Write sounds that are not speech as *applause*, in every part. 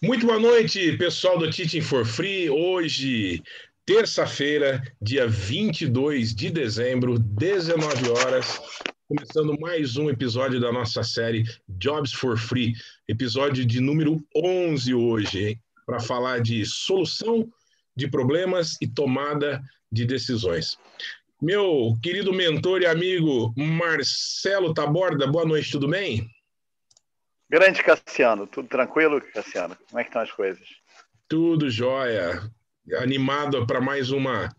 Muito boa noite, pessoal do Teaching for Free. Hoje, terça-feira, dia 22 de dezembro, 19 horas, começando mais um episódio da nossa série Jobs for Free, episódio de número 11 hoje, para falar de solução de problemas e tomada de decisões. Meu querido mentor e amigo Marcelo Taborda, boa noite, tudo bem? Grande Cassiano, tudo tranquilo, Cassiano? Como é que estão as coisas? Tudo jóia. Animado para mais uma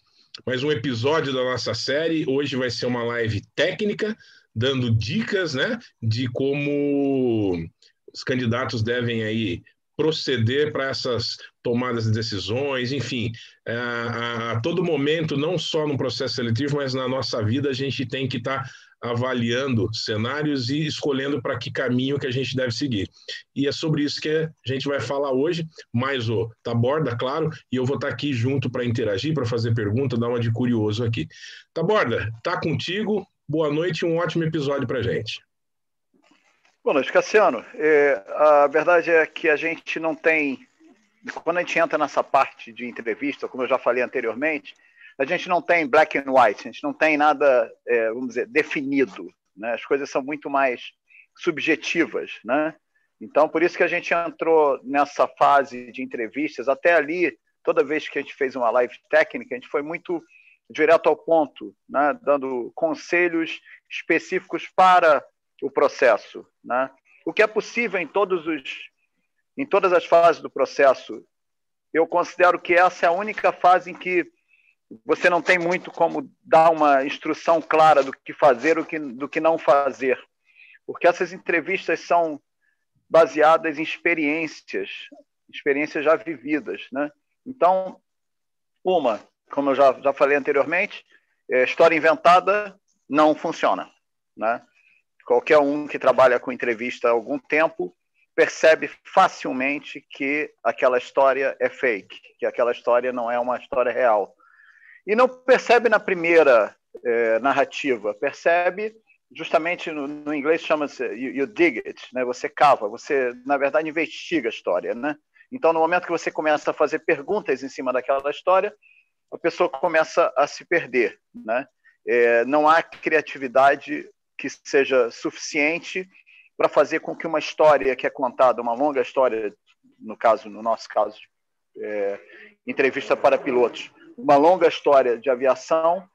mais um episódio da nossa série. Hoje vai ser uma live técnica, dando dicas, né, de como os candidatos devem aí proceder para essas tomadas de decisões, enfim, a, é, a, a, todo momento, não só no processo seletivo, mas na nossa vida, a gente tem que estar tá avaliando cenários e escolhendo para que caminho que a gente deve seguir. E é sobre isso que a gente vai falar hoje, mais o Taborda, claro, e eu vou estar aqui junto para interagir, para fazer pergunta, dar uma de curioso aqui. Taborda, tá contigo. Boa noite e um ótimo episódio para gente. Boa noite, Cassiano. É, a verdade é que a gente não tem. Quando a gente entra nessa parte de entrevista, como eu já falei anteriormente, a gente não tem black and white, a gente não tem nada, é, vamos dizer, definido. Né? As coisas são muito mais subjetivas. Né? Então, por isso que a gente entrou nessa fase de entrevistas. Até ali, toda vez que a gente fez uma live técnica, a gente foi muito direto ao ponto, né? dando conselhos específicos para o processo. Né? O que é possível em, todos os, em todas as fases do processo, eu considero que essa é a única fase em que você não tem muito como dar uma instrução clara do que fazer do que, do que não fazer, porque essas entrevistas são baseadas em experiências, experiências já vividas, né? Então, uma, como eu já, já falei anteriormente, é, história inventada não funciona, né? Qualquer um que trabalha com entrevista há algum tempo percebe facilmente que aquela história é fake, que aquela história não é uma história real e não percebe na primeira é, narrativa, percebe justamente no, no inglês chama-se you, you, dig it, né? Você cava, você na verdade investiga a história, né? Então no momento que você começa a fazer perguntas em cima daquela história, a pessoa começa a se perder, né? É, não há criatividade que seja suficiente para fazer com que uma história que é contada, uma longa história, no caso, no nosso caso, é, entrevista para pilotos, uma longa história de aviação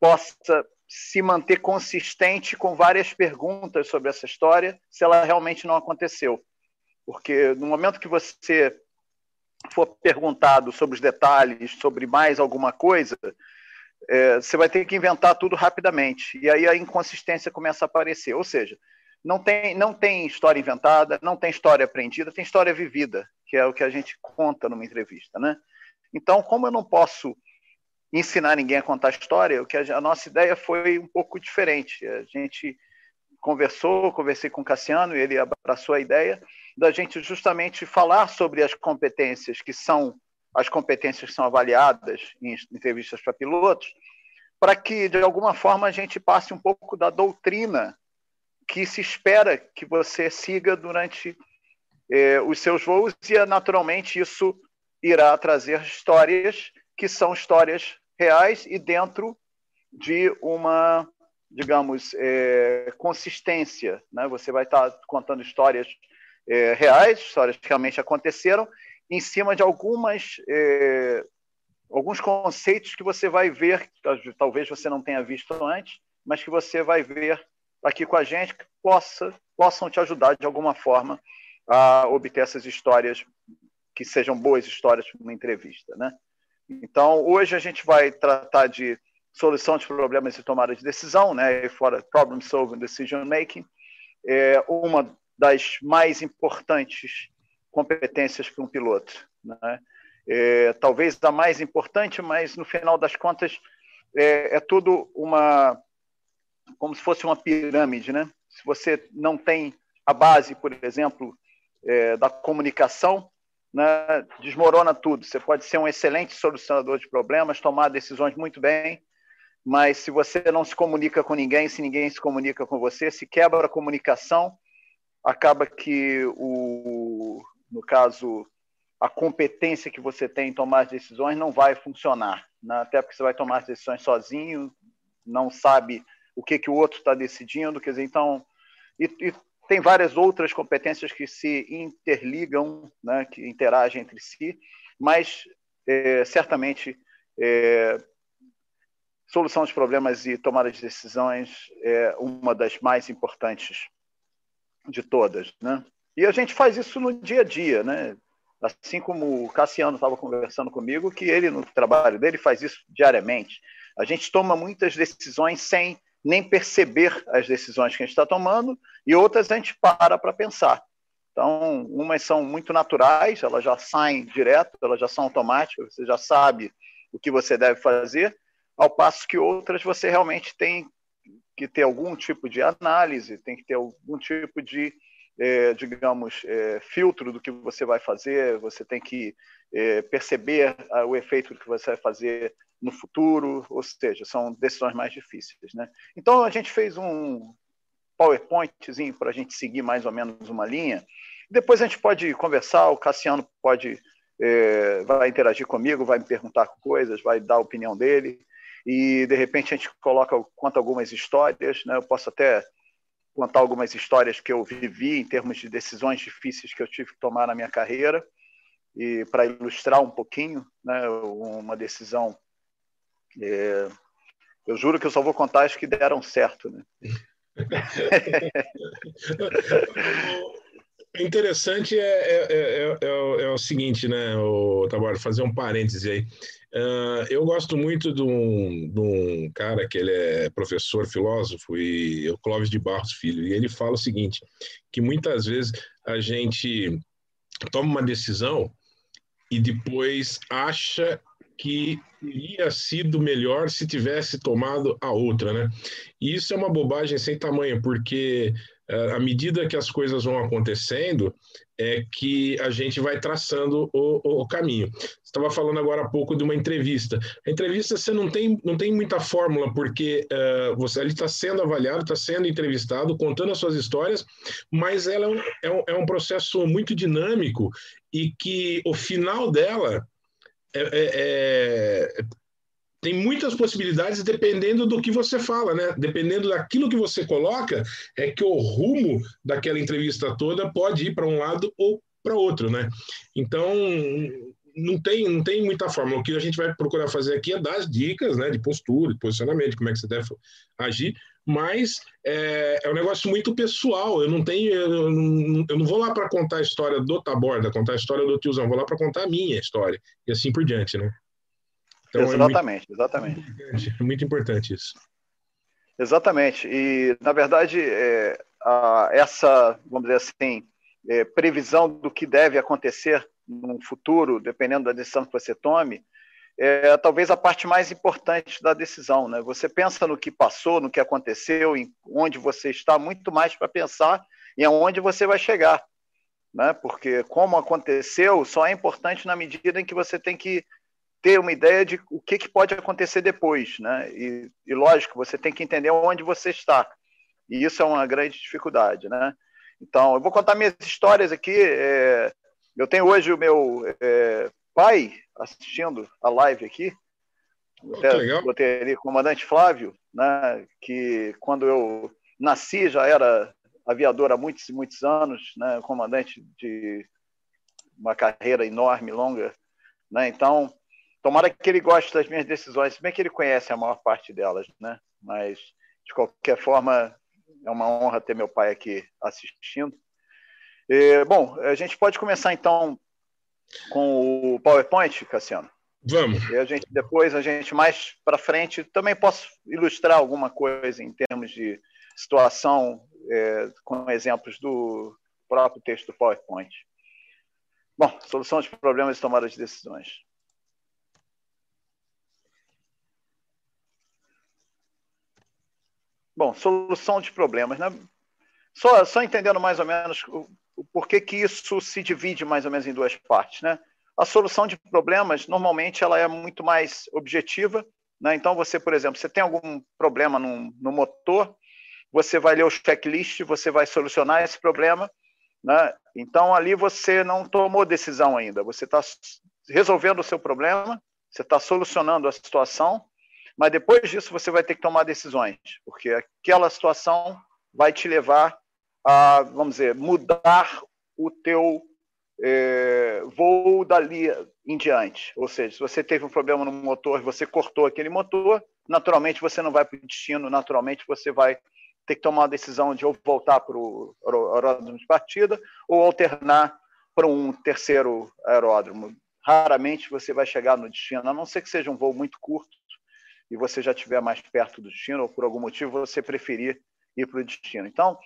possa se manter consistente com várias perguntas sobre essa história, se ela realmente não aconteceu. Porque no momento que você for perguntado sobre os detalhes, sobre mais alguma coisa, é, você vai ter que inventar tudo rapidamente. E aí a inconsistência começa a aparecer. Ou seja, não tem, não tem história inventada, não tem história aprendida, tem história vivida, que é o que a gente conta numa entrevista. Né? Então, como eu não posso ensinar ninguém a contar história, o que a, nossa ideia foi um pouco diferente. A gente conversou, conversei com o Cassiano, e ele abraçou a ideia da gente justamente falar sobre as competências que são as competências que são avaliadas em entrevistas para pilotos, para que de alguma forma a gente passe um pouco da doutrina que se espera que você siga durante eh, os seus voos e naturalmente isso irá trazer histórias que são histórias reais e dentro de uma, digamos, é, consistência. Né? Você vai estar contando histórias é, reais, histórias que realmente aconteceram, em cima de algumas é, alguns conceitos que você vai ver, talvez você não tenha visto antes, mas que você vai ver aqui com a gente, que possa, possam te ajudar de alguma forma a obter essas histórias que sejam boas histórias para uma entrevista, né? Então, hoje a gente vai tratar de solução de problemas e tomada de decisão, né? Fora problem solving, decision making, é uma das mais importantes competências para um piloto, né? É, talvez a mais importante, mas no final das contas é, é tudo uma como se fosse uma pirâmide, né? Se você não tem a base, por exemplo, é, da comunicação, né, desmorona tudo. Você pode ser um excelente solucionador de problemas, tomar decisões muito bem, mas se você não se comunica com ninguém, se ninguém se comunica com você, se quebra a comunicação, acaba que o, no caso, a competência que você tem em tomar as decisões não vai funcionar, né? até porque você vai tomar as decisões sozinho, não sabe o que, que o outro está decidindo, quer dizer, então, e, e, tem várias outras competências que se interligam, né, que interagem entre si, mas é, certamente é, solução de problemas e tomada de decisões é uma das mais importantes de todas, né? E a gente faz isso no dia a dia, né? Assim como o Cassiano estava conversando comigo, que ele no trabalho dele faz isso diariamente. A gente toma muitas decisões sem nem perceber as decisões que a gente está tomando e outras a gente para para pensar. Então, umas são muito naturais, elas já saem direto, elas já são automáticas, você já sabe o que você deve fazer, ao passo que outras você realmente tem que ter algum tipo de análise, tem que ter algum tipo de, é, digamos, é, filtro do que você vai fazer, você tem que é, perceber o efeito que você vai fazer no futuro, ou seja, são decisões mais difíceis. Né? Então, a gente fez um, PowerPointzinho para a gente seguir mais ou menos uma linha. Depois a gente pode conversar, o Cassiano pode é, vai interagir comigo, vai me perguntar coisas, vai dar a opinião dele e de repente a gente coloca conta algumas histórias, né? Eu posso até contar algumas histórias que eu vivi em termos de decisões difíceis que eu tive que tomar na minha carreira e para ilustrar um pouquinho, né? Uma decisão é, eu juro que eu só vou contar as que deram certo, né? *laughs* interessante é, é, é, é, o seguinte, né, o Tabora, fazer um parêntese aí. Uh, eu gosto muito de um, de um, cara que ele é professor, filósofo, e o Clóvis de Barros Filho, e ele fala o seguinte, que muitas vezes a gente toma uma decisão e depois acha que teria sido melhor se tivesse tomado a outra, né? E isso é uma bobagem sem tamanho, porque uh, à medida que as coisas vão acontecendo, é que a gente vai traçando o, o caminho. Você estava falando agora há pouco de uma entrevista. A entrevista você não tem, não tem muita fórmula, porque uh, você ali está sendo avaliado, está sendo entrevistado, contando as suas histórias, mas ela é um, é um, é um processo muito dinâmico e que o final dela é, é, é, tem muitas possibilidades dependendo do que você fala, né? Dependendo daquilo que você coloca, é que o rumo daquela entrevista toda pode ir para um lado ou para outro, né? Então, não tem, não tem muita forma. O que a gente vai procurar fazer aqui é dar as dicas, né, de postura, de posicionamento, como é que você deve agir, mas é, é um negócio muito pessoal. Eu não tenho, eu não, eu não vou lá para contar a história do Taborda, contar a história do tiozão, vou lá para contar a minha história e assim por diante, né? Então, exatamente, é muito, exatamente. É *laughs* muito importante isso. Exatamente. E, na verdade, é, a, essa, vamos dizer assim, é, previsão do que deve acontecer no futuro, dependendo da decisão que você tome, é talvez a parte mais importante da decisão. Né? Você pensa no que passou, no que aconteceu, em onde você está, muito mais para pensar em aonde você vai chegar. Né? Porque como aconteceu só é importante na medida em que você tem que ter uma ideia de o que, que pode acontecer depois. Né? E, e, lógico, você tem que entender onde você está. E isso é uma grande dificuldade. Né? Então, eu vou contar minhas histórias aqui. É, eu tenho hoje o meu é, pai assistindo a live aqui. Até botei ali, comandante Flávio, né, que quando eu nasci já era aviador há muitos e muitos anos, né, comandante de uma carreira enorme, longa. Né, então, tomara que ele goste das minhas decisões, se bem que ele conhece a maior parte delas, né, mas de qualquer forma é uma honra ter meu pai aqui assistindo. E, bom, a gente pode começar então com o PowerPoint, Cassiano? Vamos. E a gente depois a gente mais para frente também posso ilustrar alguma coisa em termos de situação é, com exemplos do próprio texto do PowerPoint. Bom, solução de problemas e tomada de decisões. Bom, solução de problemas. Né? Só, só entendendo mais ou menos por que, que isso se divide mais ou menos em duas partes, né? A solução de problemas, normalmente, ela é muito mais objetiva, né? Então, você, por exemplo, você tem algum problema no, no motor, você vai ler o checklist, você vai solucionar esse problema, Né? Então, ali você não tomou decisão ainda. Você está resolvendo o seu problema, você está solucionando a situação, mas depois disso você vai ter que tomar decisões, porque aquela situação vai te levar a, vamos dizer, mudar o teu é, voo dali em diante. Ou seja, se você teve um problema no motor, você cortou aquele motor, naturalmente você não vai para o destino, naturalmente você vai ter que tomar a decisão de ou voltar para o aeródromo de partida ou alternar para um terceiro aeródromo. Raramente você vai chegar no destino, a não ser que seja um voo muito curto e você já estiver mais perto do destino ou por algum motivo você preferir ir para o destino. Então,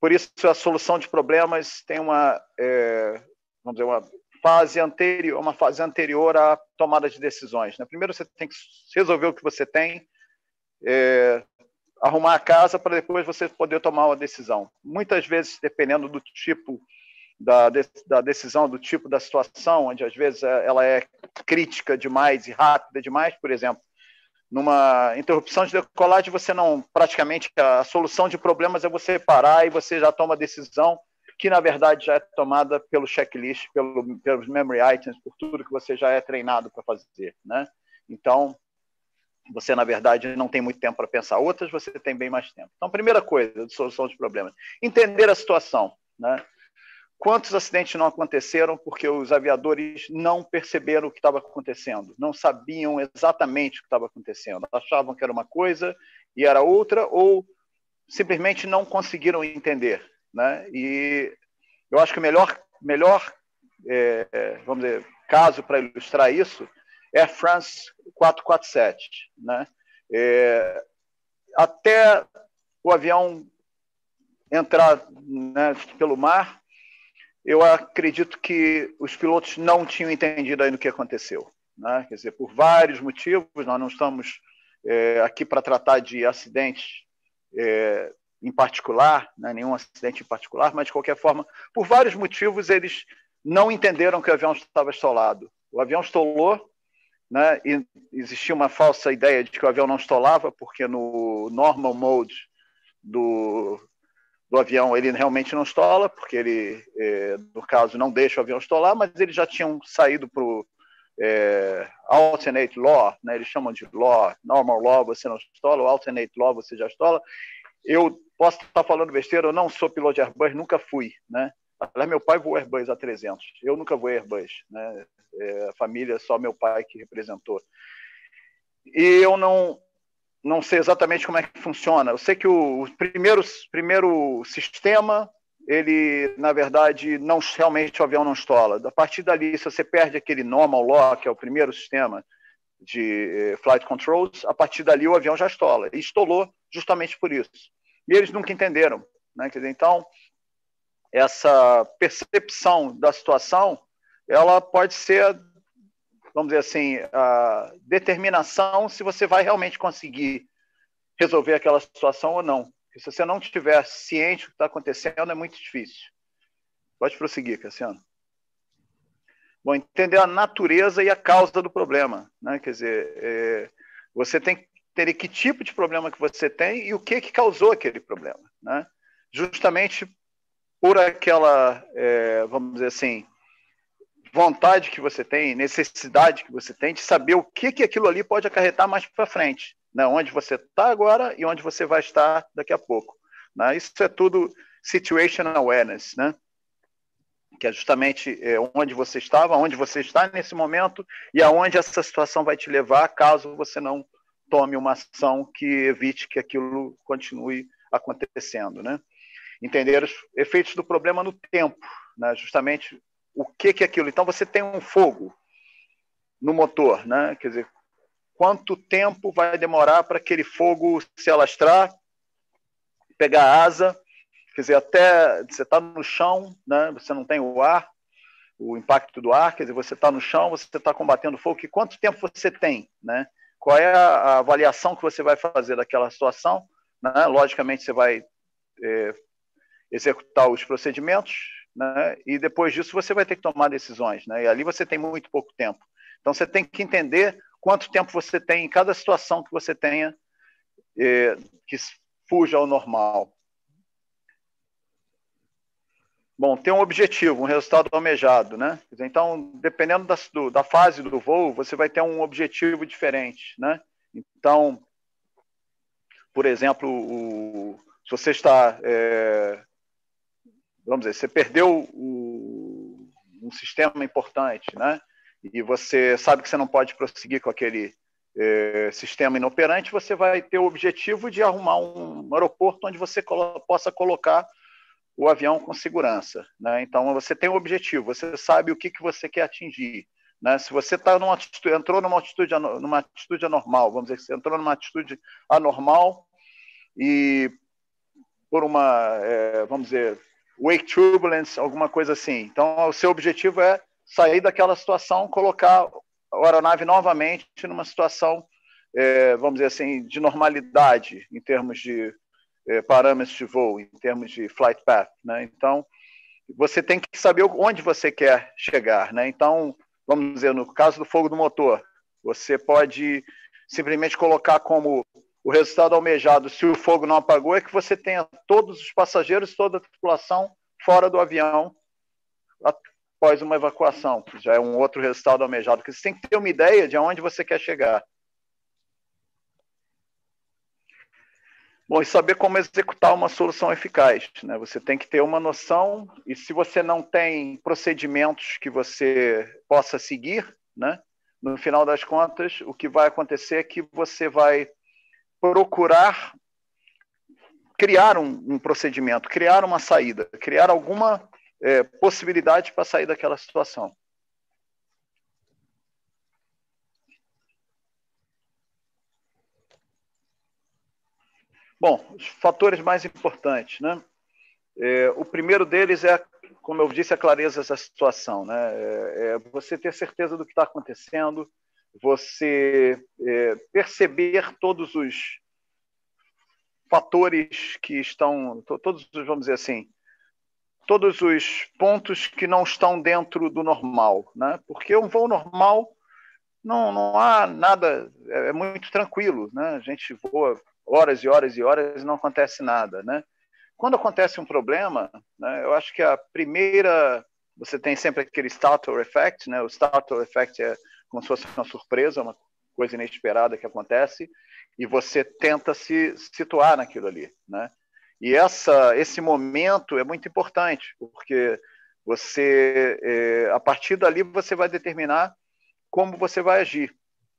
por isso a solução de problemas tem uma, é, vamos dizer, uma fase anterior, uma fase anterior à tomada de decisões. Né? Primeiro você tem que resolver o que você tem, é, arrumar a casa para depois você poder tomar uma decisão. Muitas vezes, dependendo do tipo da, da decisão, do tipo da situação, onde às vezes é, ela é crítica demais e rápida demais, por exemplo, numa interrupção de decolagem, você não, praticamente, a solução de problemas é você parar e você já toma a decisão que, na verdade, já é tomada pelo checklist, pelo, pelos memory items, por tudo que você já é treinado para fazer, né? Então, você, na verdade, não tem muito tempo para pensar. Outras, você tem bem mais tempo. Então, primeira coisa de solução de problemas, entender a situação, né? Quantos acidentes não aconteceram porque os aviadores não perceberam o que estava acontecendo, não sabiam exatamente o que estava acontecendo, achavam que era uma coisa e era outra, ou simplesmente não conseguiram entender. Né? E eu acho que o melhor, melhor é, vamos dizer, caso para ilustrar isso é France 447. Né? É, até o avião entrar né, pelo mar, eu acredito que os pilotos não tinham entendido ainda o que aconteceu. Né? Quer dizer, por vários motivos, nós não estamos é, aqui para tratar de acidentes é, em particular, né? nenhum acidente em particular, mas de qualquer forma, por vários motivos, eles não entenderam que o avião estava estolado. O avião estolou, né? e existia uma falsa ideia de que o avião não estolava, porque no normal mode do, do avião ele realmente não estola, porque ele, é, no caso, não deixa o avião estolar, mas eles já tinham saído para o é, alternate law, né? eles chamam de law, normal law você não estola, o alternate law você já estola. Eu posso estar falando besteira, eu não sou piloto de Airbus, nunca fui, né? Aliás, meu pai voou Airbus a 300, eu nunca voei Airbus, né? É, a família, só meu pai que representou. E eu não, não sei exatamente como é que funciona. Eu sei que o primeiro, primeiro sistema, ele, na verdade, não realmente o avião não estola. A partir dali, se você perde aquele normal law, que é o primeiro sistema de eh, flight controls, a partir dali o avião já estola. E estolou justamente por isso. E eles nunca entenderam. Né? Dizer, então, essa percepção da situação, ela pode ser vamos dizer assim, determinação se você vai realmente conseguir resolver aquela situação ou não. Porque se você não estiver ciente do que está acontecendo, é muito difícil. Pode prosseguir, Cassiano. Bom, entender a natureza e a causa do problema. Né? Quer dizer, é, você tem que ter que tipo de problema que você tem e o que, que causou aquele problema. Né? Justamente por aquela, é, vamos dizer assim, vontade que você tem, necessidade que você tem de saber o que, que aquilo ali pode acarretar mais para frente, né? onde você está agora e onde você vai estar daqui a pouco. Né? Isso é tudo situational awareness, né? que é justamente é, onde você estava, onde você está nesse momento e aonde essa situação vai te levar caso você não tome uma ação que evite que aquilo continue acontecendo, né? Entender os efeitos do problema no tempo, né? Justamente o que, que é aquilo. Então, você tem um fogo no motor, né? Quer dizer, quanto tempo vai demorar para aquele fogo se alastrar, pegar asa, quer dizer, até você está no chão, né? Você não tem o ar, o impacto do ar, quer dizer, você está no chão, você está combatendo fogo, e quanto tempo você tem, né? Qual é a avaliação que você vai fazer daquela situação? Né? Logicamente, você vai é, executar os procedimentos, né? e depois disso você vai ter que tomar decisões, né? e ali você tem muito pouco tempo. Então você tem que entender quanto tempo você tem em cada situação que você tenha eh, que fuja ao normal. Bom, tem um objetivo, um resultado almejado, né? Então, dependendo da, do, da fase do voo, você vai ter um objetivo diferente, né? Então, por exemplo, o, se você está, é, vamos dizer, você perdeu o, um sistema importante, né? E você sabe que você não pode prosseguir com aquele é, sistema inoperante, você vai ter o objetivo de arrumar um aeroporto onde você colo possa colocar o avião com segurança. Né? Então, você tem um objetivo, você sabe o que, que você quer atingir. Né? Se você tá numa atitude, entrou numa atitude, numa atitude anormal, vamos dizer você entrou numa atitude anormal e por uma, é, vamos dizer, wake turbulence, alguma coisa assim. Então, o seu objetivo é sair daquela situação, colocar a aeronave novamente numa situação, é, vamos dizer assim, de normalidade em termos de é, parâmetros de voo, em termos de flight path. Né? Então, você tem que saber onde você quer chegar. Né? Então, vamos dizer, no caso do fogo do motor, você pode simplesmente colocar como o resultado almejado, se o fogo não apagou, é que você tenha todos os passageiros, toda a tripulação fora do avião após uma evacuação, que já é um outro resultado almejado, você tem que ter uma ideia de aonde você quer chegar. Bom, e saber como executar uma solução eficaz. Né? Você tem que ter uma noção, e se você não tem procedimentos que você possa seguir, né? no final das contas, o que vai acontecer é que você vai procurar criar um, um procedimento, criar uma saída, criar alguma é, possibilidade para sair daquela situação. Bom, os fatores mais importantes, né? É, o primeiro deles é, como eu disse, a clareza da situação, né? É, é você ter certeza do que está acontecendo, você é, perceber todos os fatores que estão, todos, vamos dizer assim, todos os pontos que não estão dentro do normal, né? Porque um voo normal não, não há nada, é, é muito tranquilo, né? A gente voa horas e horas e horas e não acontece nada, né? Quando acontece um problema, né, eu acho que a primeira, você tem sempre aquele startle effect, né? O startle effect é como se fosse uma surpresa, uma coisa inesperada que acontece e você tenta se situar naquilo ali, né? E essa, esse momento é muito importante, porque você, é, a partir dali, você vai determinar como você vai agir.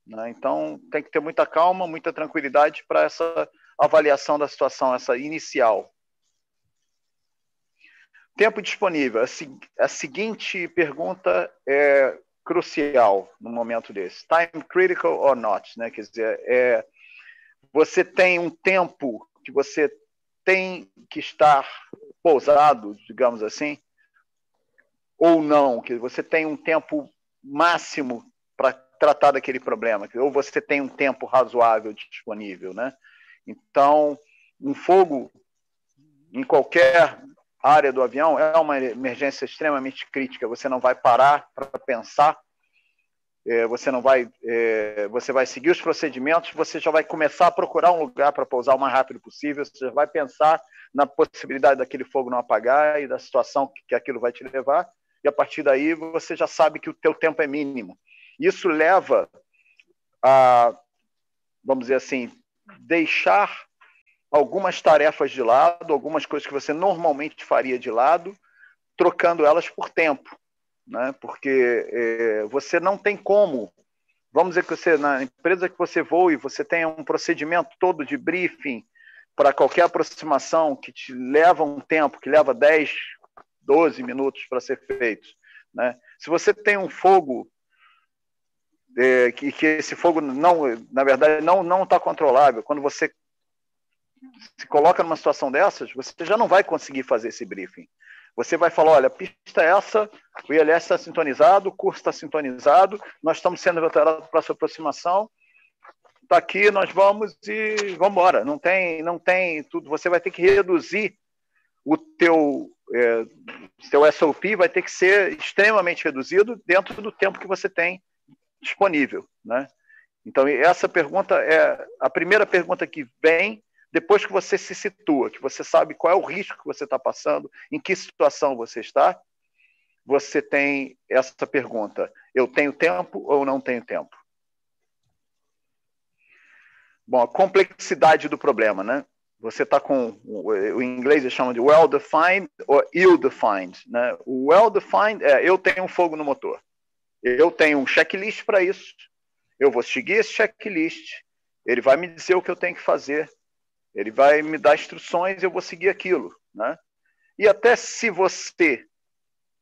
Né? Então, tem que ter muita calma, muita tranquilidade para essa avaliação da situação, essa inicial. Tempo disponível. A, seguinte pergunta é crucial no momento desse. Time critical or not? Né? Quer dizer, é, você tem um tempo que você tem que estar pousado, digamos assim, ou não, que você tem um tempo máximo para tratar daquele problema, ou você tem um tempo razoável disponível, né? Então, um fogo em qualquer área do avião é uma emergência extremamente crítica. Você não vai parar para pensar, é, você não vai, é, você vai seguir os procedimentos, você já vai começar a procurar um lugar para pousar o mais rápido possível. Você já vai pensar na possibilidade daquele fogo não apagar e da situação que aquilo vai te levar. E a partir daí você já sabe que o teu tempo é mínimo. Isso leva a, vamos dizer assim, deixar algumas tarefas de lado, algumas coisas que você normalmente faria de lado, trocando elas por tempo, né? Porque é, você não tem como. Vamos dizer que você na empresa que você voa e você tem um procedimento todo de briefing para qualquer aproximação que te leva um tempo, que leva 10, 12 minutos para ser feito, né? Se você tem um fogo é, que, que esse fogo não, na verdade, não não está controlável. Quando você se coloca numa situação dessas, você já não vai conseguir fazer esse briefing. Você vai falar, olha, a pista é essa, o ILS está sintonizado, o curso está sintonizado, nós estamos sendo veterados para essa aproximação, está aqui, nós vamos e vamos embora. Não tem, não tem tudo. Você vai ter que reduzir o teu, é, teu SOP, vai ter que ser extremamente reduzido dentro do tempo que você tem disponível, né? Então essa pergunta é a primeira pergunta que vem depois que você se situa, que você sabe qual é o risco que você está passando, em que situação você está, você tem essa pergunta: eu tenho tempo ou não tenho tempo? Bom, a complexidade do problema, né? Você está com o inglês eles chamam de well defined ou ill defined, né? O well defined é eu tenho um fogo no motor, eu tenho um checklist para isso, eu vou seguir esse checklist, ele vai me dizer o que eu tenho que fazer, ele vai me dar instruções, eu vou seguir aquilo, né? E até se você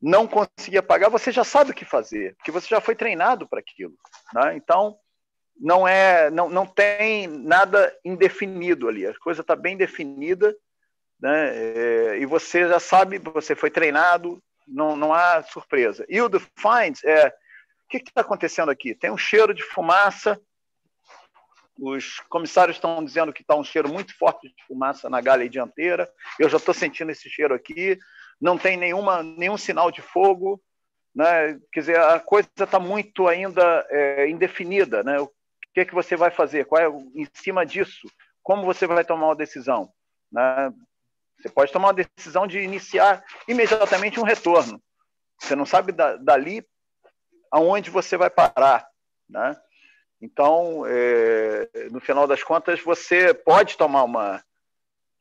não conseguir pagar, você já sabe o que fazer, porque você já foi treinado para aquilo, né? Então não é, não, não tem nada indefinido ali, a coisa está bem definida, né? É, e você já sabe, você foi treinado, não, não há surpresa. E o defined é o que está acontecendo aqui? Tem um cheiro de fumaça os comissários estão dizendo que está um cheiro muito forte de fumaça na galha dianteira. Eu já estou sentindo esse cheiro aqui. Não tem nenhuma, nenhum sinal de fogo. Né? Quer dizer, a coisa está muito ainda é, indefinida. Né? O que, é que você vai fazer? Qual é, em cima disso, como você vai tomar uma decisão? Né? Você pode tomar uma decisão de iniciar imediatamente um retorno. Você não sabe da, dali aonde você vai parar. Né? Então, é, no final das contas, você pode tomar uma,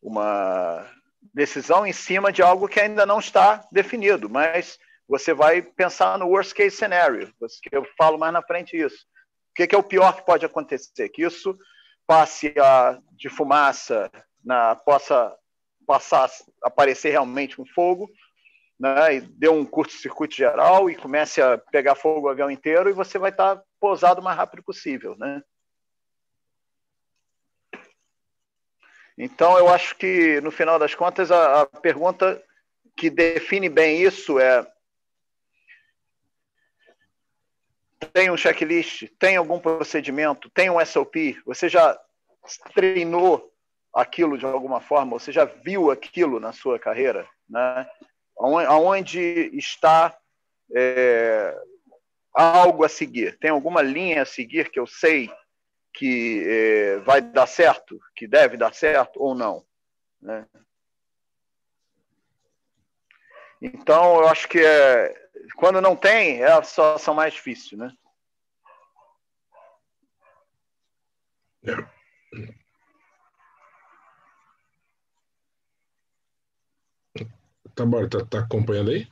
uma decisão em cima de algo que ainda não está definido, mas você vai pensar no worst case scenario, que eu falo mais na frente isso. O que, é o pior que pode acontecer? Que isso passe a, de fumaça, na, possa passar aparecer realmente um fogo, né, e dê um curto-circuito geral e comece a pegar fogo o avião inteiro e você vai estar pousado o mais rápido possível, né? Então, eu acho que, no final das contas, a, a pergunta que define bem isso é: tem um checklist, tem algum procedimento, tem um SOP? Você já treinou aquilo de alguma forma? Você já viu aquilo na sua carreira? Né? Aonde está é, algo a seguir? Tem alguma linha a seguir que eu sei que é, vai dar certo, que deve dar certo ou não? Né? Então, eu acho que é, quando não tem, é a situação mais difícil, né? Tá bom, tá, tá acompanhando aí?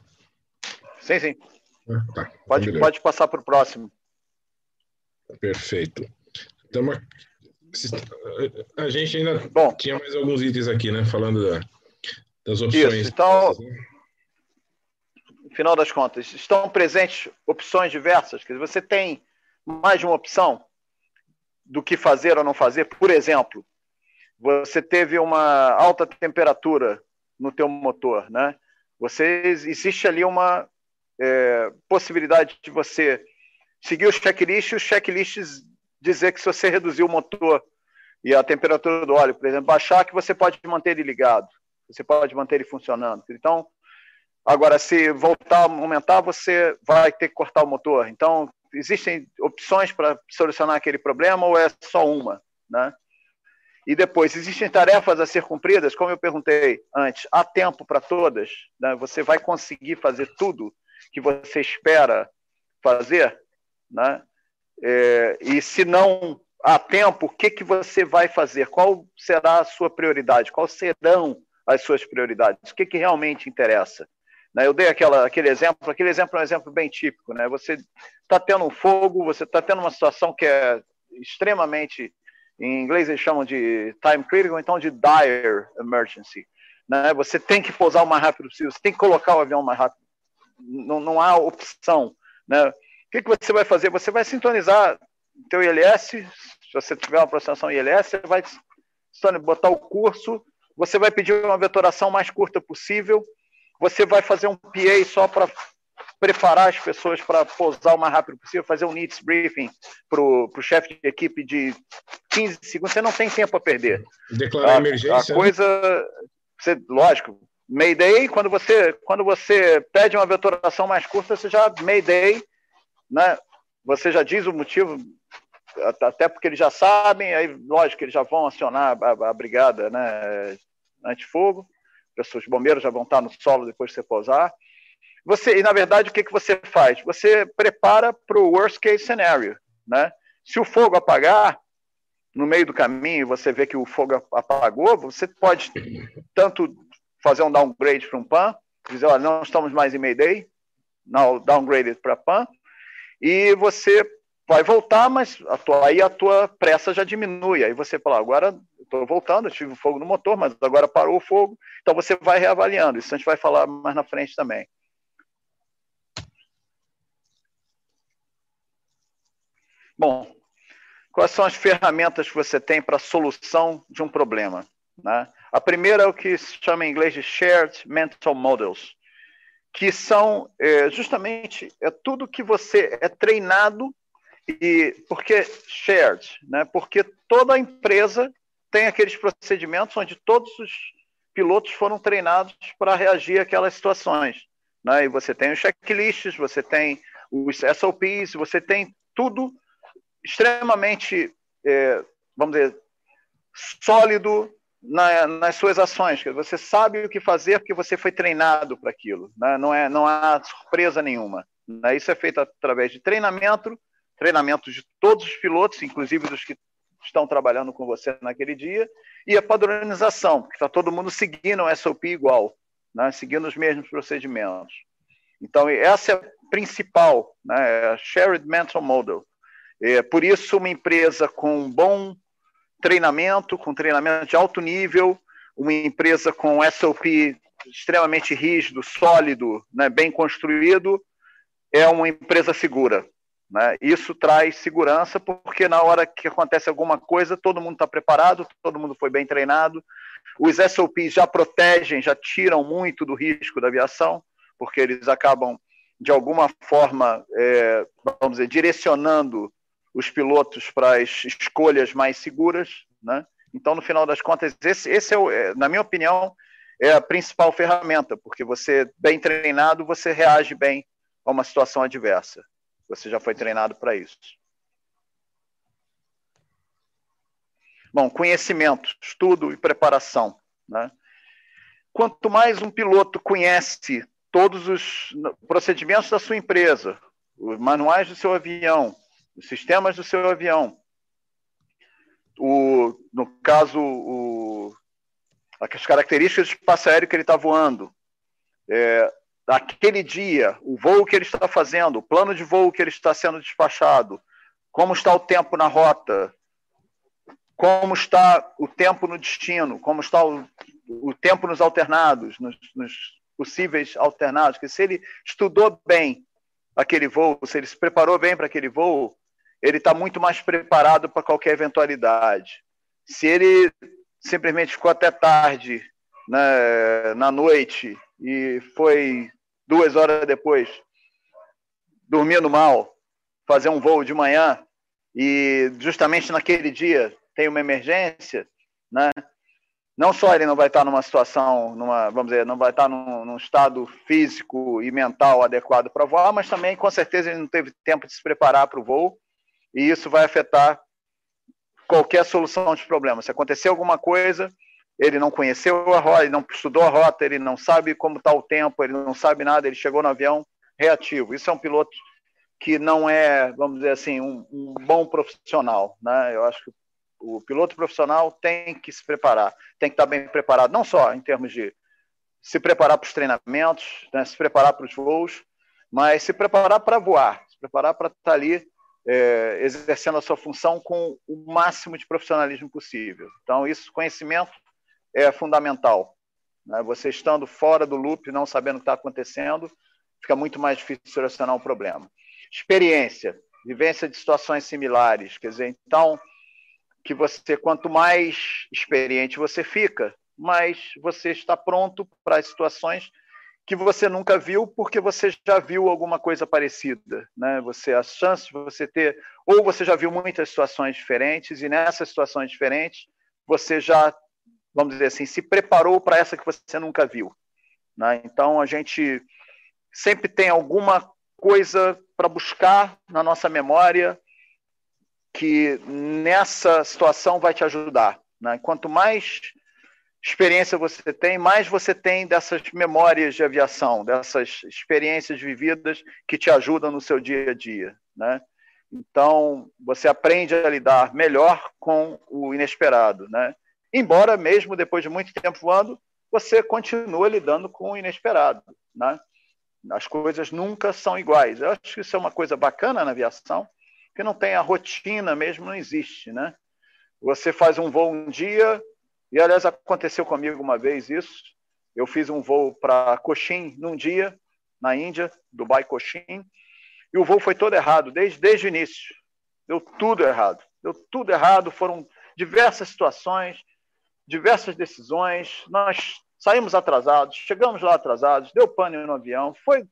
Sim, sim. Ah, tá. Pode, então, pode passar para o próximo. Perfeito. Então, a gente ainda Bom, tinha mais alguns itens aqui, né? Falando da, das opções. Isso, então, no final das contas, estão presentes opções diversas. Quer dizer, você tem mais de uma opção do que fazer ou não fazer. Por exemplo, você teve uma alta temperatura no teu motor, né? Você existe ali uma é, possibilidade de você seguir os checklists, os checklists dizer que se você reduzir o motor e a temperatura do óleo, por exemplo, baixar, que você pode manter ele ligado, você pode manter ele funcionando. Então, agora, se voltar a aumentar, você vai ter que cortar o motor. Então, existem opções para solucionar aquele problema ou é só uma, né? E depois, existem tarefas a ser cumpridas, como eu perguntei antes, há tempo para todas? Né? Você vai conseguir fazer tudo que você espera fazer? Né? É, e se não há tempo, o que, que você vai fazer? Qual será a sua prioridade? Quais serão as suas prioridades? O que, que realmente interessa? Né? Eu dei aquela, aquele exemplo, aquele exemplo é um exemplo bem típico. Né? Você está tendo um fogo, você está tendo uma situação que é extremamente em inglês eles chamam de time critical, então de dire emergency. Né? Você tem que pousar o mais rápido possível, você tem que colocar o avião o mais rápido. Não, não há opção. Né? O que, que você vai fazer? Você vai sintonizar teu ILS, se você tiver uma aproximação ILS, você vai botar o curso, você vai pedir uma vetoração mais curta possível, você vai fazer um PA só para preparar as pessoas para pousar o mais rápido possível, fazer um needs briefing para o chefe de equipe de 15 segundos, você não tem tempo a perder. Declarar a, emergência. A né? coisa, você, lógico, Mayday, quando você, quando você pede uma vetoração mais curta, você já Mayday, né? Você já diz o motivo até porque eles já sabem, aí lógico eles já vão acionar a, a brigada né, antifogo, pessoas bombeiros já vão estar no solo depois de você pousar. Você, e na verdade, o que, que você faz? Você prepara para o worst case scenario. Né? Se o fogo apagar, no meio do caminho, você vê que o fogo apagou, você pode tanto fazer um downgrade para um PAN, dizer, olha, não estamos mais em Mayday, não, downgraded para PAN, e você vai voltar, mas a tua, aí a tua pressa já diminui. Aí você fala, agora estou voltando, eu tive fogo no motor, mas agora parou o fogo, então você vai reavaliando. Isso a gente vai falar mais na frente também. Bom, quais são as ferramentas que você tem para a solução de um problema? Né? A primeira é o que se chama em inglês de Shared Mental Models, que são é, justamente é tudo que você é treinado e porque shared, né? Porque toda empresa tem aqueles procedimentos onde todos os pilotos foram treinados para reagir àquelas situações, né? E você tem os checklists, você tem os SOPs, você tem tudo extremamente, é, vamos dizer, sólido na, nas suas ações. Você sabe o que fazer porque você foi treinado para aquilo. Né? Não, é, não há surpresa nenhuma. Né? Isso é feito através de treinamento, treinamento de todos os pilotos, inclusive dos que estão trabalhando com você naquele dia, e a padronização, que está todo mundo seguindo o SOP igual, né? seguindo os mesmos procedimentos. Então, essa é a principal, né? a Shared Mental Model. É, por isso, uma empresa com bom treinamento, com treinamento de alto nível, uma empresa com SOP extremamente rígido, sólido, né, bem construído, é uma empresa segura. Né? Isso traz segurança, porque na hora que acontece alguma coisa, todo mundo está preparado, todo mundo foi bem treinado. Os SOPs já protegem, já tiram muito do risco da aviação, porque eles acabam, de alguma forma, é, vamos dizer, direcionando os pilotos para as escolhas mais seguras, né? Então, no final das contas, esse, esse é, o, é, na minha opinião, é a principal ferramenta, porque você, bem treinado, você reage bem a uma situação adversa. Você já foi treinado para isso. Bom, conhecimento, estudo e preparação. Né? Quanto mais um piloto conhece todos os procedimentos da sua empresa, os manuais do seu avião, os sistemas do seu avião. O, no caso, o, as características do espaço aéreo que ele está voando, é, aquele dia, o voo que ele está fazendo, o plano de voo que ele está sendo despachado, como está o tempo na rota, como está o tempo no destino, como está o, o tempo nos alternados, nos, nos possíveis alternados, que se ele estudou bem aquele voo, se ele se preparou bem para aquele voo, ele está muito mais preparado para qualquer eventualidade. Se ele simplesmente ficou até tarde né, na noite e foi duas horas depois dormindo mal, fazer um voo de manhã e justamente naquele dia tem uma emergência, né? Não só ele não vai estar numa situação, numa, vamos dizer, não vai estar num, num estado físico e mental adequado para voar, mas também com certeza ele não teve tempo de se preparar para o voo e isso vai afetar qualquer solução de problema. Se acontecer alguma coisa, ele não conheceu a rota, ele não estudou a rota, ele não sabe como está o tempo, ele não sabe nada, ele chegou no avião reativo. Isso é um piloto que não é, vamos dizer assim, um, um bom profissional. Né? Eu acho que o piloto profissional tem que se preparar, tem que estar bem preparado, não só em termos de se preparar para os treinamentos, né? se preparar para os voos, mas se preparar para voar, se preparar para estar ali é, exercendo a sua função com o máximo de profissionalismo possível. Então, isso, conhecimento é fundamental. Né? Você estando fora do loop, não sabendo o que está acontecendo, fica muito mais difícil solucionar um problema. Experiência, vivência de situações similares. Quer dizer, então, que você, quanto mais experiente você fica, mais você está pronto para as situações que você nunca viu porque você já viu alguma coisa parecida, né? Você a chance de você ter ou você já viu muitas situações diferentes e nessas situações diferentes você já, vamos dizer assim, se preparou para essa que você nunca viu, né? Então a gente sempre tem alguma coisa para buscar na nossa memória que nessa situação vai te ajudar. Né? Quanto mais experiência você tem, mais você tem dessas memórias de aviação, dessas experiências vividas que te ajudam no seu dia a dia. Né? Então, você aprende a lidar melhor com o inesperado. Né? Embora, mesmo depois de muito tempo voando, você continua lidando com o inesperado. Né? As coisas nunca são iguais. Eu acho que isso é uma coisa bacana na aviação, que não tem a rotina mesmo, não existe. Né? Você faz um voo um dia, e aliás aconteceu comigo uma vez isso. Eu fiz um voo para Cochin num dia, na Índia, Dubai Cochin, e o voo foi todo errado, desde, desde o início. Deu tudo errado. Deu tudo errado, foram diversas situações, diversas decisões. Nós saímos atrasados, chegamos lá atrasados, deu pânico no avião. Foi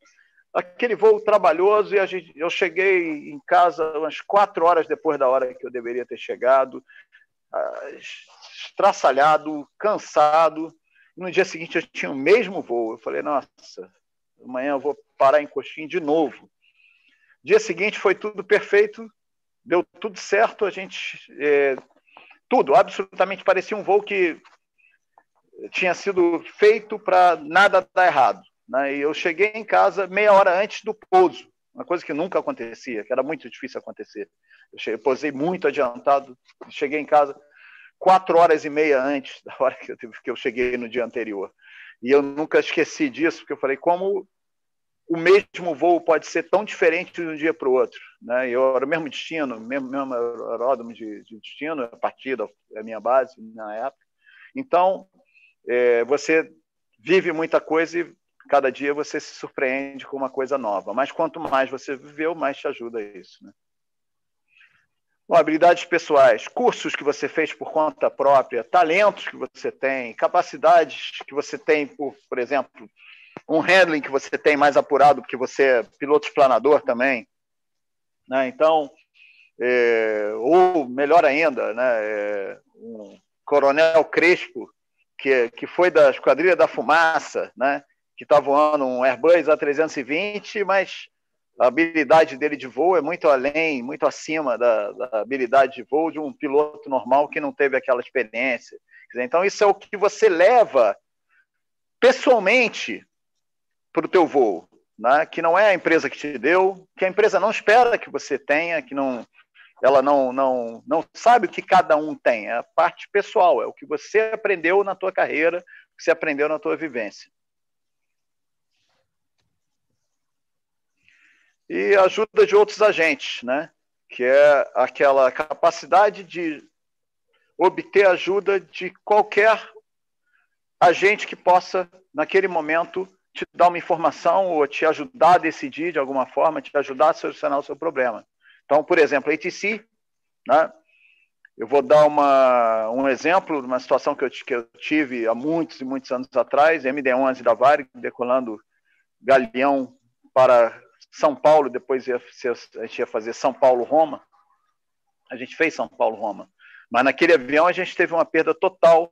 aquele voo trabalhoso e gente, eu cheguei em casa umas quatro horas depois da hora que eu deveria ter chegado, estraçalhado, cansado. No dia seguinte eu tinha o mesmo voo. Eu falei, nossa, amanhã eu vou parar em Coxim de novo. Dia seguinte foi tudo perfeito, deu tudo certo. A gente é, tudo, absolutamente parecia um voo que tinha sido feito para nada dar errado. Né? E eu cheguei em casa meia hora antes do pouso, uma coisa que nunca acontecia, que era muito difícil acontecer. Eu, cheguei, eu posei muito adiantado, cheguei em casa quatro horas e meia antes da hora que eu, que eu cheguei no dia anterior. E eu nunca esqueci disso, porque eu falei, como o mesmo voo pode ser tão diferente de um dia para o outro. Né? Eu era o mesmo destino, mesmo, mesmo aeródromo de, de destino, a partida, a minha base na época. Então, é, você vive muita coisa e cada dia você se surpreende com uma coisa nova. Mas quanto mais você viveu, mais te ajuda isso. Né? Habilidades pessoais, cursos que você fez por conta própria, talentos que você tem, capacidades que você tem, por, por exemplo, um handling que você tem mais apurado, porque você é piloto explanador também. Né? Então, é, ou melhor ainda, né, é, um coronel Crespo, que, que foi da Esquadrilha da Fumaça, né, que está voando um Airbus A320, mas a habilidade dele de voo é muito além, muito acima da, da, habilidade de voo de um piloto normal que não teve aquela experiência. Então, isso é o que você leva pessoalmente para o teu voo, né? que não é a empresa que te deu, que a empresa não espera que você tenha, que não, ela não, não, não sabe o que cada um tem, é a parte pessoal, é o que você aprendeu na tua carreira, o que você aprendeu na tua vivência. E ajuda de outros agentes, né? que é aquela capacidade de obter ajuda de qualquer agente que possa, naquele momento, te dar uma informação ou te ajudar a decidir de alguma forma, te ajudar a solucionar o seu problema. Então, por exemplo, a ATC, né? eu vou dar uma, um exemplo de uma situação que eu, que eu tive há muitos e muitos anos atrás, MD-11 da Varig, decolando Galeão para São Paulo, depois ia a gente ia fazer São Paulo-Roma, a gente fez São Paulo-Roma, mas naquele avião a gente teve uma perda total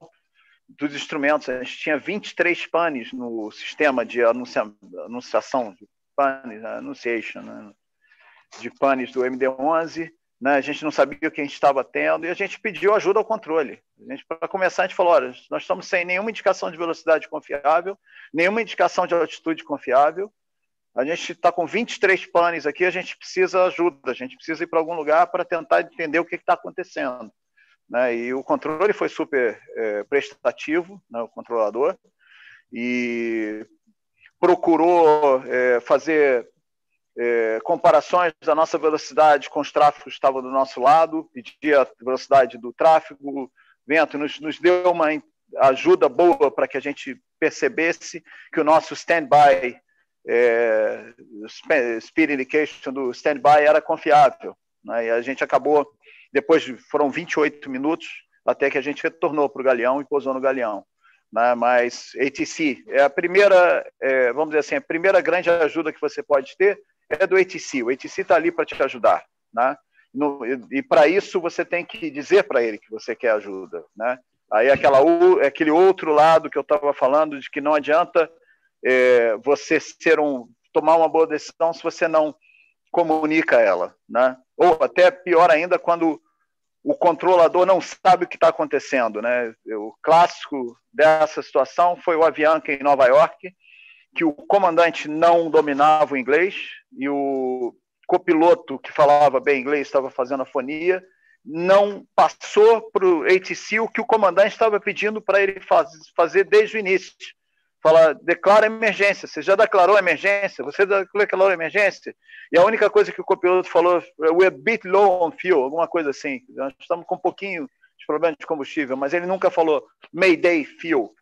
dos instrumentos. A gente tinha 23 panes no sistema de anuncia, anunciação de panes, anunciation, né? de panes do MD-11. Né? A gente não sabia o que a gente estava tendo e a gente pediu ajuda ao controle. Para começar, a gente falou: olha, nós estamos sem nenhuma indicação de velocidade confiável, nenhuma indicação de altitude confiável. A gente está com 23 panes aqui, a gente precisa ajuda, a gente precisa ir para algum lugar para tentar entender o que está acontecendo. Né? E o controle foi super é, prestativo, né, o controlador, e procurou é, fazer é, comparações da nossa velocidade com os tráfegos que estavam do nosso lado, pedia a velocidade do tráfego, vento nos, nos deu uma ajuda boa para que a gente percebesse que o nosso standby, é, speed indication do standby era confiável. Né? E a gente acabou depois foram 28 minutos até que a gente retornou para o Galeão e pousou no Galeão. Né? Mas ATC é a primeira, é, vamos dizer assim, a primeira grande ajuda que você pode ter é do ATC. O ATC está ali para te ajudar. Né? No, e, e para isso você tem que dizer para ele que você quer ajuda. Né? Aí aquela, aquele outro lado que eu estava falando de que não adianta é, você ser um tomar uma boa decisão se você não comunica ela, né? Ou até pior ainda quando o controlador não sabe o que está acontecendo, né? O clássico dessa situação foi o Avianca em Nova York, que o comandante não dominava o inglês e o copiloto que falava bem inglês estava fazendo a fonia, não passou para o ATC o que o comandante estava pedindo para ele faz, fazer desde o início. Fala, declara emergência. Você já declarou emergência? Você declarou emergência? E a única coisa que o copiloto falou, we're a bit low on fuel, alguma coisa assim. Nós estamos com um pouquinho de problema de combustível, mas ele nunca falou Mayday fuel.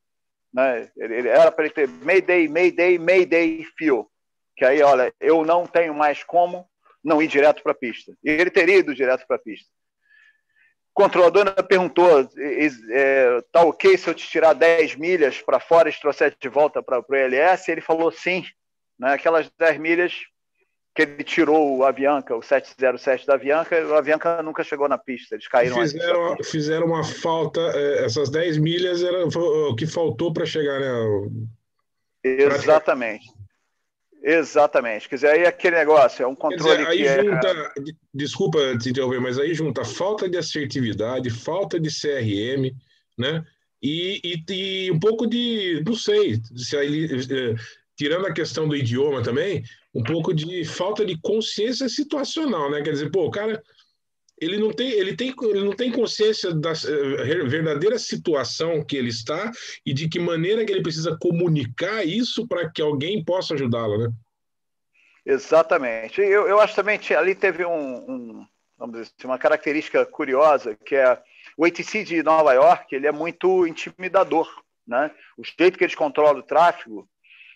Né? Ele, ele era para ele ter Mayday, Mayday, Mayday fuel. Que aí, olha, eu não tenho mais como não ir direto para a pista. E ele teria ido direto para a pista controlador perguntou: é, tá ok se eu te tirar 10 milhas para fora e te trouxer de volta para o ELS? Ele falou sim. Né? Aquelas 10 milhas que ele tirou o Avianca, o 707 da Avianca, o Avianca nunca chegou na pista, eles caíram fizeram, fizeram uma falta, é, essas 10 milhas era o que faltou para chegar, né? Exatamente. Exatamente. Quer dizer, aí é aquele negócio, é um controle dizer, aí que é junta, é... Desculpa te interromper, mas aí junta falta de assertividade, falta de CRM, né? E, e, e um pouco de, não sei, se aí, eh, tirando a questão do idioma também, um pouco de falta de consciência situacional, né? Quer dizer, pô, o cara ele não tem, ele tem, ele não tem consciência da eh, verdadeira situação que ele está e de que maneira que ele precisa comunicar isso para que alguém possa ajudá-lo, né? Exatamente. Eu, eu acho também que ali teve um, um, vamos dizer assim, uma característica curiosa que é o ATC de Nova York ele é muito intimidador, né? O jeito que eles controlam o tráfego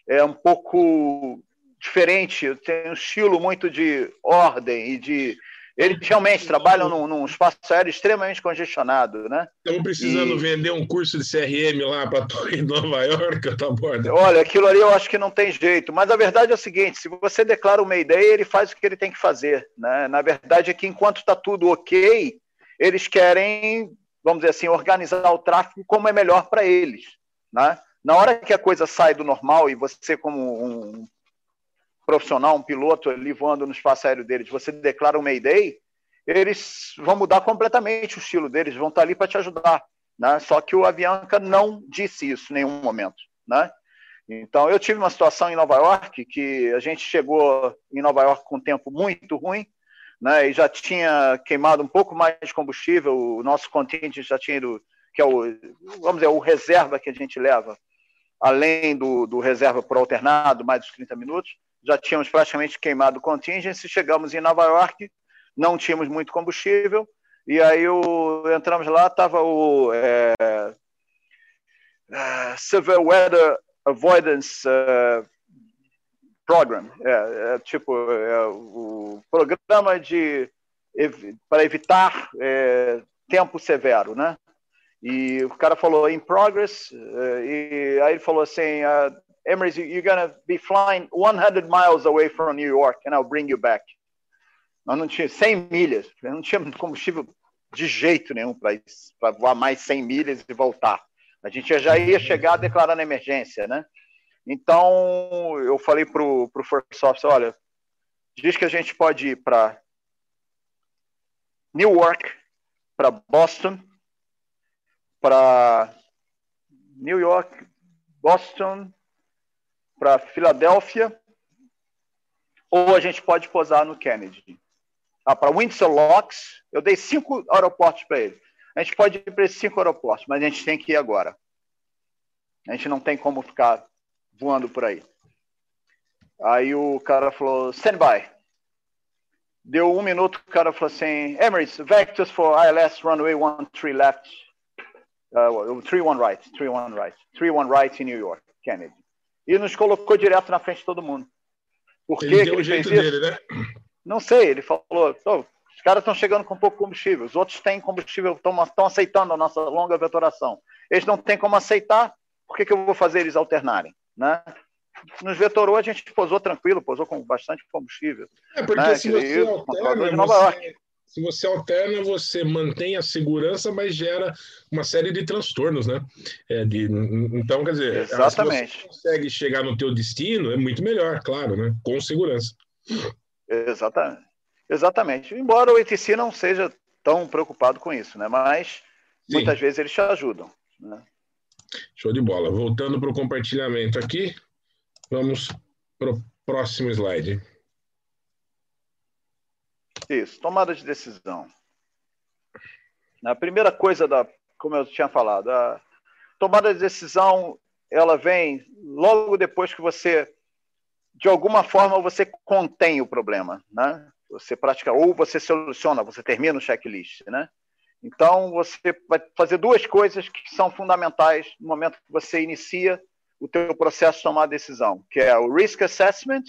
é um pouco diferente, tem um estilo muito de ordem e de eles realmente trabalham num, num, espaço aéreo extremamente congestionado, né? Estamos precisando e... vender um curso de CRM lá para Torre Nova York, tá borda. Olha, aquilo ali eu acho que não tem jeito. Mas a verdade é o seguinte: se você declara uma ideia, ele faz o que ele tem que fazer. Né? Na verdade é que enquanto está tudo ok, eles querem, vamos dizer assim, organizar o tráfego como é melhor para eles. Né? Na hora que a coisa sai do normal e você, como um profissional, um piloto ali voando no espaço aéreo deles, você declara um Mayday, eles vão mudar completamente o estilo deles, vão estar ali para te ajudar. Né? Só que o Avianca não disse isso em nenhum momento. Né? Então, eu tive uma situação em Nova York que a gente chegou em Nova York com um tempo muito ruim, né? E já tinha queimado um pouco mais de combustível, o nosso contingente já tinha ido, que é o, vamos dizer, o reserva que a gente leva, além do, do reserva por alternado, mais dos 30 minutos já tínhamos praticamente queimado o contingency, chegamos em Nova York, não tínhamos muito combustível, e aí o, entramos lá, estava o é, uh, Severe Weather Avoidance uh, Program, é, é tipo é, o programa de para evitar tempo severo, né? E o cara falou in progress, e aí ele falou assim, uh, Emirates, you're going to be flying 100 miles away from New York and I'll bring you back. Nós não tinha 100 milhas, não tinha combustível de jeito nenhum para voar mais 100 milhas e voltar. A gente já ia chegar declarando emergência, né? Então, eu falei para o First Officer, olha, diz que a gente pode ir para Newark, para Boston, para New York, Boston, para Filadélfia, ou a gente pode posar no Kennedy. Ah, para Windsor Locks, eu dei cinco aeroportos para ele. A gente pode ir para esses cinco aeroportos, mas a gente tem que ir agora. A gente não tem como ficar voando por aí. Aí o cara falou, stand by. Deu um minuto, o cara falou assim, Emirates, vectors for ILS runway 13 left, uh, 31 right, 31 right, 31 right in New York, Kennedy e nos colocou direto na frente de todo mundo. Por ele que deu o jeito dele, né? Não sei, ele falou: os caras estão chegando com pouco combustível, os outros têm combustível, estão aceitando a nossa longa vetoração. Eles não têm como aceitar, por que, que eu vou fazer eles alternarem? Né? Nos vetorou, a gente posou tranquilo, posou com bastante combustível. É, porque né? se você alterna, você, se você alterna, você mantém a segurança, mas gera uma série de transtornos, né? É, de, então, quer dizer, Exatamente. se você consegue chegar no teu destino, é muito melhor, claro, né? Com segurança. Exatamente. Exatamente. Embora o ETC não seja tão preocupado com isso, né? Mas Sim. muitas vezes eles te ajudam. Né? Show de bola. Voltando para o compartilhamento aqui, vamos para o próximo slide. Isso, tomada de decisão. A primeira coisa da, como eu tinha falado, a tomada de decisão, ela vem logo depois que você, de alguma forma, você contém o problema, né? Você pratica ou você soluciona, você termina o checklist, né? Então você vai fazer duas coisas que são fundamentais no momento que você inicia o teu processo de tomar decisão, que é o risk assessment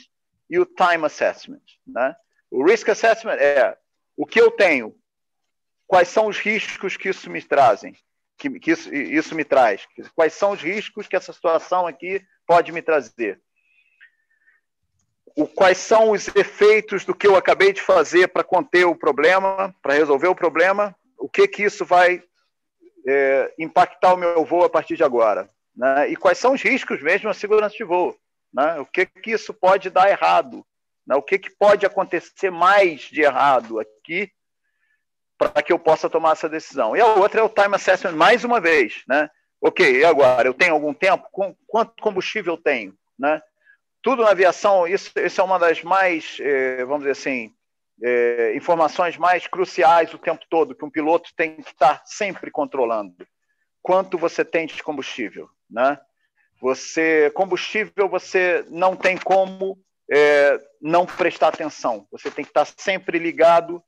e o time assessment, né? O risk assessment é o que eu tenho, quais são os riscos que isso me trazem, que, que isso, isso me traz, quais são os riscos que essa situação aqui pode me trazer. O, quais são os efeitos do que eu acabei de fazer para conter o problema, para resolver o problema, o que que isso vai é, impactar o meu voo a partir de agora, né? E quais são os riscos mesmo na segurança de voo, né? O que que isso pode dar errado, né? O que que pode acontecer mais de errado aqui para que eu possa tomar essa decisão. E a outra é o time assessment, mais uma vez, né? Ok, e agora? Eu tenho algum tempo? Quanto combustível eu tenho? Né? Tudo na aviação, isso, isso é uma das mais, eh, vamos dizer assim, eh, informações mais cruciais o tempo todo, que um piloto tem que estar sempre controlando. Quanto você tem de combustível, né? Você, combustível, você não tem como eh, não prestar atenção. Você tem que estar sempre ligado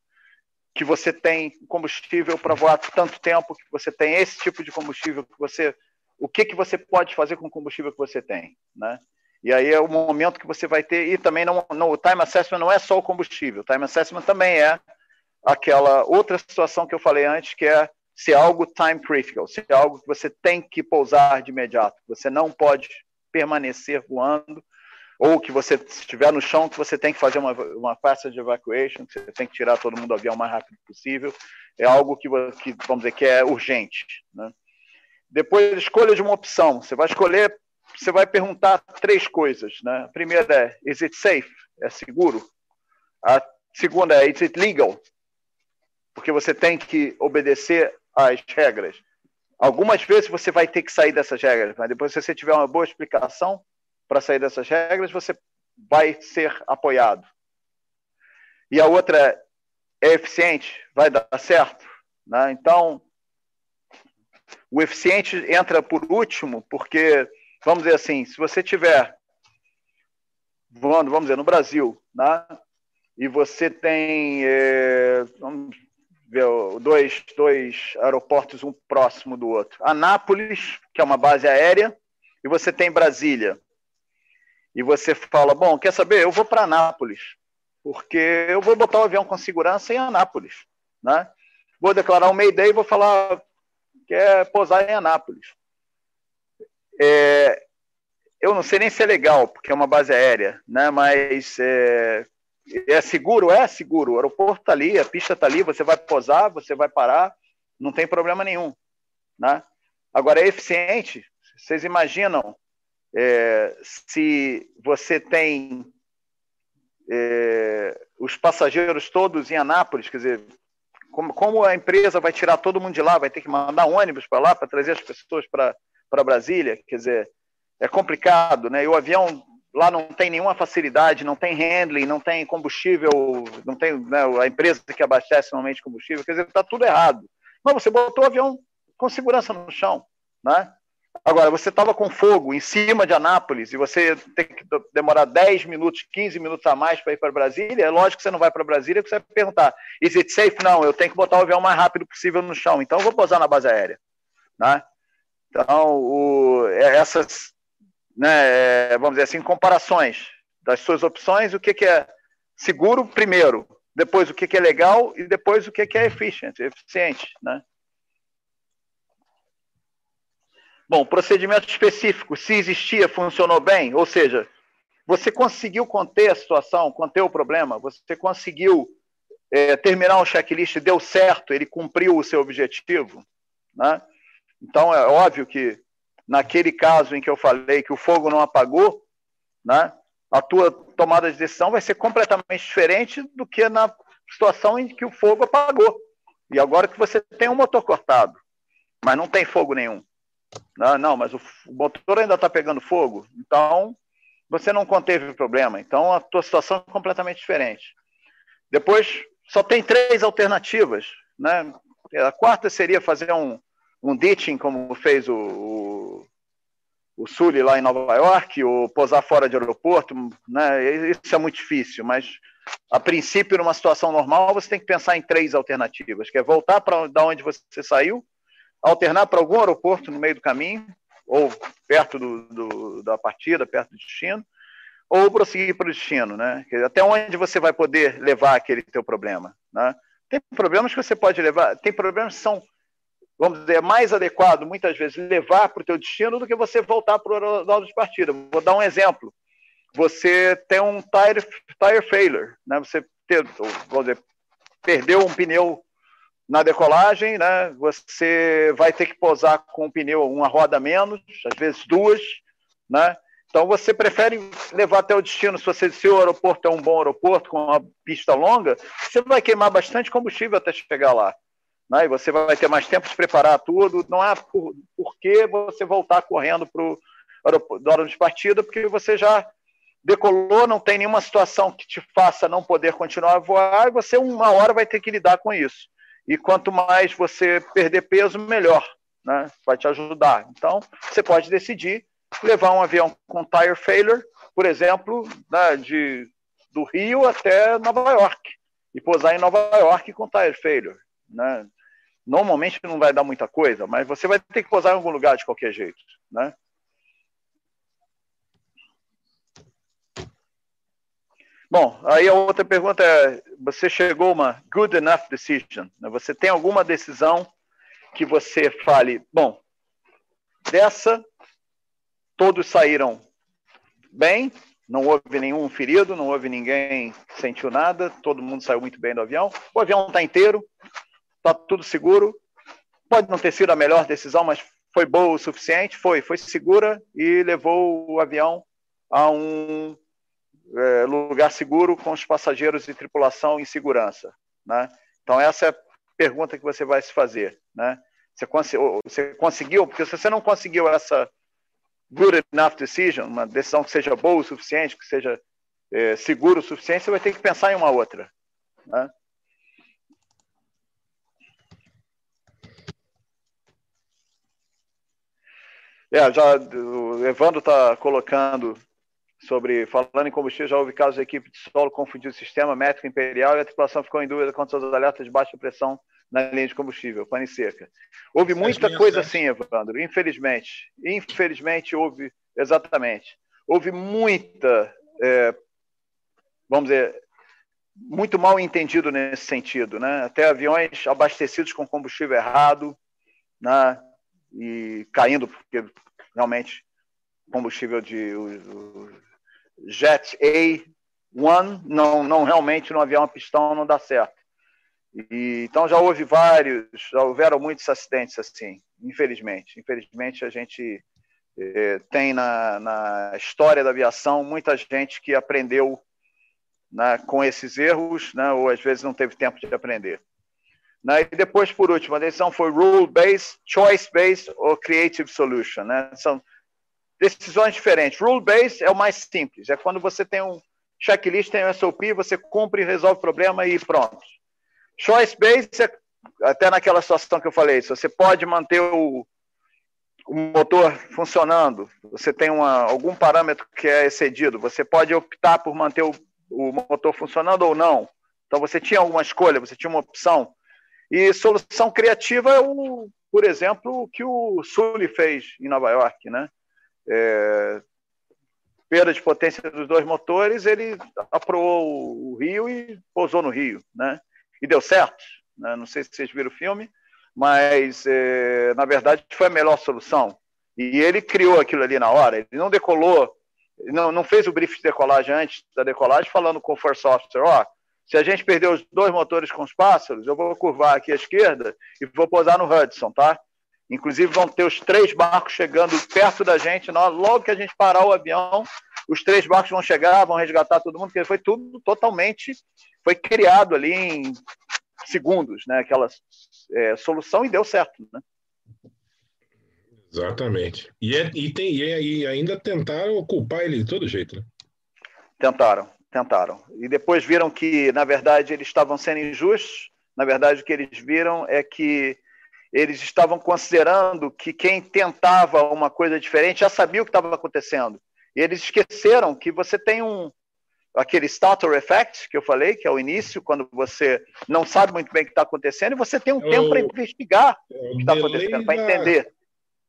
que você tem combustível para voar tanto tempo, que você tem esse tipo de combustível, que você, o que, que você pode fazer com o combustível que você tem, né? E aí é o momento que você vai ter, e também não, não, o time assessment não é só o combustível, o time assessment também é aquela outra situação que eu falei antes, que é se é algo time critical, se é algo que você tem que pousar de imediato, você não pode permanecer voando, ou que você estiver no chão, que você tem que fazer uma, uma fast de evacuation, que você tem que tirar todo mundo do avião o mais rápido possível, é algo que, que vamos dizer, que é urgente. Né? Depois, escolha de uma opção. Você vai escolher, você vai perguntar três coisas. Né? A primeira é, is it safe? É seguro? A segunda é, is it legal? Porque você tem que obedecer às regras. Algumas vezes você vai ter que sair dessas regras, mas depois, se você tiver uma boa explicação, para sair dessas regras, você vai ser apoiado. E a outra é eficiente, vai dar certo. Né? Então, o eficiente entra por último, porque, vamos dizer assim, se você tiver voando, vamos dizer, no Brasil, né? e você tem, é, vamos ver, dois, dois aeroportos, um próximo do outro. Anápolis, que é uma base aérea, e você tem Brasília e você fala, bom, quer saber? Eu vou para Anápolis, porque eu vou botar o avião com segurança em Anápolis, né? Vou declarar um Mayday e vou falar que é pousar em Anápolis. É, eu não sei nem se é legal, porque é uma base aérea, né? Mas é, é seguro? É seguro. O aeroporto está ali, a pista está ali, você vai posar, você vai parar, não tem problema nenhum, né? Agora, é eficiente? Vocês imaginam é, se você tem é, os passageiros todos em Anápolis, quer dizer, como, como, a empresa vai tirar todo mundo de lá, vai ter que mandar um ônibus para lá para trazer as pessoas para Brasília, quer dizer, é complicado, né? E o avião lá não tem nenhuma facilidade, não tem handling, não tem combustível, não tem né, a empresa que abastece normalmente combustível, quer dizer, está tudo errado. Mas você botou o avião com segurança no chão, né? Agora, você estava com fogo em cima de Anápolis e você tem que demorar 10 minutos, 15 minutos a mais para ir para Brasília, é lógico que você não vai para Brasília, que você vai perguntar, is it safe? Não, eu tenho que botar o avião o mais rápido possível no chão, então eu vou pousar na base aérea. Né? Então, o, é, essas, né, é, vamos dizer assim, comparações das suas opções, o que, que é seguro primeiro, depois o que, que é legal e depois o que, que é efficient, eficiente, né? Bom, procedimento específico, se existia, funcionou bem? Ou seja, você conseguiu conter a situação, conter o problema, você conseguiu é, terminar um checklist, deu certo, ele cumpriu o seu objetivo? Né? Então, é óbvio que naquele caso em que eu falei que o fogo não apagou, né, a tua tomada de decisão vai ser completamente diferente do que na situação em que o fogo apagou. E agora que você tem um motor cortado, mas não tem fogo nenhum. Não, não mas o motor ainda está pegando fogo, então você não conteve o problema. Então a tua situação é completamente diferente. Depois, só tem três alternativas. Né? A quarta seria fazer um, um ditching, como fez o, o, o Sully lá em Nova York, ou posar fora de aeroporto. Né? Isso é muito difícil, mas a princípio, numa situação normal, você tem que pensar em três alternativas, que é voltar para onde você saiu, alternar para algum aeroporto no meio do caminho, ou perto do, do, da partida, perto do destino, ou prosseguir para o destino, né? Até onde você vai poder levar aquele teu problema, né? Tem problemas que você pode levar, tem problemas que são, vamos dizer, mais adequado, muitas vezes, levar para o teu destino do que você voltar para o aerodrome de partida. Vou dar um exemplo. Você tem um tire, tire failure, né? Você dizer, perdeu um pneu na decolagem, né? Você vai ter que posar com um pneu uma roda menos, às vezes duas, né? Então você prefere levar até o destino, se, você, se o aeroporto é um bom aeroporto, com uma pista longa, você vai queimar bastante combustível até chegar lá. Né? E você vai ter mais tempo de preparar tudo. Não há por, por que você voltar correndo para o aeroporto de partida, porque você já decolou, não tem nenhuma situação que te faça não poder continuar a voar, e você uma hora vai ter que lidar com isso. E quanto mais você perder peso, melhor. Né? Vai te ajudar. Então, você pode decidir levar um avião com tire failure, por exemplo, né, de, do Rio até Nova York, e pousar em Nova York com tire failure. Né? Normalmente não vai dar muita coisa, mas você vai ter que pousar em algum lugar de qualquer jeito. Né? Bom, aí a outra pergunta é: você chegou a uma good enough decision? Né? Você tem alguma decisão que você fale, bom, dessa Todos saíram bem, não houve nenhum ferido, não houve ninguém sentiu nada, todo mundo saiu muito bem do avião. O avião está inteiro, está tudo seguro. Pode não ter sido a melhor decisão, mas foi boa o suficiente, foi, foi segura e levou o avião a um é, lugar seguro com os passageiros e tripulação em segurança. Né? Então, essa é a pergunta que você vai se fazer. Né? Você, cons você conseguiu, porque se você não conseguiu essa good enough decision, uma decisão que seja boa o suficiente, que seja é, seguro o suficiente, você vai ter que pensar em uma outra. Né? É, já, o Evandro está colocando sobre, falando em combustível, já houve casos de equipe de solo confundir o sistema métrico imperial e a tripulação ficou em dúvida quanto aos alertas de baixa pressão na linha de combustível, pane seca. Houve muita coisa assim, Evandro, infelizmente. Infelizmente houve, exatamente. Houve muita, é, vamos dizer, muito mal entendido nesse sentido, né? Até aviões abastecidos com combustível errado, né? E caindo, porque realmente combustível de o, o Jet A1 não, não realmente no avião a pistão não dá certo. E, então já houve vários, já houveram muitos acidentes assim, infelizmente. Infelizmente a gente eh, tem na, na, história da aviação muita gente que aprendeu né, com esses erros, né, ou às vezes não teve tempo de aprender. Né, e depois, por último, a decisão foi rule-based, choice-based ou creative solution. Né? São decisões diferentes. Rule-based é o mais simples, é quando você tem um checklist, tem um SOP, você cumpre, resolve o problema e pronto. Choice base, até naquela situação que eu falei, se você pode manter o, o motor funcionando, você tem uma, algum parâmetro que é excedido, você pode optar por manter o, o motor funcionando ou não. Então você tinha alguma escolha, você tinha uma opção. E solução criativa é o, por exemplo, o que o Sully fez em Nova York, né? É, perda de potência dos dois motores, ele aproou o Rio e pousou no Rio, né? e deu certo. Né? Não sei se vocês viram o filme, mas é, na verdade foi a melhor solução. E ele criou aquilo ali na hora. Ele não decolou, não, não fez o briefing de decolagem antes da decolagem, falando com o Force Officer: ó, se a gente perder os dois motores com os pássaros, eu vou curvar aqui à esquerda e vou posar no Hudson, tá? Inclusive vão ter os três barcos chegando perto da gente. Logo que a gente parar o avião, os três barcos vão chegar, vão resgatar todo mundo, porque foi tudo totalmente, foi criado ali em segundos, né? Aquela é, solução e deu certo, né? Exatamente. E, é, e, tem, e ainda tentaram culpar ele de todo jeito, né? Tentaram, tentaram. E depois viram que, na verdade, eles estavam sendo injustos. Na verdade, o que eles viram é que eles estavam considerando que quem tentava uma coisa diferente já sabia o que estava acontecendo. E eles esqueceram que você tem um aquele starter effect que eu falei, que é o início, quando você não sabe muito bem o que está acontecendo, e você tem um é tempo para investigar é o que está acontecendo, para entender.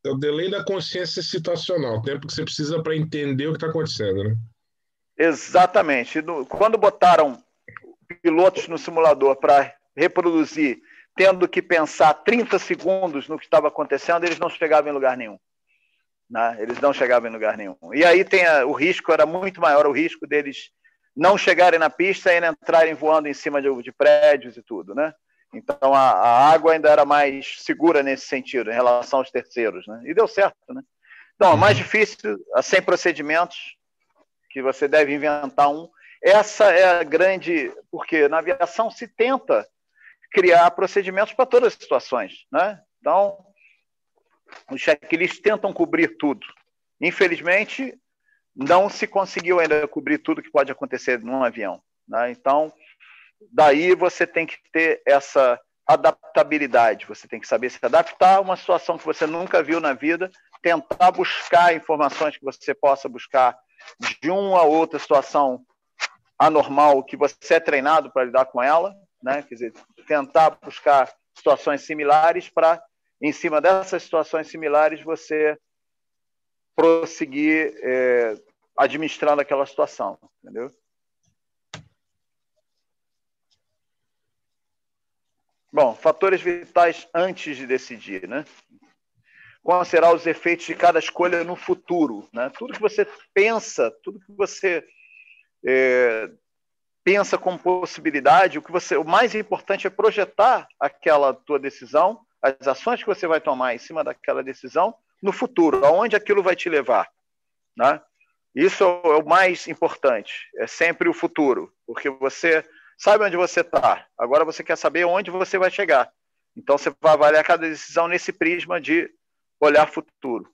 É o delay da consciência situacional, o tempo que você precisa para entender o que está acontecendo, né? Exatamente. Quando botaram pilotos no simulador para reproduzir, tendo que pensar 30 segundos no que estava acontecendo, eles não chegavam em lugar nenhum. Né? Eles não chegavam em lugar nenhum. E aí tem a, o risco era muito maior, o risco deles não chegarem na pista e entrarem voando em cima de, de prédios e tudo, né? Então a, a, água ainda era mais segura nesse sentido, em relação aos terceiros, né? E deu certo, né? Então, é mais difícil, a 100 procedimentos, que você deve inventar um. Essa é a grande. Porque na aviação se tenta criar procedimentos para todas as situações. Né? Então, os checklists tentam cobrir tudo. Infelizmente, não se conseguiu ainda cobrir tudo que pode acontecer num avião. Né? Então, daí você tem que ter essa adaptabilidade. Você tem que saber se adaptar a uma situação que você nunca viu na vida, tentar buscar informações que você possa buscar de uma ou outra situação anormal que você é treinado para lidar com ela, né? Quer dizer, tentar buscar situações similares para, em cima dessas situações similares, você prosseguir é, administrando aquela situação, entendeu? Bom, fatores vitais antes de decidir, né? Considerar os efeitos de cada escolha no futuro, né? Tudo que você pensa, tudo que você é, pensa como possibilidade, o que você, o mais importante é projetar aquela tua decisão, as ações que você vai tomar em cima daquela decisão no futuro, aonde aquilo vai te levar, né? Isso é o mais importante, é sempre o futuro, porque você sabe onde você está, agora você quer saber onde você vai chegar. Então você vai avaliar cada decisão nesse prisma de olhar futuro.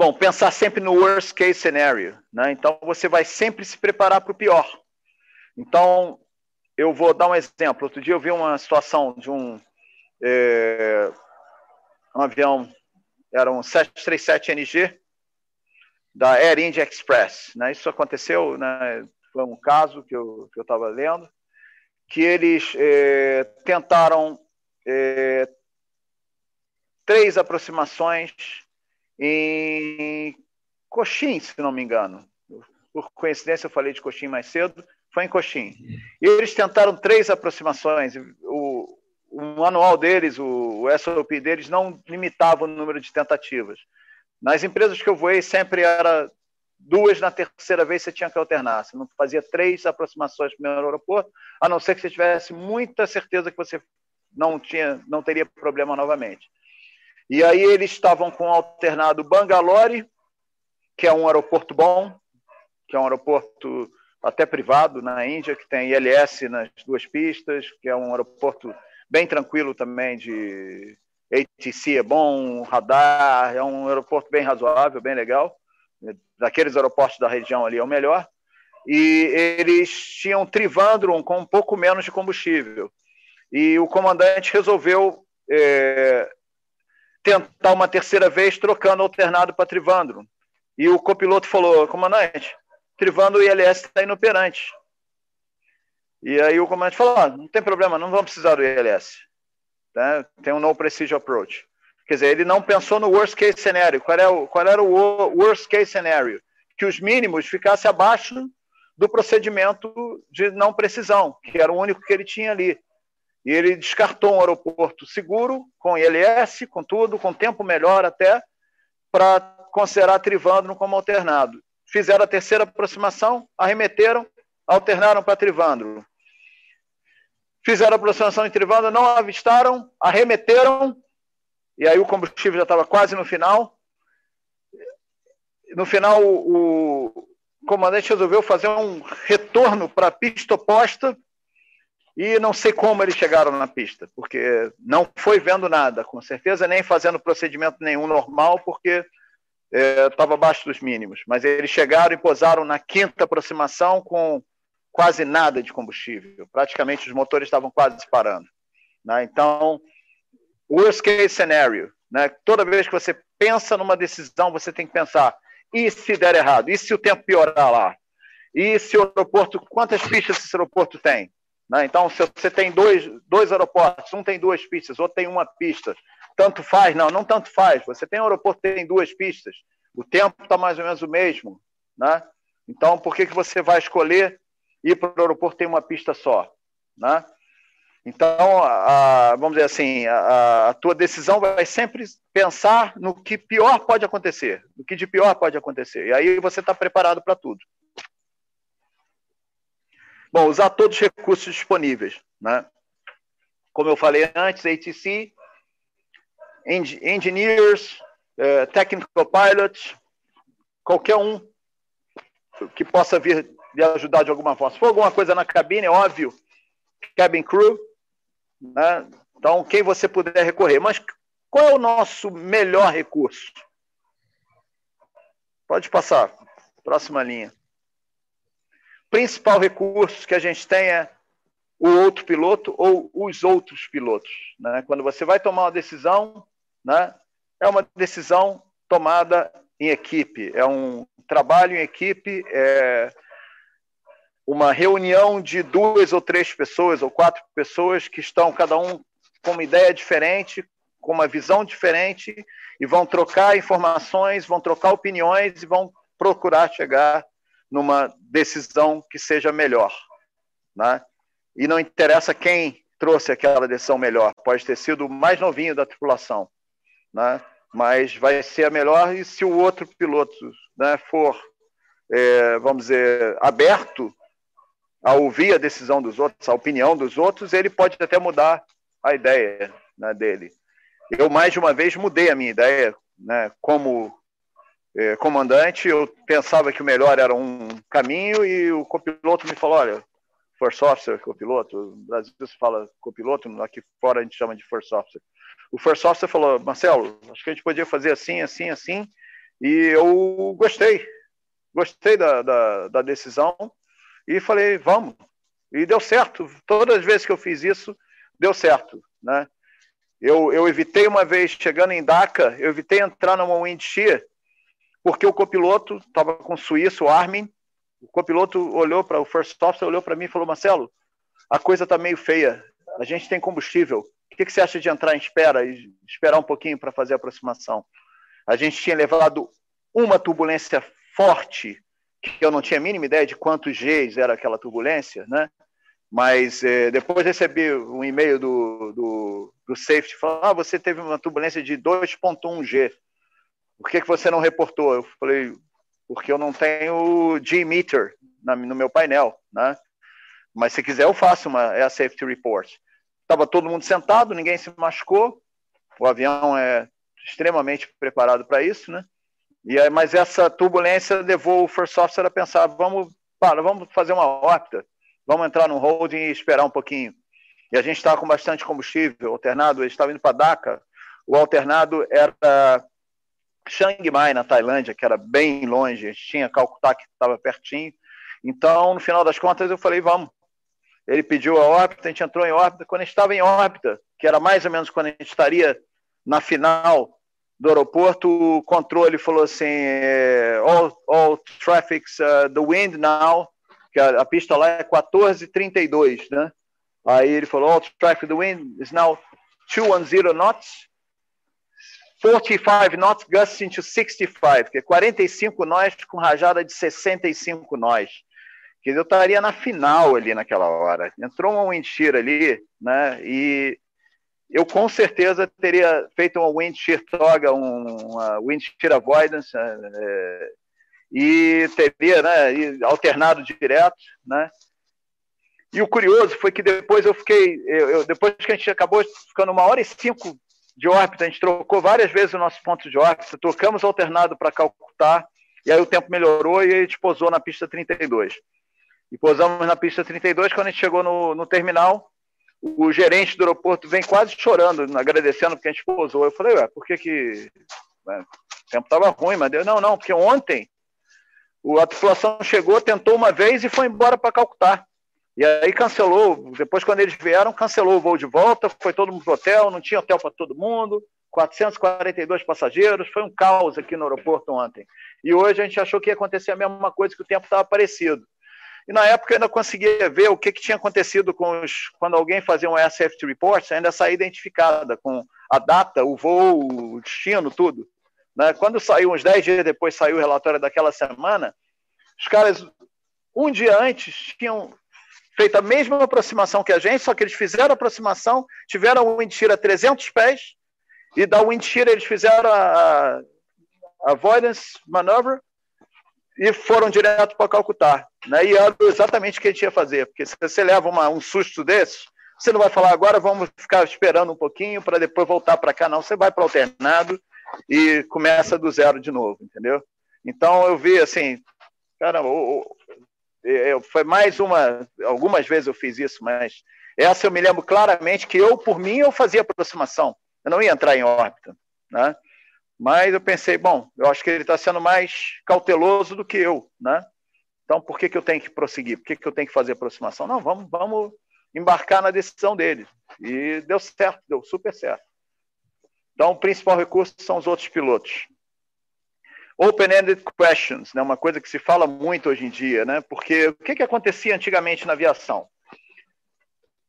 Bom, pensar sempre no worst case scenario, né? Então você vai sempre se preparar para o pior. Então eu vou dar um exemplo. Outro dia eu vi uma situação de um é, um avião, era um 737NG da Air India Express, né? Isso aconteceu, né? Foi um caso que eu que eu estava lendo que eles é, tentaram é, três aproximações em Coxim, se não me engano. Por coincidência, eu falei de Coxim mais cedo, foi em Coxim. E eles tentaram três aproximações. O, o manual deles, o, o SOP deles, não limitava o número de tentativas. Nas empresas que eu voei, sempre era duas na terceira vez você tinha que alternar. Você não fazia três aproximações para o aeroporto, a não ser que você tivesse muita certeza que você não tinha, não teria problema novamente. E aí eles estavam com o alternado Bangalore, que é um aeroporto bom, que é um aeroporto até privado na Índia, que tem ILS nas duas pistas, que é um aeroporto bem tranquilo também de ATC é bom, radar, é um aeroporto bem razoável, bem legal. Daqueles aeroportos da região ali é o melhor. E eles tinham Trivandrum com um pouco menos de combustível. E o comandante resolveu é, tentar uma terceira vez, trocando alternado para Trivandro. E o copiloto falou, comandante, Trivandro ILS está inoperante. E aí o comandante falou, ah, não tem problema, não vamos precisar do ILS. Né? Tem um no precision approach. Quer dizer, ele não pensou no worst case scenario. Qual era, o, qual era o worst case scenario? Que os mínimos ficassem abaixo do procedimento de não precisão, que era o único que ele tinha ali. E ele descartou um aeroporto seguro, com ILS, com tudo, com tempo melhor até, para considerar Trivandro como alternado. Fizeram a terceira aproximação, arremeteram, alternaram para Trivandro. Fizeram a aproximação em Trivandro, não avistaram, arremeteram, e aí o combustível já estava quase no final. no final, o comandante resolveu fazer um retorno para a pista oposta e não sei como eles chegaram na pista, porque não foi vendo nada, com certeza, nem fazendo procedimento nenhum normal, porque estava é, abaixo dos mínimos. Mas eles chegaram e posaram na quinta aproximação com quase nada de combustível. Praticamente os motores estavam quase parando. Né? Então, worst case scenario. Né? Toda vez que você pensa numa decisão, você tem que pensar: e se der errado? E se o tempo piorar lá? E se o aeroporto, quantas pistas esse aeroporto tem? Né? Então, se você tem dois, dois aeroportos, um tem duas pistas, outro tem uma pista, tanto faz? Não, não tanto faz. Você tem um aeroporto que tem duas pistas, o tempo está mais ou menos o mesmo. Né? Então, por que, que você vai escolher ir para o aeroporto tem uma pista só? Né? Então, a, vamos dizer assim, a, a, tua decisão vai sempre pensar no que pior pode acontecer, no que de pior pode acontecer. E aí você está preparado para tudo. Bom, usar todos os recursos disponíveis. Né? Como eu falei antes, ATC, engineers, uh, technical pilots, qualquer um que possa vir de ajudar de alguma forma. Se for alguma coisa na cabine, é óbvio, cabin crew, né? Então, quem você puder recorrer. Mas qual é o nosso melhor recurso? Pode passar. Próxima linha principal recurso que a gente tem é o outro piloto ou os outros pilotos. Né? Quando você vai tomar uma decisão, né, é uma decisão tomada em equipe, é um trabalho em equipe, é uma reunião de duas ou três pessoas ou quatro pessoas que estão cada um com uma ideia diferente, com uma visão diferente e vão trocar informações, vão trocar opiniões e vão procurar chegar numa decisão que seja melhor. Né? E não interessa quem trouxe aquela decisão melhor, pode ter sido o mais novinho da tripulação, né? mas vai ser a melhor e se o outro piloto né, for, é, vamos dizer, aberto a ouvir a decisão dos outros, a opinião dos outros, ele pode até mudar a ideia né, dele. Eu, mais de uma vez, mudei a minha ideia né, como é, comandante, eu pensava que o melhor era um caminho e o copiloto me falou, olha, First Officer, copiloto, no Brasil se fala copiloto, aqui fora a gente chama de First Officer. O First Officer falou, Marcelo, acho que a gente podia fazer assim, assim, assim, e eu gostei, gostei da, da, da decisão e falei, vamos. E deu certo, todas as vezes que eu fiz isso, deu certo, né? Eu, eu evitei uma vez, chegando em DACA, eu evitei entrar numa wind shear, porque o copiloto estava com o suíço, o Armin, o copiloto olhou para o First Officer, olhou para mim e falou, Marcelo, a coisa está meio feia, a gente tem combustível, o que, que você acha de entrar em espera e esperar um pouquinho para fazer a aproximação? A gente tinha levado uma turbulência forte, que eu não tinha a mínima ideia de quantos Gs era aquela turbulência, né? Mas eh, depois recebi um e-mail do, do, do safety falando: ah, você teve uma turbulência de 2,1 G por que, que você não reportou? Eu falei, porque eu não tenho G-meter no meu painel, né? Mas se quiser eu faço uma é a safety report. Estava todo mundo sentado, ninguém se machucou. O avião é extremamente preparado para isso, né? E aí, mas essa turbulência levou o first officer a pensar, vamos, para, vamos fazer uma órbita, vamos entrar no holding e esperar um pouquinho. E a gente estava com bastante combustível, alternado, eles estavam indo para Dhaka. O alternado era Chiang Mai, na Tailândia, que era bem longe, a gente tinha Calcutá, que estava pertinho. Então, no final das contas, eu falei, vamos. Ele pediu a órbita, a gente entrou em órbita. Quando a gente estava em órbita, que era mais ou menos quando a gente estaria na final do aeroporto, o controle falou assim: é, all, all traffics, uh, the wind now, que a, a pista lá é 14,32, né? Aí ele falou: all traffic, the wind is now 210 knots. 45 knots gusts into 65, que é 45 nós com rajada de 65 nós. Que eu estaria na final ali naquela hora. Entrou uma wind shear ali, né? E eu com certeza teria feito uma wind shear toga, uma wind shear avoidance, é, e teria né, alternado direto, né? E o curioso foi que depois eu fiquei, eu, eu, depois que a gente acabou ficando uma hora e cinco de órbita, a gente trocou várias vezes o nosso ponto de órbita, trocamos alternado para Calcutá, E aí o tempo melhorou e a gente pousou na pista 32. E pousamos na pista 32, quando a gente chegou no, no terminal, o gerente do aeroporto vem quase chorando, agradecendo porque a gente pousou. Eu falei, ué, por que que... Né, o tempo estava ruim, mas deu, não, não, porque ontem a tripulação chegou, tentou uma vez e foi embora para Calcutá. E aí cancelou, depois quando eles vieram, cancelou o voo de volta, foi todo mundo pro hotel, não tinha hotel para todo mundo, 442 passageiros, foi um caos aqui no aeroporto ontem. E hoje a gente achou que ia acontecer a mesma coisa, que o tempo estava parecido. E na época eu ainda conseguia ver o que, que tinha acontecido com os, quando alguém fazia um SFT report, ainda saía identificada com a data, o voo, o destino, tudo. Né? Quando saiu, uns 10 dias depois saiu o relatório daquela semana, os caras, um dia antes, tinham feito a mesma aproximação que a gente, só que eles fizeram a aproximação, tiveram o wind shear a 300 pés, e da wind shear eles fizeram a, avoidance maneuver e foram direto para Calcutá. Né? E era exatamente o que a gente ia fazer, porque se você leva uma, um susto desse, você não vai falar agora, vamos ficar esperando um pouquinho para depois voltar para cá, não. Você vai para alternado e começa do zero de novo, entendeu? Então eu vi assim, cara, eu, foi mais uma, algumas vezes eu fiz isso, mas essa eu me lembro claramente que eu, por mim, eu fazia aproximação. Eu não ia entrar em órbita, né? Mas eu pensei, bom, eu acho que ele está sendo mais cauteloso do que eu, né? Então, por que, que eu tenho que prosseguir? Por que, que eu tenho que fazer aproximação? Não, vamos, vamos embarcar na decisão dele. E deu certo, deu super certo. Então, o principal recurso são os outros pilotos. Open-ended questions, né? uma coisa que se fala muito hoje em dia, né? porque o que, que acontecia antigamente na aviação?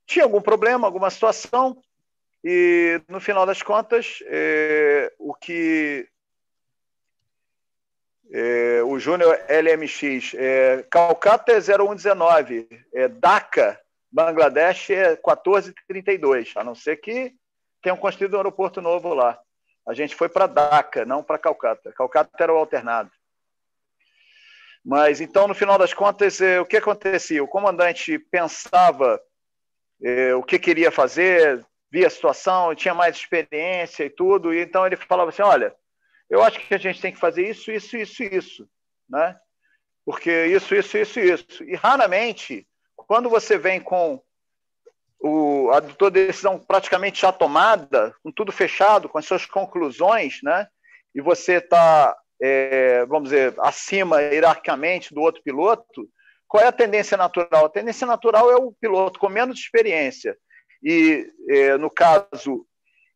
Tinha algum problema, alguma situação, e no final das contas, é, o que é, o Júnior LMX, é, Calcata é 0119, é, Dhaka, Bangladesh é 1432, a não ser que tenham construído um aeroporto novo lá. A gente foi para Dhaka, não para Calcata. Calcata era o alternado. Mas então, no final das contas, eh, o que acontecia? O comandante pensava eh, o que queria fazer, via a situação, tinha mais experiência e tudo, e então ele falava assim: olha, eu acho que a gente tem que fazer isso, isso, isso, isso, né? Porque isso, isso, isso, isso. E raramente, quando você vem com o, a tua decisão praticamente já tomada, com tudo fechado, com as suas conclusões, né? E você está, é, vamos dizer, acima hierarquicamente do outro piloto, qual é a tendência natural? A tendência natural é o piloto com menos experiência e, é, no caso,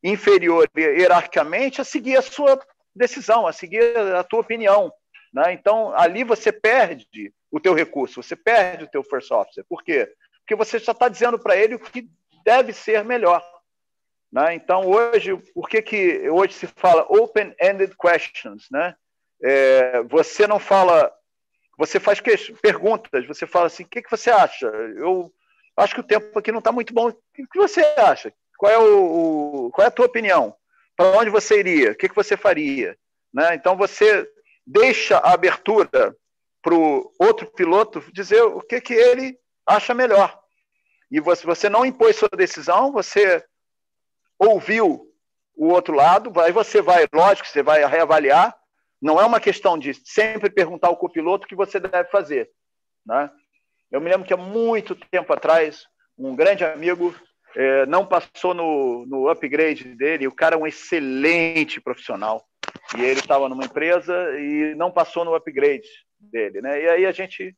inferior hierarquicamente, a seguir a sua decisão, a seguir a tua opinião. Né? Então, ali você perde o teu recurso, você perde o teu first officer. Por quê? porque você já está dizendo para ele o que deve ser melhor. Né? Então, hoje, por que, que hoje se fala open-ended questions? Né? É, você não fala, você faz perguntas, você fala assim, o que, que você acha? Eu acho que o tempo aqui não está muito bom. O que você acha? Qual é, o, qual é a tua opinião? Para onde você iria? O que, que você faria? Né? Então, você deixa a abertura para o outro piloto dizer o que, que ele acha melhor. E você, não impôs sua decisão, você ouviu o outro lado, aí você vai, lógico, você vai reavaliar. Não é uma questão de sempre perguntar ao copiloto o que você deve fazer. Né? Eu me lembro que há muito tempo atrás, um grande amigo é, não passou no, no upgrade dele, o cara é um excelente profissional. E ele estava numa empresa e não passou no upgrade dele. Né? E aí a gente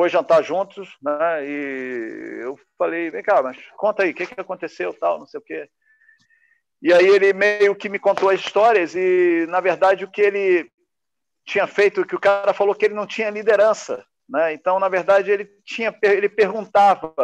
foi jantar juntos, né? E eu falei, vem cá, mas conta aí, o que, que aconteceu, tal, não sei o quê. E aí ele meio que me contou as histórias e, na verdade, o que ele tinha feito, que o cara falou que ele não tinha liderança, né? Então, na verdade, ele tinha, ele perguntava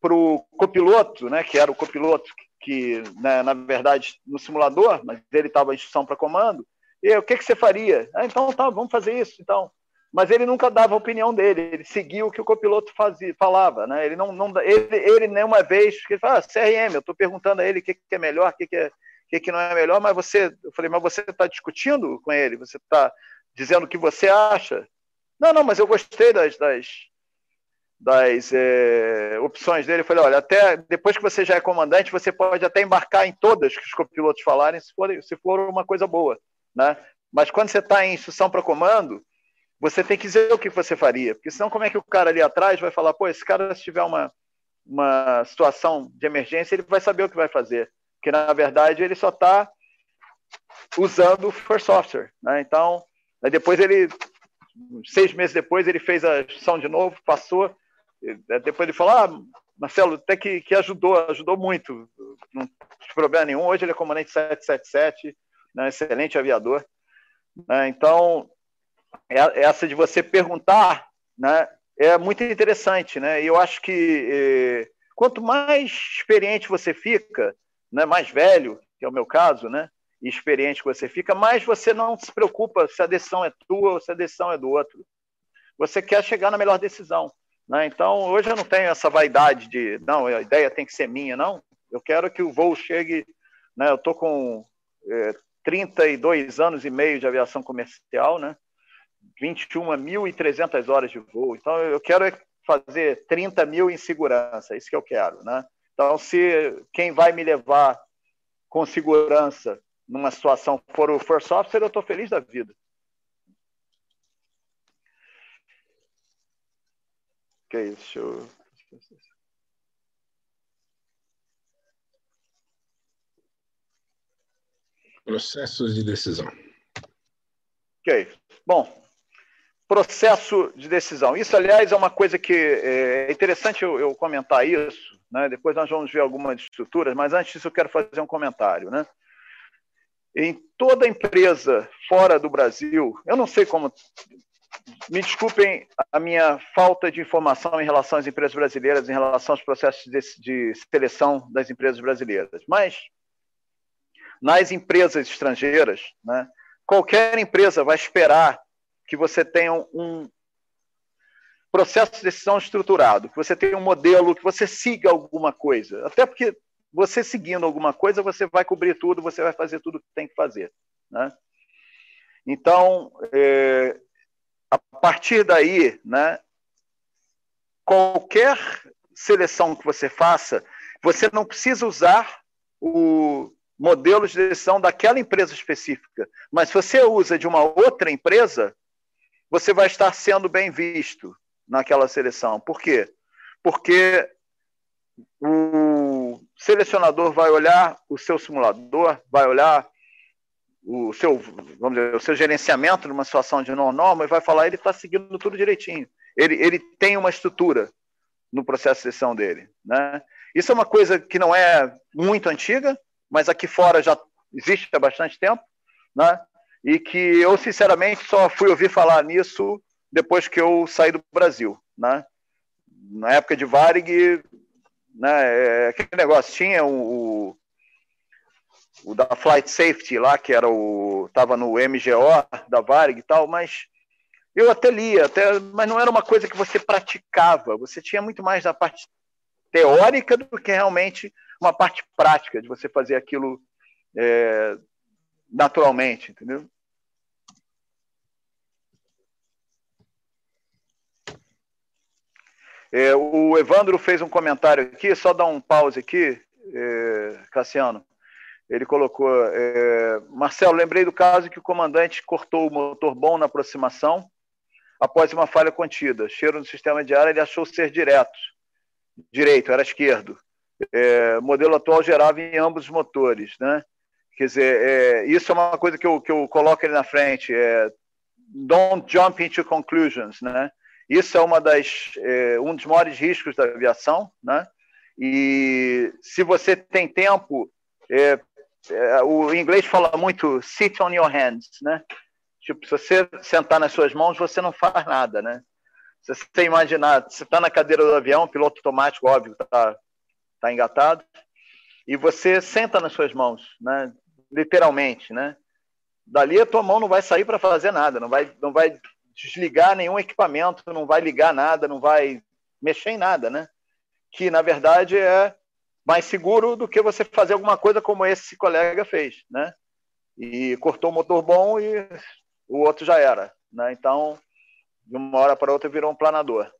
para o copiloto, né? Que era o copiloto que, né, na verdade, no simulador, mas ele estava em instrução para comando. E o que, que você faria? Ah, então, tá, vamos fazer isso, então mas ele nunca dava a opinião dele, ele seguia o que o copiloto fazia, falava, né? Ele não, não ele, ele nenhuma vez, ele fala, ah, CRM, eu estou perguntando a ele o que, que é melhor, o que, que, é, que, que não é melhor, mas você, eu falei, mas você está discutindo com ele, você está dizendo o que você acha? Não, não, mas eu gostei das, das, das é, opções dele. Eu falei, olha, até depois que você já é comandante, você pode até embarcar em todas que os copilotos falarem, se for, se for uma coisa boa, né? Mas quando você está em instrução para comando, você tem que dizer o que você faria, porque senão como é que o cara ali atrás vai falar, pô, esse cara se tiver uma, uma situação de emergência, ele vai saber o que vai fazer, porque na verdade ele só está usando o First Software, né? Então, depois ele, seis meses depois, ele fez a instrução de novo, passou, depois ele falou, ah, Marcelo, até que, que ajudou, ajudou muito, não tem problema nenhum, hoje ele é comandante 777, né? excelente aviador, né? Então, essa de você perguntar, né, é muito interessante, né? E eu acho que eh, quanto mais experiente você fica, né, mais velho, que é o meu caso, né, e experiente que você fica, mais você não se preocupa se a decisão é tua ou se a decisão é do outro. Você quer chegar na melhor decisão. Né? Então, hoje eu não tenho essa vaidade de, não, a ideia tem que ser minha, não. Eu quero que o voo chegue. Né? Eu estou com é, 32 anos e meio de aviação comercial, né? 21.300 horas de voo. Então, eu quero é fazer 30 mil em segurança, é isso que eu quero. Né? Então, se quem vai me levar com segurança numa situação for o First Officer, eu estou feliz da vida. Que é isso? Eu... Processos de decisão. Ok. Bom, processo de decisão. Isso, aliás, é uma coisa que é, é interessante eu, eu comentar isso. Né? Depois nós vamos ver algumas estruturas, mas antes disso eu quero fazer um comentário. Né? Em toda empresa fora do Brasil, eu não sei como. Me desculpem a minha falta de informação em relação às empresas brasileiras, em relação aos processos de, de seleção das empresas brasileiras, mas nas empresas estrangeiras, né, qualquer empresa vai esperar que você tenha um processo de decisão estruturado, que você tenha um modelo, que você siga alguma coisa. Até porque você seguindo alguma coisa, você vai cobrir tudo, você vai fazer tudo que tem que fazer. Né? Então, é, a partir daí, né, qualquer seleção que você faça, você não precisa usar o modelo de decisão daquela empresa específica. Mas se você usa de uma outra empresa, você vai estar sendo bem visto naquela seleção. Por quê? Porque o selecionador vai olhar o seu simulador, vai olhar o seu, vamos dizer, o seu gerenciamento numa situação de não norma e vai falar ele está seguindo tudo direitinho. Ele, ele tem uma estrutura no processo de seleção dele. Né? Isso é uma coisa que não é muito antiga, mas aqui fora já existe há bastante tempo. Né? E que eu, sinceramente, só fui ouvir falar nisso depois que eu saí do Brasil. Né? Na época de Varig, né, é, aquele negócio, tinha o, o, da Flight Safety lá, que era o estava no MGO da Varig e tal, mas eu até lia, até, mas não era uma coisa que você praticava, você tinha muito mais da parte teórica do que realmente uma parte prática de você fazer aquilo é, naturalmente, entendeu? É, o Evandro fez um comentário aqui, só dar um pause aqui, é, Cassiano. Ele colocou: é, Marcelo, lembrei do caso que o comandante cortou o motor bom na aproximação após uma falha contida. Cheiro no sistema de ar, ele achou ser direto. Direito, era esquerdo. É, modelo atual gerava em ambos os motores, né? Quer dizer, é, isso é uma coisa que eu, que eu coloco ali na frente, é, don't jump into conclusions, né? Isso é uma das, é, um dos maiores riscos da aviação, né? E se você tem tempo, é, é, o inglês fala muito sit on your hands, né? Tipo, se você sentar nas suas mãos, você não faz nada, né? Se você imaginar, você está na cadeira do avião, piloto automático, óbvio, está tá engatado, e você senta nas suas mãos, né? Literalmente, né? Dali a tua mão não vai sair para fazer nada, não vai, não vai desligar nenhum equipamento, não vai ligar nada, não vai mexer em nada, né? Que na verdade é mais seguro do que você fazer alguma coisa como esse colega fez, né? E cortou o motor bom e o outro já era, né? Então, de uma hora para outra virou um planador.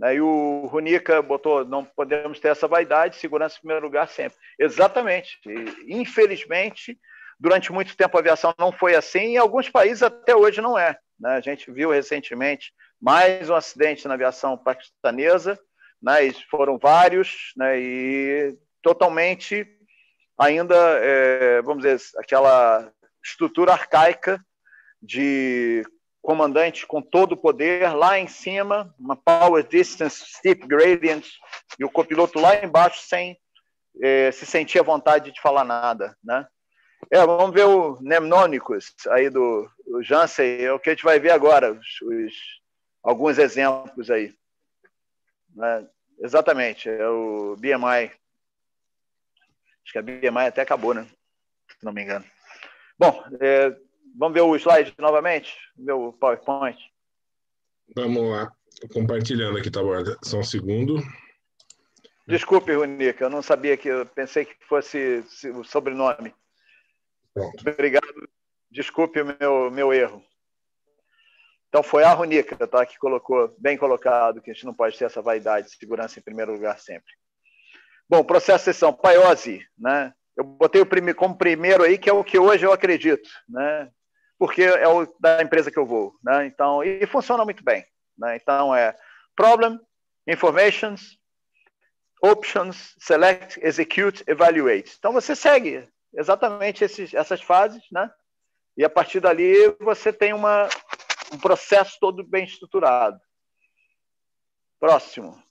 E o Runica botou: não podemos ter essa vaidade, segurança em primeiro lugar sempre. Exatamente. E, infelizmente, Durante muito tempo a aviação não foi assim, e em alguns países até hoje não é. Né? A gente viu recentemente mais um acidente na aviação paquistanesa, né? foram vários, né? e totalmente ainda, é, vamos dizer, aquela estrutura arcaica de comandante com todo o poder lá em cima, uma power distance, steep gradient, e o copiloto lá embaixo sem é, se sentir à vontade de falar nada, né? É, vamos ver o Mnemônicos aí do Jansen, é o que a gente vai ver agora, os, os alguns exemplos aí. Né? Exatamente, é o BMI. Acho que a BMI até acabou, né? Se não me engano. Bom, é, vamos ver o slide novamente? O PowerPoint. Vamos lá. Compartilhando aqui, tá, Borda? Só um segundo. Desculpe, Runica, eu não sabia que eu pensei que fosse o sobrenome. Pronto. Obrigado. Desculpe o meu, meu erro. Então foi a Runica, tá, que colocou, bem colocado, que a gente não pode ter essa vaidade, segurança em primeiro lugar sempre. Bom, processo de sessão, paiose, né? Eu botei o primeiro, como primeiro aí, que é o que hoje eu acredito, né? Porque é o da empresa que eu vou, né? Então, e funciona muito bem, né? Então é problem, informations, options, select, execute, evaluate. Então você segue exatamente esses, essas fases, né? E a partir dali você tem uma, um processo todo bem estruturado. Próximo.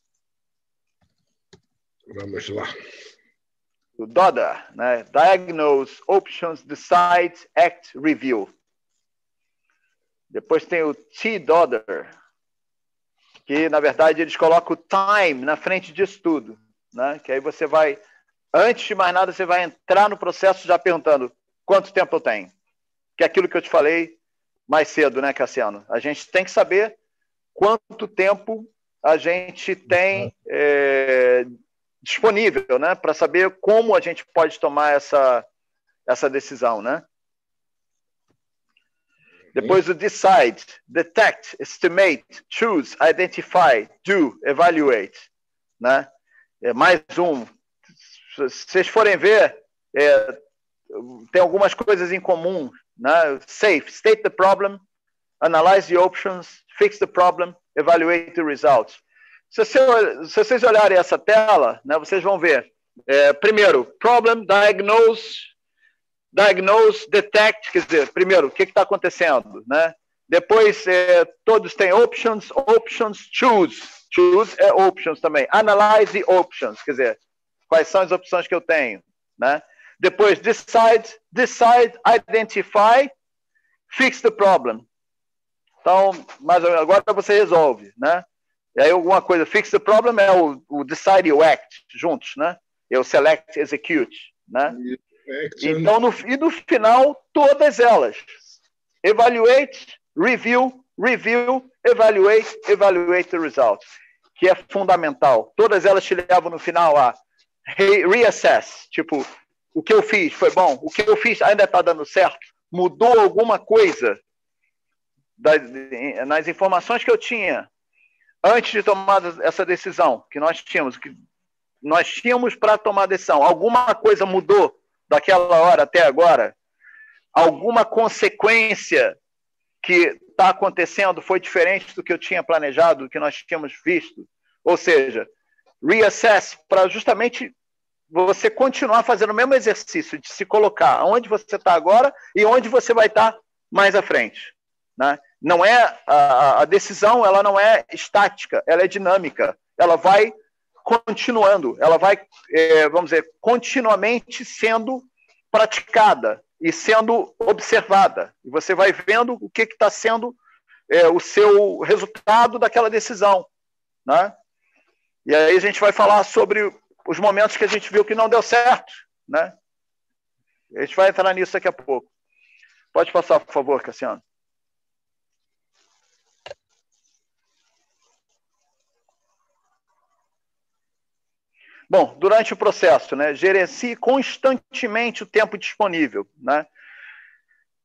Vamos lá. O DODA, né? Diagnose, Options, Decide, Act, Review. Depois tem o T-DODER, que na verdade eles colocam o time na frente disso tudo, né? Que aí você vai, antes de mais nada, você vai entrar no processo já perguntando quanto tempo eu tenho. Que é aquilo que eu te falei mais cedo, né, Cassiano? A gente tem que saber quanto tempo a gente tem é, disponível, né, para saber como a gente pode tomar essa essa decisão, né? Depois o decide, detect, estimate, choose, identify, do, evaluate, né? É mais um. Se vocês forem ver, é, tem algumas coisas em comum, né? Safe, state the problem, analyze the options, fix the problem, evaluate the results. Se, você, se vocês olharem essa tela, né, vocês vão ver, é, primeiro, problem, diagnose, diagnose, detect, quer dizer, primeiro, o que está acontecendo, né? Depois, é, todos têm options, options, choose. Choose é options também. Analyze options, quer dizer, quais são as opções que eu tenho, né? Depois, decide, decide, identify, fix the problem. Então, mais ou menos, agora você resolve, né? E aí alguma coisa, fix the problem é o, o decide e o act juntos, né? O select, execute, né? Então, no, e no final, todas elas. Evaluate, review, review, evaluate, evaluate the results. Que é fundamental. Todas elas te levam no final a reassess. Tipo, o que eu fiz foi bom? O que eu fiz ainda está dando certo? Mudou alguma coisa das, nas informações que eu tinha antes de tomar essa decisão que nós tínhamos, que nós tínhamos para tomar a decisão? Alguma coisa mudou daquela hora até agora, alguma consequência que está acontecendo foi diferente do que eu tinha planejado, do que nós tínhamos visto. Ou seja, reassess para justamente você continuar fazendo o mesmo exercício de se colocar onde você está agora e onde você vai estar tá mais à frente. Né? Não é a, a decisão, ela não é estática, ela é dinâmica. Ela vai continuando, ela vai, é, vamos dizer, continuamente sendo praticada e sendo observada. E você vai vendo o que está sendo é, o seu resultado daquela decisão. Né? E aí a gente vai falar sobre os momentos que a gente viu que não deu certo. Né? A gente vai entrar nisso daqui a pouco. Pode passar, por favor, Cassiano. Bom, durante o processo, né, gerencie constantemente o tempo disponível. Né? Não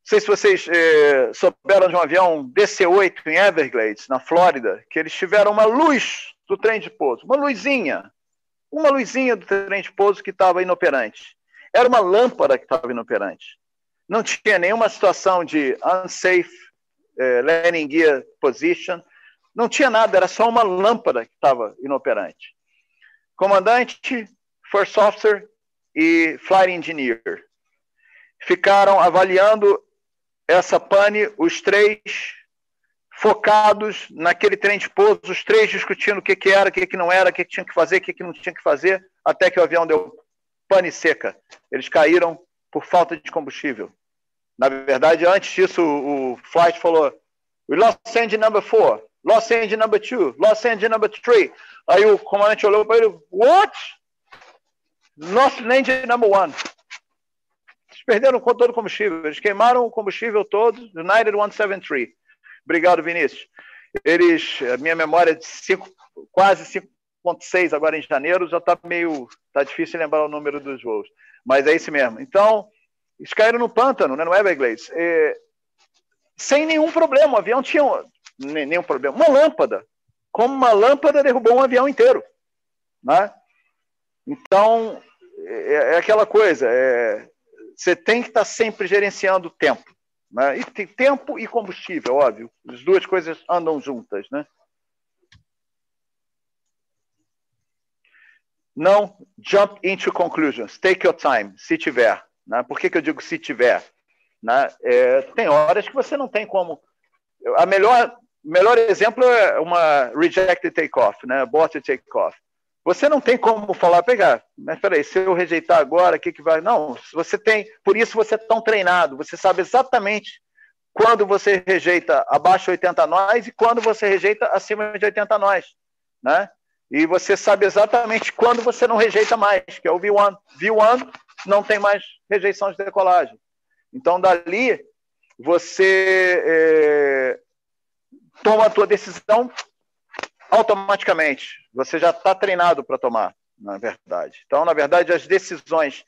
sei se vocês eh, souberam de um avião DC-8 em Everglades, na Flórida, que eles tiveram uma luz do trem de pouso, uma luzinha, uma luzinha do trem de pouso que estava inoperante. Era uma lâmpada que estava inoperante. não tinha nenhuma situação de unsafe eh, landing gear position, não tinha nada, era só uma lâmpada que estava inoperante. Comandante, First Officer e Flight Engineer ficaram avaliando essa pane, os três focados naquele trem de pouso, os três discutindo o que, que era, o que, que não era, o que, que tinha que fazer, o que, que não tinha que fazer, até que o avião deu pane seca. Eles caíram por falta de combustível. Na verdade, antes disso, o, o flight falou: We lost engine number four, lost engine number two, lost engine number three. Aí o comandante olhou para ele: What? Lost engine number one. Eles perderam todo o combustível. Eles queimaram o combustível todo, United 173. Obrigado, Vinícius. Eles, a minha memória é de cinco, quase 5,6 agora em janeiro, já está meio. Está difícil lembrar o número dos voos. Mas é isso mesmo. Então, eles caíram no pântano, né, no Everglades, é, sem nenhum problema. O avião tinha nenhum problema. Uma lâmpada. Como uma lâmpada derrubou um avião inteiro. Né? Então, é, é aquela coisa. É, você tem que estar sempre gerenciando o tempo. Né? E tem tempo e combustível, óbvio. As duas coisas andam juntas. Né? Não jump into conclusions. Take your time, se tiver. Né? Por que, que eu digo se tiver? Né? É, tem horas que você não tem como. A melhor, melhor exemplo é uma rejected takeoff, né? aborted takeoff. Você não tem como falar, pegar, mas peraí, se eu rejeitar agora, o que, que vai. Não, você tem, por isso você é tão treinado, você sabe exatamente quando você rejeita abaixo de 80 nós e quando você rejeita acima de 80 nós, né? E você sabe exatamente quando você não rejeita mais, que é o V1. V1 não tem mais rejeição de decolagem. Então, dali, você é, toma a tua decisão automaticamente. Você já está treinado para tomar, na verdade. Então, na verdade, as decisões,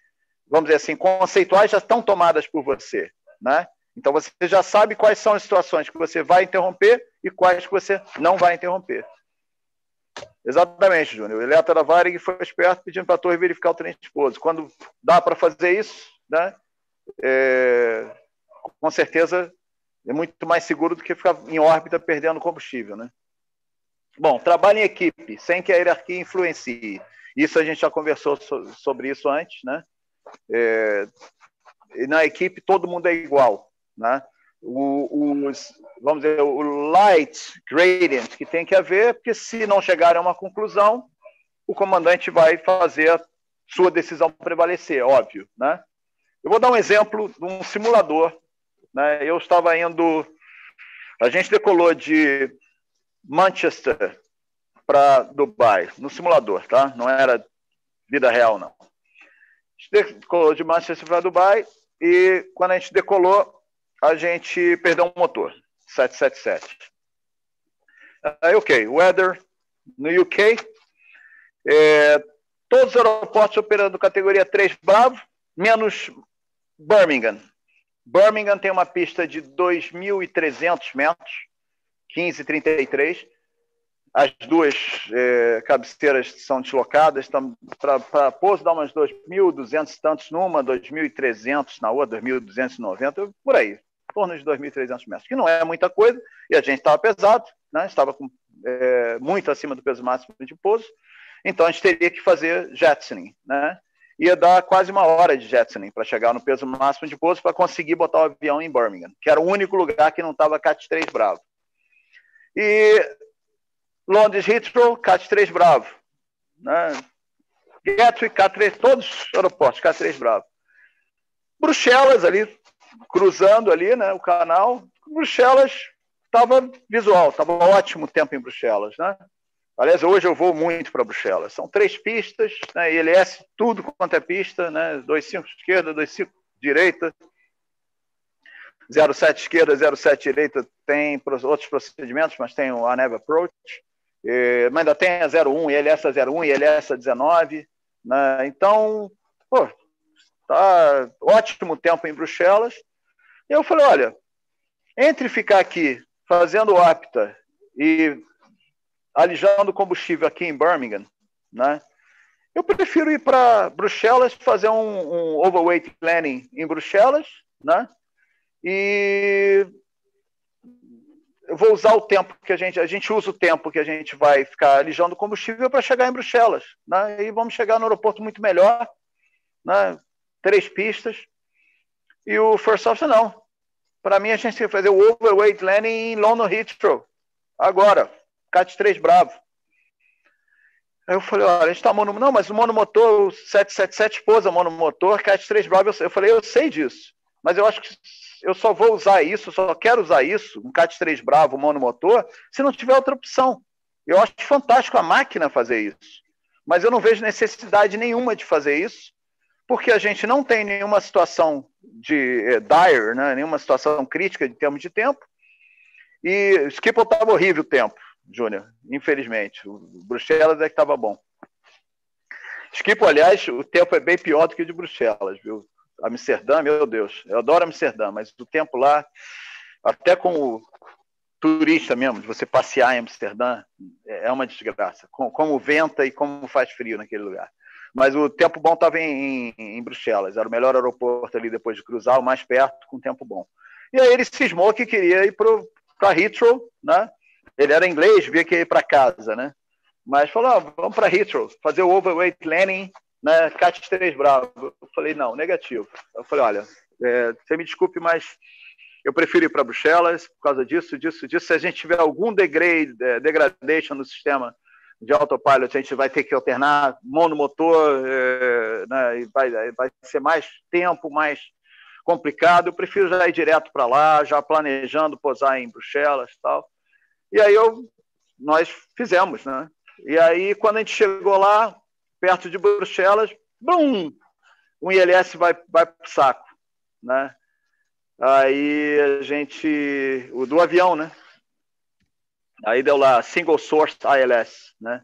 vamos dizer assim, conceituais já estão tomadas por você, né? Então, você já sabe quais são as situações que você vai interromper e quais que você não vai interromper. Exatamente, Júnior. O Eletro da Varig foi esperto pedindo para a torre verificar o trem esposo. Quando dá para fazer isso, né, é, com certeza é muito mais seguro do que ficar em órbita perdendo combustível. Né? Bom, trabalho em equipe, sem que a hierarquia influencie. Isso a gente já conversou so, sobre isso antes. Né? É, na equipe todo mundo é igual. Né? O, os, vamos dizer, o light gradient que tem que haver, porque se não chegar a uma conclusão, o comandante vai fazer a sua decisão prevalecer, óbvio, né? Eu vou dar um exemplo de um simulador, né? Eu estava indo, a gente decolou de Manchester para Dubai, no simulador, tá? Não era vida real, não. A gente decolou de Manchester para Dubai e quando a gente decolou, a gente perdeu um motor, 777. Aí, ok, weather no UK, é, todos os aeroportos operando categoria 3 Bravo, menos Birmingham. Birmingham tem uma pista de 2.300 metros, 15,33. As duas é, cabeceiras são deslocadas, para pouso dá umas 2.200 tantos numa, 2.300 na outra, 2.290, por aí torno de 2.300 metros, que não é muita coisa, e a gente estava pesado, né? estava com, é, muito acima do peso máximo de pouso, então a gente teria que fazer jetsoning, né? Ia dar quase uma hora de jetsoning para chegar no peso máximo de pouso para conseguir botar o avião em Birmingham, que era o único lugar que não estava CAT 3 Bravo. E Londres Heathrow, CAT 3 Bravo. Né? Gatwick, K3, todos os aeroportos, K3 Bravo. Bruxelas ali, cruzando ali, né, o canal. Bruxelas estava visual, estava ótimo tempo em Bruxelas, né? Aliás, hoje eu vou muito para Bruxelas. São três pistas, né? ILS, tudo quanto é pista, né? 25 esquerda, 25 direita. 07 esquerda, 07 direita tem outros procedimentos, mas tem o ANEV Approach. E, mas ainda tem a 01, ILS a 01, ILS a 19. Né? Então, pô, tá ótimo tempo em Bruxelas. E eu falei, olha, entre ficar aqui fazendo apta e alijando combustível aqui em Birmingham, né? Eu prefiro ir para Bruxelas, fazer um, um, overweight planning em Bruxelas né? E eu vou usar o tempo que a gente a gente usa o tempo que a gente vai ficar alijando combustível para chegar em Bruxelas, né? E vamos chegar no aeroporto muito melhor, né? Três pistas. E o first officer não. Para mim a gente tem que fazer o overweight landing em London Heathrow agora, CAT 3 Bravo. Aí eu falei, olha, a gente tá mono... Não, mas o monomotor, o 777 esposa monomotor, CAT 3 Bravo, eu falei, eu sei disso. Mas eu acho que eu só vou usar isso, só quero usar isso, um CAT 3 Bravo monomotor, se não tiver outra opção. Eu acho fantástico a máquina fazer isso. Mas eu não vejo necessidade nenhuma de fazer isso, porque a gente não tem nenhuma situação de eh, dire, né, nenhuma situação crítica em termos de tempo. E Schiphol estava horrível o tempo, Júnior, infelizmente. O Bruxelas é que estava bom. Schiphol, aliás, o tempo é bem pior do que o de Bruxelas, viu? Amsterdã, meu Deus, eu adoro Amsterdã, mas o tempo lá, até como turista mesmo, de você passear em Amsterdã, é uma desgraça. Como venta e como faz frio naquele lugar. Mas o tempo bom estava em, em, em, Bruxelas, era o melhor aeroporto ali depois de cruzar, o mais perto, com tempo bom. E aí ele cismou que queria ir para Heathrow, né? Ele era inglês, via que ia para casa, né? Mas falou, ah, vamos para Heathrow, fazer o overweight landing né, CAT 3 Bravo. Eu falei, não, negativo. Eu falei, olha, é, você me desculpe, mas eu prefiro ir para Bruxelas por causa disso, disso, disso. Se a gente tiver algum degrade, é, degradation no sistema de autopilot, a gente vai ter que alternar monomotor, é, né, vai, vai ser mais tempo, mais complicado. Eu prefiro já ir direto para lá, já planejando posar em Bruxelas e tal. E aí eu, nós fizemos, né? E aí, quando a gente chegou lá, perto de Bruxelas, bum, um ILS vai, vai para o saco, né? Aí a gente, o do avião, né? Aí deu lá single source ILS, né?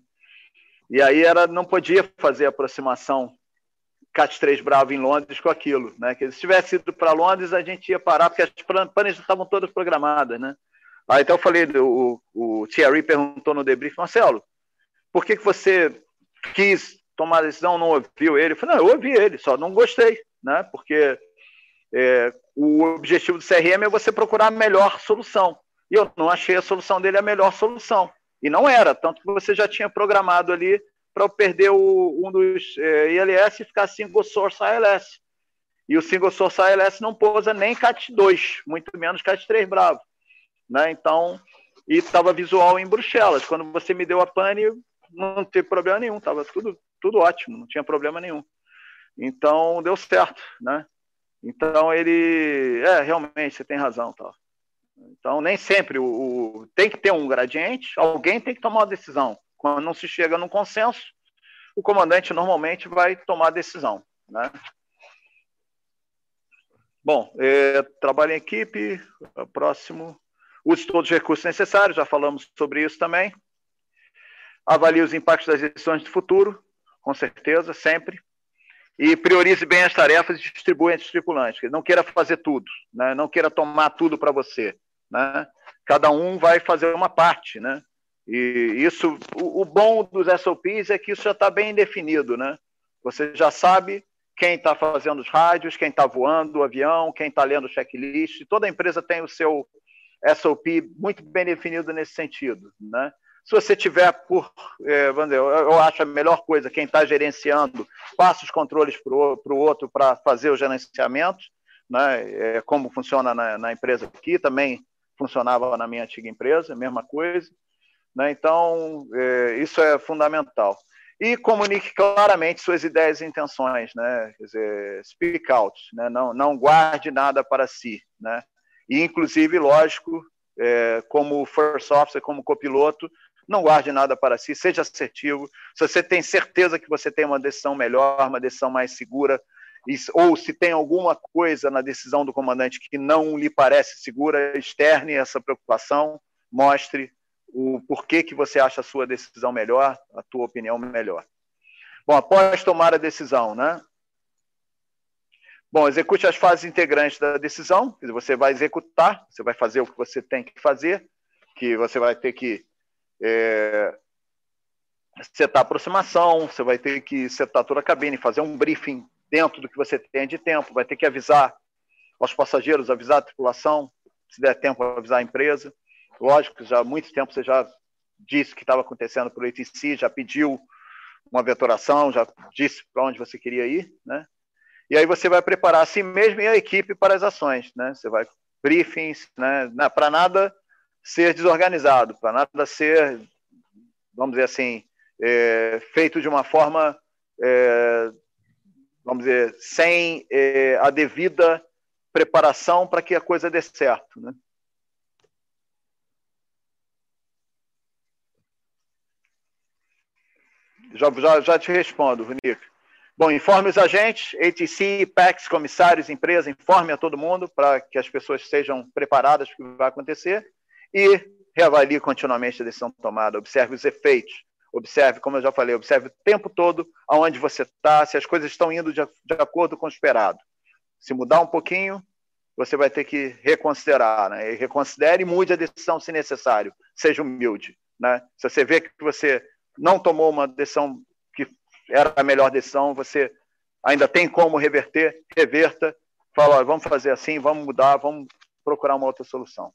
E aí era não podia fazer aproximação CAT 3 Bravo em Londres com aquilo, né? Que se tivesse ido para Londres a gente ia parar porque as panes estavam todas programadas, né? Aí então eu falei, o, o Thierry perguntou no debrief, Marcelo, por que, que você quis tomar a decisão, não ouviu ele. Eu falei, não, eu ouvi ele, só não gostei, né? Porque é, o objetivo do CRM é você procurar a melhor solução. E eu não achei a solução dele a melhor solução. E não era, tanto que você já tinha programado ali para eu perder o, um dos é, ILS e ficar single source ALS. E o single source ALS não pousa nem CAT 2, muito menos CAT 3 Bravo. Né? Então, e estava visual em Bruxelas. Quando você me deu a pane, não teve problema nenhum, estava tudo tudo ótimo, não tinha problema nenhum. Então, deu certo, né? Então, ele... É, realmente, você tem razão, tal. Então, nem sempre o, o, tem que ter um gradiente, alguém tem que tomar uma decisão. Quando não se chega num consenso, o comandante normalmente vai tomar a decisão, né? Bom, é, trabalho em equipe, próximo. Use todos os recursos necessários, já falamos sobre isso também. Avalie os impactos das decisões do futuro com certeza, sempre. E priorize bem as tarefas e distribua entre os tripulantes. Não queira fazer tudo, né? não queira tomar tudo para você. Né? Cada um vai fazer uma parte. Né? E isso, o, o bom dos SOPs é que isso já está bem definido. Né? Você já sabe quem está fazendo os rádios, quem está voando o avião, quem está lendo o checklist. Toda empresa tem o seu SOP muito bem definido nesse sentido. Né? Se você tiver por, é, dizer, eu acho a melhor coisa, quem está gerenciando, passa os controles para o outro para fazer o gerenciamento, né? É, como funciona na, na, empresa aqui, também funcionava na minha antiga empresa, mesma coisa. Né? Então, é, isso é fundamental. E comunique claramente suas ideias e intenções, né? Quer dizer, speak out, né? não, não guarde nada para si. Né? E, inclusive, lógico, é, como first officer, como copiloto, não guarde nada para si, seja assertivo. Se você tem certeza que você tem uma decisão melhor, uma decisão mais segura, ou se tem alguma coisa na decisão do comandante que não lhe parece segura, externe essa preocupação, mostre o porquê que você acha a sua decisão melhor, a tua opinião melhor. Bom, após tomar a decisão, né? Bom, execute as fases integrantes da decisão. Você vai executar, você vai fazer o que você tem que fazer, que você vai ter que é, setar aproximação, você vai ter que setar toda a cabine, fazer um briefing dentro do que você tem de tempo, vai ter que avisar aos passageiros, avisar a tripulação, se der tempo, avisar a empresa. Lógico, já há muito tempo você já disse o que estava acontecendo por ATC, já pediu uma vetoração, já disse para onde você queria ir, né? E aí você vai preparar a si mesmo e a equipe para as ações, né? Você vai briefings, né? Para nada ser desorganizado, para nada ser, vamos dizer assim, é, feito de uma forma, é, vamos dizer, sem é, a devida preparação para que a coisa dê certo, né? Já, já, já te respondo, Runico. Bom, informe os agentes, ATC, PECs, comissários, empresa, informe a todo mundo para que as pessoas estejam preparadas para o que vai acontecer e reavalie continuamente a decisão tomada, observe os efeitos, observe, como eu já falei, observe o tempo todo aonde você está, se as coisas estão indo de, de acordo com o esperado. Se mudar um pouquinho, você vai ter que reconsiderar, né? E reconsidere e mude a decisão se necessário. Seja humilde, né? Se você vê que você não tomou uma decisão era a melhor decisão, você ainda tem como reverter, reverta, fala, vamos fazer assim, vamos mudar, vamos procurar uma outra solução.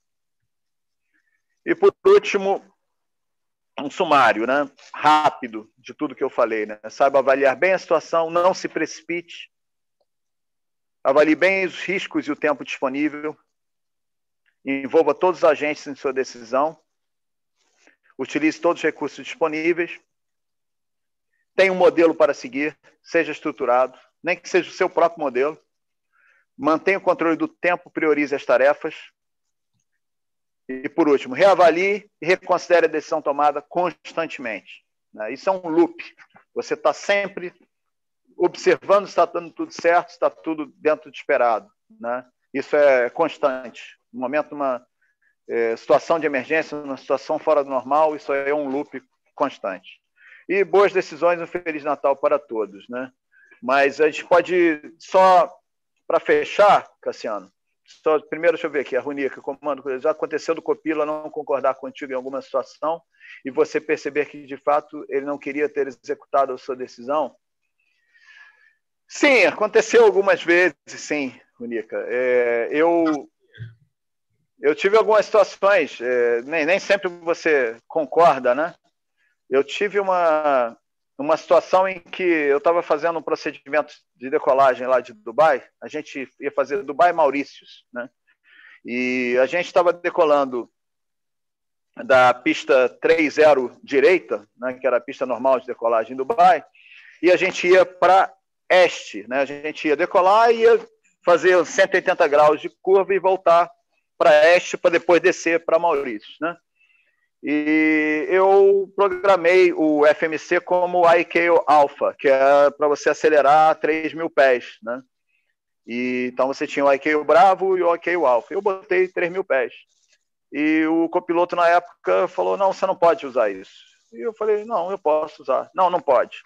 E por último, um sumário, né? Rápido de tudo que eu falei, né? Saiba avaliar bem a situação, não se precipite, avalie bem os riscos e o tempo disponível, envolva todos os agentes em sua decisão utilize todos os recursos disponíveis, tenha um modelo para seguir, seja estruturado, nem que seja o seu próprio modelo, mantenha o controle do tempo, priorize as tarefas. E, por último, reavalie e reconsidere a decisão tomada constantemente. Né? Isso é um loop. Você está sempre observando se está dando tudo certo, se está tudo dentro do esperado. Né? Isso é constante. No momento uma é, situação de emergência, uma situação fora do normal, isso é um loop constante. E boas decisões, um Feliz Natal para todos. Né? Mas a gente pode, só para fechar, Cassiano, só, primeiro deixa eu ver aqui, a Runica, comando, já aconteceu do Copila não concordar contigo em alguma situação e você perceber que, de fato, ele não queria ter executado a sua decisão? Sim, aconteceu algumas vezes, sim, Runica. É, eu eu tive algumas situações, é, nem, nem sempre você concorda, né? Eu tive uma, uma situação em que eu estava fazendo um procedimento de decolagem lá de Dubai, a gente ia fazer Dubai Maurícios, né? E a gente estava decolando da pista 30 direita, né, que era a pista normal de decolagem em Dubai, e a gente ia para este, né? A gente ia decolar e ia fazer 180 graus de curva e voltar para este para depois descer para Maurício, né? E eu programei o FMC como ICAO Alpha, que é para você acelerar a 3 mil pés, né? E, então você tinha o ICAO Bravo e o ICAO Alpha. Eu botei 3 mil pés. E o copiloto na época falou: não, você não pode usar isso. E eu falei: não, eu posso usar. Não, não pode.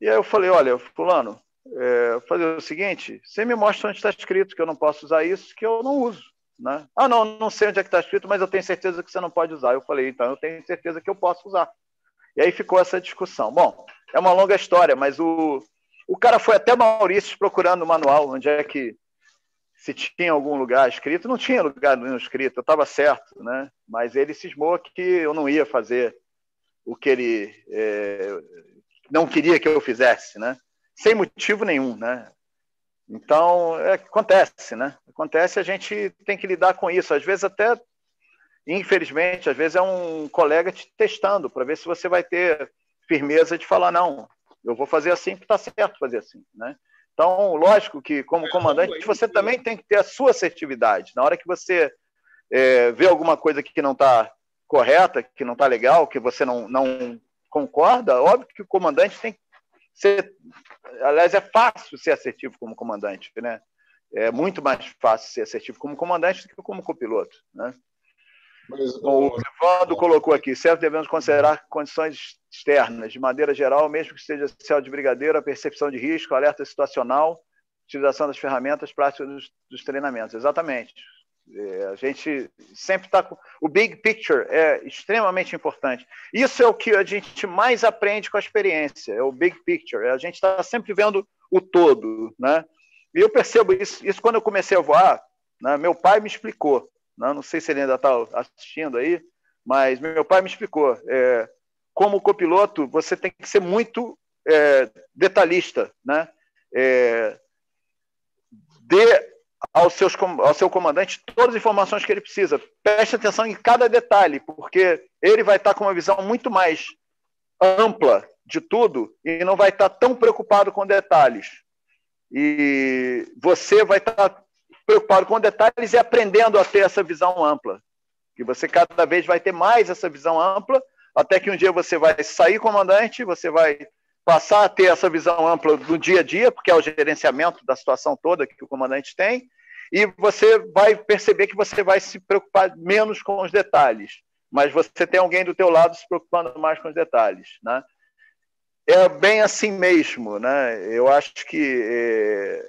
E aí eu falei: olha, Fulano, é, fazer o seguinte: você me mostra onde está escrito que eu não posso usar isso, que eu não uso. Né? Ah, não, não sei onde é que está escrito, mas eu tenho certeza que você não pode usar. Eu falei, então eu tenho certeza que eu posso usar. E aí ficou essa discussão. Bom, é uma longa história, mas o, o cara foi até Maurício procurando o manual, onde é que se tinha algum lugar escrito. Não tinha lugar nenhum escrito, eu estava certo, né? mas ele cismou que eu não ia fazer o que ele é, não queria que eu fizesse, né? sem motivo nenhum. Né? Então, é, acontece, né? Acontece, a gente tem que lidar com isso. Às vezes até, infelizmente, às vezes é um colega te testando para ver se você vai ter firmeza de falar, não, eu vou fazer assim porque está certo fazer assim, né? Então, lógico que, como é, comandante, você também tem que ter a sua assertividade. Na hora que você é, vê alguma coisa que não está correta, que não está legal, que você não, não concorda, óbvio que o comandante tem que ser. Aliás, é fácil ser assertivo como comandante, né? É muito mais fácil ser assertivo como comandante do que como copiloto, né? Mas, o Evandro colocou aqui, certo, devemos considerar condições externas, de maneira geral, mesmo que seja céu de brigadeiro, a percepção de risco, alerta situacional, utilização das ferramentas práticas dos, dos treinamentos. Exatamente. É, a gente sempre está com. O big picture é extremamente importante. Isso é o que a gente mais aprende com a experiência, é o big picture. A gente está sempre vendo o todo, né? E eu percebo isso, isso quando eu comecei a voar, né, meu pai me explicou, né, não sei se ele ainda está assistindo aí, mas meu pai me explicou. É, como copiloto, você tem que ser muito é, detalhista, né? É, aos seus, ao seu comandante todas as informações que ele precisa. Preste atenção em cada detalhe, porque ele vai estar com uma visão muito mais ampla de tudo e não vai estar tão preocupado com detalhes. E você vai estar preocupado com detalhes e aprendendo a ter essa visão ampla. Que você cada vez vai ter mais essa visão ampla, até que um dia você vai sair comandante, você vai passar a ter essa visão ampla do dia a dia, porque é o gerenciamento da situação toda que o comandante tem, e você vai perceber que você vai se preocupar menos com os detalhes, mas você tem alguém do teu lado se preocupando mais com os detalhes, né? É bem assim mesmo, né? Eu acho que, é...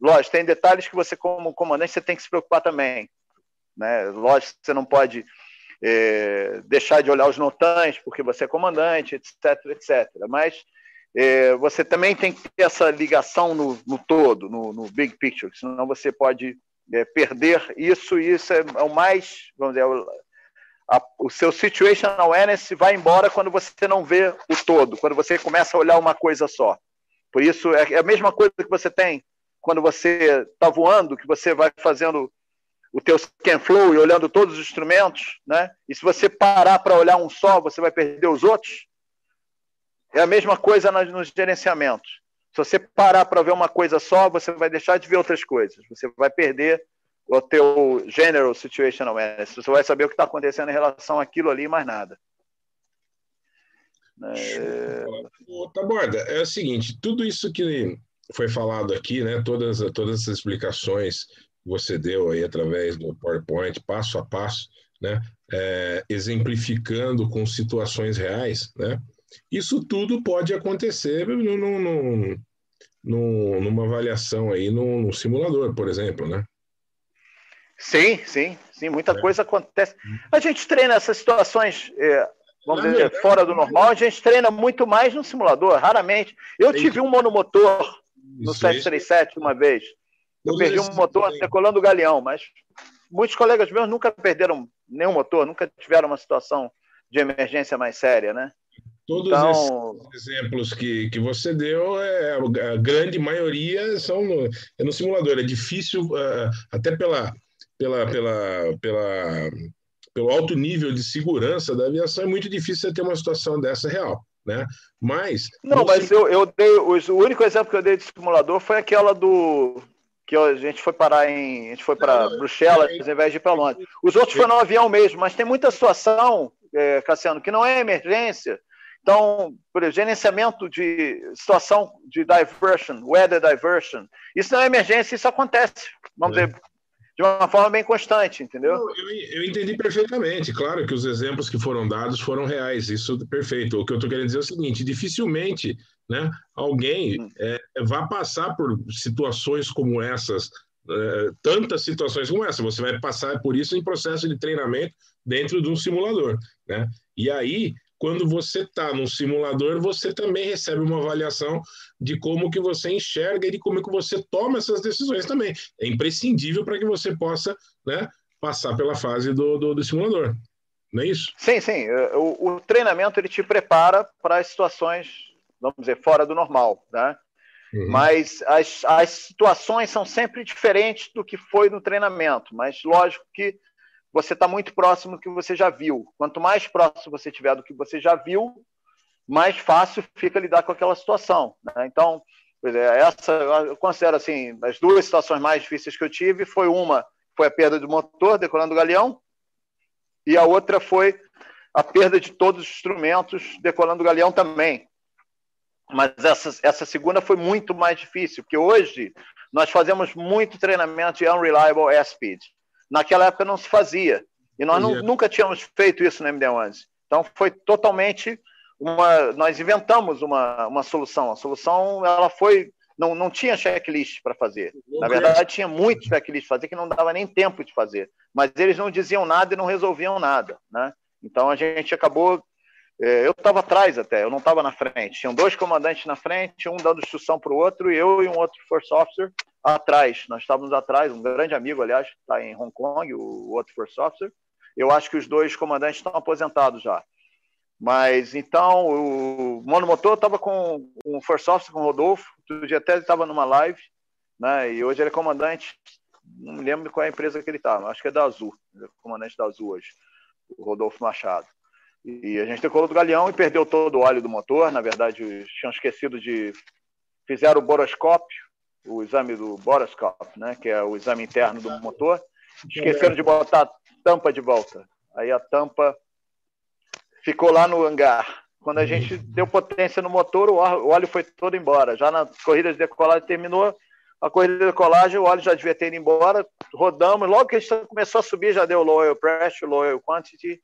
lógico, tem detalhes que você como comandante você tem que se preocupar também, né? Lógico você não pode é... deixar de olhar os notães porque você é comandante, etc, etc. Mas é, você também tem que ter essa ligação no, no todo, no, no, big picture, senão você pode é, perder isso, e isso é, é, o mais, vamos dizer, o, a, o seu situation awareness vai embora quando você não vê o todo, quando você começa a olhar uma coisa só. Por isso, é, é a mesma coisa que você tem quando você está voando, que você vai fazendo o teu scan flow e olhando todos os instrumentos, né? E se você parar para olhar um só, você vai perder os outros. É a mesma coisa nos gerenciamentos. Se você parar para ver uma coisa só, você vai deixar de ver outras coisas. Você vai perder o teu general situation awareness. Você vai saber o que está acontecendo em relação àquilo ali e mais nada. É... Taborda, é o seguinte, tudo isso que foi falado aqui, né, todas, todas essas explicações que você deu aí através do PowerPoint, passo a passo, né, é, exemplificando com situações reais, né, isso tudo pode acontecer numa avaliação aí no, simulador, por exemplo, né? Sim, sim, sim, muita é. coisa acontece. A gente treina essas situações, é, vamos dizer, verdade, fora do normal, a gente treina muito mais no simulador, raramente. Eu tive um monomotor no 737 uma vez. Eu perdi um motor decolando o galeão, mas muitos colegas meus nunca perderam nenhum motor, nunca tiveram uma situação de emergência mais séria, né? Todos então... esses exemplos que, que você deu, é, a grande maioria são no, é no simulador. É difícil, uh, até pela, pela, pela, pela, pelo alto nível de segurança da aviação, é muito difícil você ter uma situação dessa real. Né? Mas. Não, mas eu, eu dei. O único exemplo que eu dei de simulador foi aquela do. Que a gente foi parar em. A gente foi para Bruxelas ao invés de ir para Londres. Os outros foram no avião mesmo, mas tem muita situação, é, Cassiano, que não é emergência então, por exemplo, gerenciamento de situação de diversion, weather diversion, isso não é emergência, isso acontece, vamos é. dizer, de uma forma bem constante, entendeu? Eu, eu, entendi perfeitamente. Claro que os exemplos que foram dados foram reais, isso é perfeito. O que eu estou querendo dizer é o seguinte: dificilmente né, alguém hum. é, vai passar por situações como essas, é, tantas situações como essa. Você vai passar por isso em processo de treinamento dentro de um simulador. Né? E aí quando você está no simulador, você também recebe uma avaliação de como que você enxerga e de como que você toma essas decisões também. É imprescindível para que você possa né, passar pela fase do, do, do, simulador. Não é isso? Sim, sim. O, o treinamento ele te prepara para as situações, vamos dizer, fora do normal, né? Uhum. Mas as, as situações são sempre diferentes do que foi no treinamento. Mas lógico que você está muito próximo do que você já viu. Quanto mais próximo você tiver do que você já viu, mais fácil fica lidar com aquela situação. Né? Então, essa eu considero assim, as duas situações mais difíceis que eu tive foi uma foi a perda do motor decolando o galeão e a outra foi a perda de todos os instrumentos decolando o galeão também. Mas essa, essa segunda foi muito mais difícil, porque hoje nós fazemos muito treinamento de unreliable airspeed. Naquela época não se fazia. E nós não, nunca tínhamos feito isso no MD-11. Então foi totalmente uma. Nós inventamos uma, uma solução. A solução ela foi. Não, não tinha checklist para fazer. Na verdade, tinha muito checklist para fazer que não dava nem tempo de fazer. Mas eles não diziam nada e não resolviam nada. Né? Então a gente acabou eu estava atrás até, eu não estava na frente. Tinham dois comandantes na frente, um dando instrução para o outro, e eu e um outro First Officer atrás. Nós estávamos atrás, um grande amigo, aliás, está em Hong Kong, o outro First Officer. Eu acho que os dois comandantes estão aposentados já. Mas então, o monomotor estava com o First Officer, com o Rodolfo, outro dia até ele estava numa live, né? E hoje ele é comandante, não me lembro qual é a empresa que ele está, acho que é da Azul, ele é comandante da Azul hoje, o Rodolfo Machado. E a gente decolou do galeão e perdeu todo o óleo do motor. Na verdade, tinham esquecido de. Fizeram o boroscópio, o exame do boroscópio, né? que é o exame interno do motor. Esqueceram de botar a tampa de volta. Aí a tampa ficou lá no hangar. Quando a gente deu potência no motor, o óleo foi todo embora. Já na corrida de decolagem terminou, a corrida de decolagem, o óleo já devia ter ido embora. Rodamos, logo que a gente começou a subir, já deu low oil pressure, low oil quantity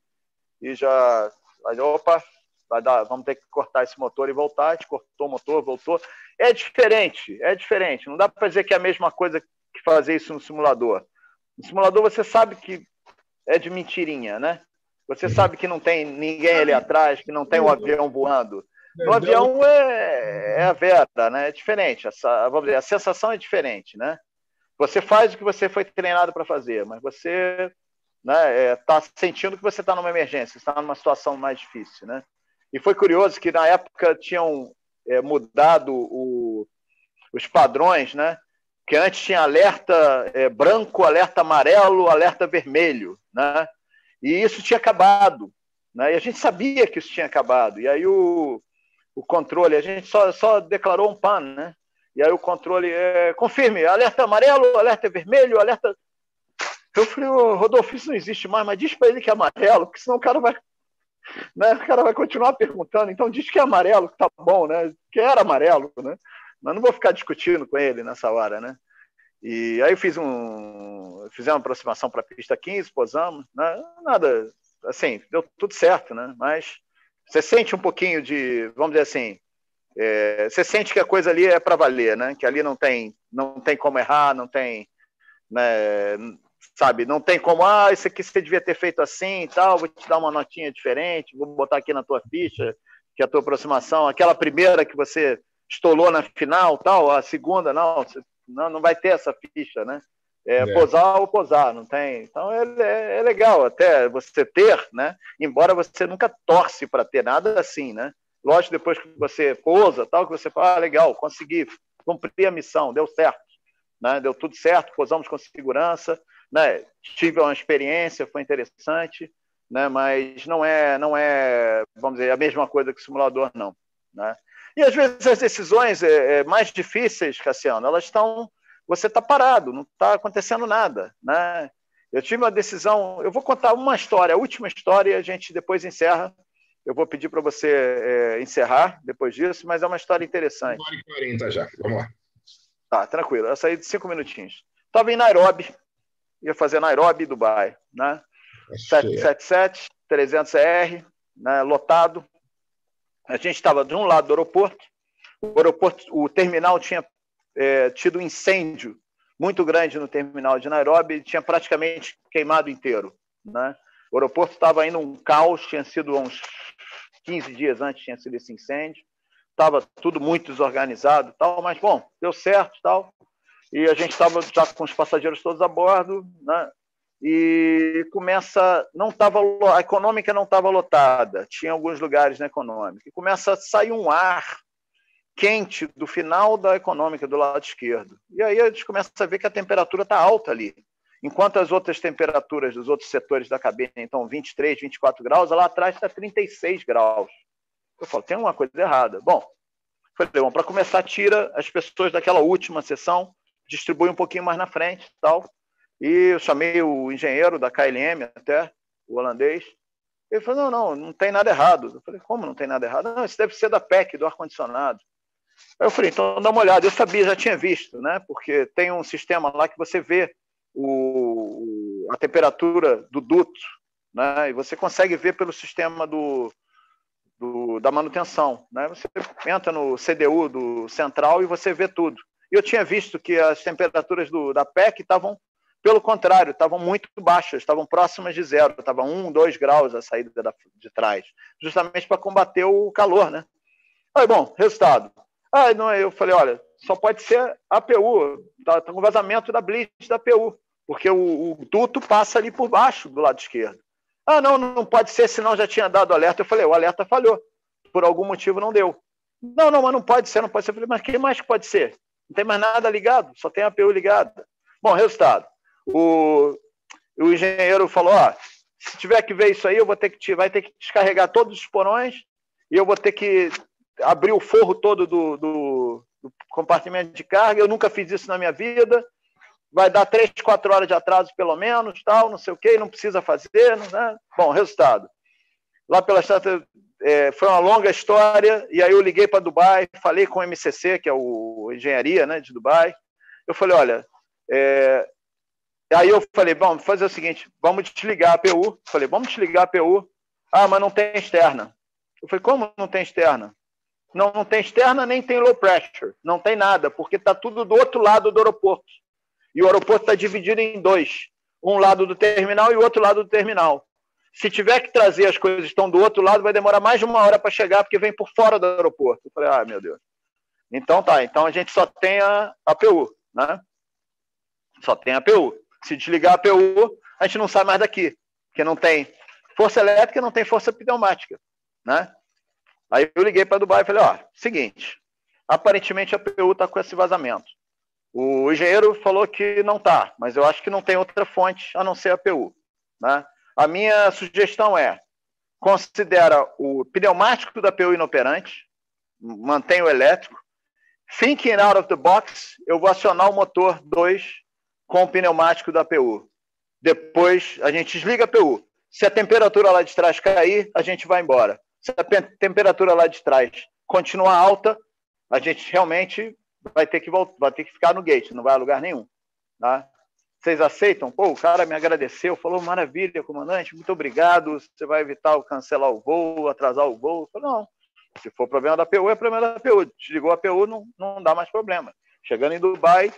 e já. Mas, opa, vai dar, vamos ter que cortar esse motor e voltar. A gente cortou o motor, voltou. É diferente, é diferente. Não dá para dizer que é a mesma coisa que fazer isso no simulador. No simulador você sabe que é de mentirinha, né? Você sabe que não tem ninguém ali atrás, que não tem um avião voando. No avião é, é a vera, né? É diferente. Essa, vamos dizer, a sensação é diferente, né? Você faz o que você foi treinado para fazer, mas você né, é, tá sentindo que você está numa emergência, está numa situação mais difícil, né? E foi curioso que na época tinham é, mudado o, os padrões, né? Que antes tinha alerta é, branco, alerta amarelo, alerta vermelho, né? E isso tinha acabado, né? E a gente sabia que isso tinha acabado. E aí o, o controle, a gente só, só declarou um PAN, né? E aí o controle é, confirme, alerta amarelo, alerta vermelho, alerta eu falei, oh, Rodolfo, isso não existe mais, mas diz para ele que é amarelo, porque senão o cara vai. Né, o cara vai continuar perguntando, então diz que é amarelo, que tá bom, né? Que era amarelo, né? Mas não vou ficar discutindo com ele nessa hora, né? E aí eu fiz um. Fizemos uma aproximação para a pista 15, posamos, né? Nada, assim, deu tudo certo, né? Mas você sente um pouquinho de, vamos dizer assim, é, você sente que a coisa ali é para valer, né? Que ali não tem, não tem como errar, não tem, né? Sabe? Não tem como, ah, isso aqui você devia ter feito assim e tal, vou te dar uma notinha diferente, vou botar aqui na tua ficha, que é a tua aproximação, aquela primeira que você estolou na final, tal, a segunda, não, não, não vai ter essa ficha, né? É, é. posar ou posar, não tem. Então é, é, é, legal até você ter, né? Embora você nunca torce para ter nada assim, né? Lógico, depois que você posa, tal, que você fala, ah, legal, consegui cumprir a missão, deu certo, né? Deu tudo certo, posamos com segurança, né, tive uma experiência, foi interessante, né, mas não é, não é, vamos dizer, a mesma coisa que simulador, não. Né? E às vezes as decisões é, é mais difíceis, Cassiano, elas estão, você está parado, não está acontecendo nada, né? Eu tive uma decisão, eu vou contar uma história, a última história, e a gente depois encerra. Eu vou pedir para você é, encerrar depois disso, mas é uma história interessante. 1 hora e 40 já, vamos lá. Tá, tranquilo. Eu saí de cinco minutinhos. Estava em Nairobi, ia fazer Nairobi, Dubai, né? 777, 300R, né, lotado. A gente estava de um lado do aeroporto, o aeroporto, o terminal tinha é, tido um incêndio muito grande no terminal de Nairobi, tinha praticamente queimado inteiro, né? O aeroporto estava indo um caos, tinha sido uns 15 dias antes tinha sido esse incêndio, estava tudo muito desorganizado, tal, mas bom, deu certo, tal e a gente estava já com os passageiros todos a bordo, né? E começa, não estava a econômica não estava lotada, tinha alguns lugares na econômica. E começa a sair um ar quente do final da econômica do lado esquerdo. E aí a gente começa a ver que a temperatura está alta ali. Enquanto as outras temperaturas dos outros setores da cabine estão 23, 24 graus, lá atrás está 36 graus. Eu falo, tem uma coisa errada. Bom, falei, bom, para começar, tira as pessoas daquela última sessão distribui um pouquinho mais na frente tal. E eu chamei o engenheiro da KLM até, o holandês. Ele falou, não, não, não tem nada errado. Eu falei, como não tem nada errado? Não, isso deve ser da PEC, do ar-condicionado. Aí eu falei, então dá uma olhada. Eu sabia, já tinha visto, né? Porque tem um sistema lá que você vê o, a temperatura do duto, né? E você consegue ver pelo sistema do, do, da manutenção, né? Você entra no CDU do central e você vê tudo. Eu tinha visto que as temperaturas do, da PEC estavam pelo contrário, estavam muito baixas, estavam próximas de zero, estava um, dois graus a saída de trás, justamente para combater o calor, né? Aí, bom, resultado. Aí não, eu falei, olha, só pode ser APU, tá, tá com vazamento da blitz da APU, porque o, o duto passa ali por baixo do lado esquerdo. Ah, não, não pode ser, senão já tinha dado alerta. Eu falei, o alerta falhou, por algum motivo não deu. Não, não, mas não pode ser, não pode ser. Eu falei, mas que mais pode ser? Não tem mais nada ligado, só tem a APU ligada. Bom, resultado. O, o engenheiro falou: ó, se tiver que ver isso aí, eu vou ter que vai ter que descarregar todos os porões e eu vou ter que abrir o forro todo do, do, do compartimento de carga. Eu nunca fiz isso na minha vida. Vai dar três, quatro horas de atraso pelo menos, tal, não sei o quê, não precisa fazer, né? Bom, resultado. Lá pela estrada é, foi uma longa história, e aí eu liguei para Dubai, falei com o MCC, que é o engenharia né, de Dubai. Eu falei: olha, é... aí eu falei: vamos fazer o seguinte, vamos desligar a APU. Falei: vamos desligar a APU. Ah, mas não tem externa. Eu falei: como não tem externa? Não, não tem externa nem tem low pressure, não tem nada, porque está tudo do outro lado do aeroporto. E o aeroporto está dividido em dois: um lado do terminal e o outro lado do terminal. Se tiver que trazer as coisas estão do outro lado, vai demorar mais de uma hora para chegar, porque vem por fora do aeroporto. Eu falei, ah, meu Deus. Então tá, então a gente só tem a APU, né? Só tem a APU. Se desligar a APU, a gente não sai mais daqui, porque não tem força elétrica, não tem força pneumática, né? Aí eu liguei para Dubai e falei, ó, seguinte, aparentemente a APU está com esse vazamento. O engenheiro falou que não tá, mas eu acho que não tem outra fonte a não ser a APU, né? A minha sugestão é: considera o pneumático da PU inoperante, mantém o elétrico. Thinking out of the box, eu vou acionar o motor 2 com o pneumático da PU. Depois a gente desliga a PU. Se a temperatura lá de trás cair, a gente vai embora. Se a temperatura lá de trás continuar alta, a gente realmente vai ter que voltar, vai ter que ficar no gate, não vai a lugar nenhum. Tá? Vocês aceitam? Pô, o cara me agradeceu, falou: maravilha, comandante, muito obrigado. Você vai evitar o cancelar o voo, atrasar o voo? Eu falei, não. Se for problema da PU, é problema da PU. Desligou a PU, não, não dá mais problema. Chegando em Dubai,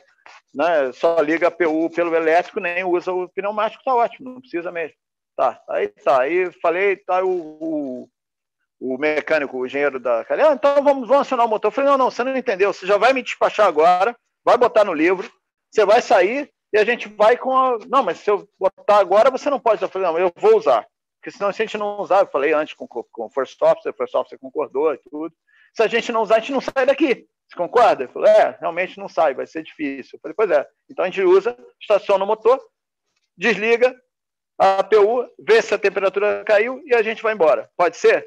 né, só liga a PU pelo elétrico, nem usa o pneumático, tá ótimo, não precisa mesmo. Tá, aí tá. Aí falei, tá o, o, mecânico, o engenheiro da ah, então vamos, vamos acionar o motor. Eu falei, não, não, você não entendeu, você já vai me despachar agora, vai botar no livro, você vai sair, e a gente vai com a. Não, mas se eu botar agora, você não pode. Eu falei, não, eu vou usar. Porque senão, se a gente não usar, eu falei antes com, o First Officer, o First Officer concordou e tudo. Se a gente não usar, a gente não sai daqui. Você concorda? Ele falou, é, realmente não sai, vai ser difícil. Eu falei, pois é. Então a gente usa, estaciona o motor, desliga a APU, vê se a temperatura caiu e a gente vai embora. Pode ser?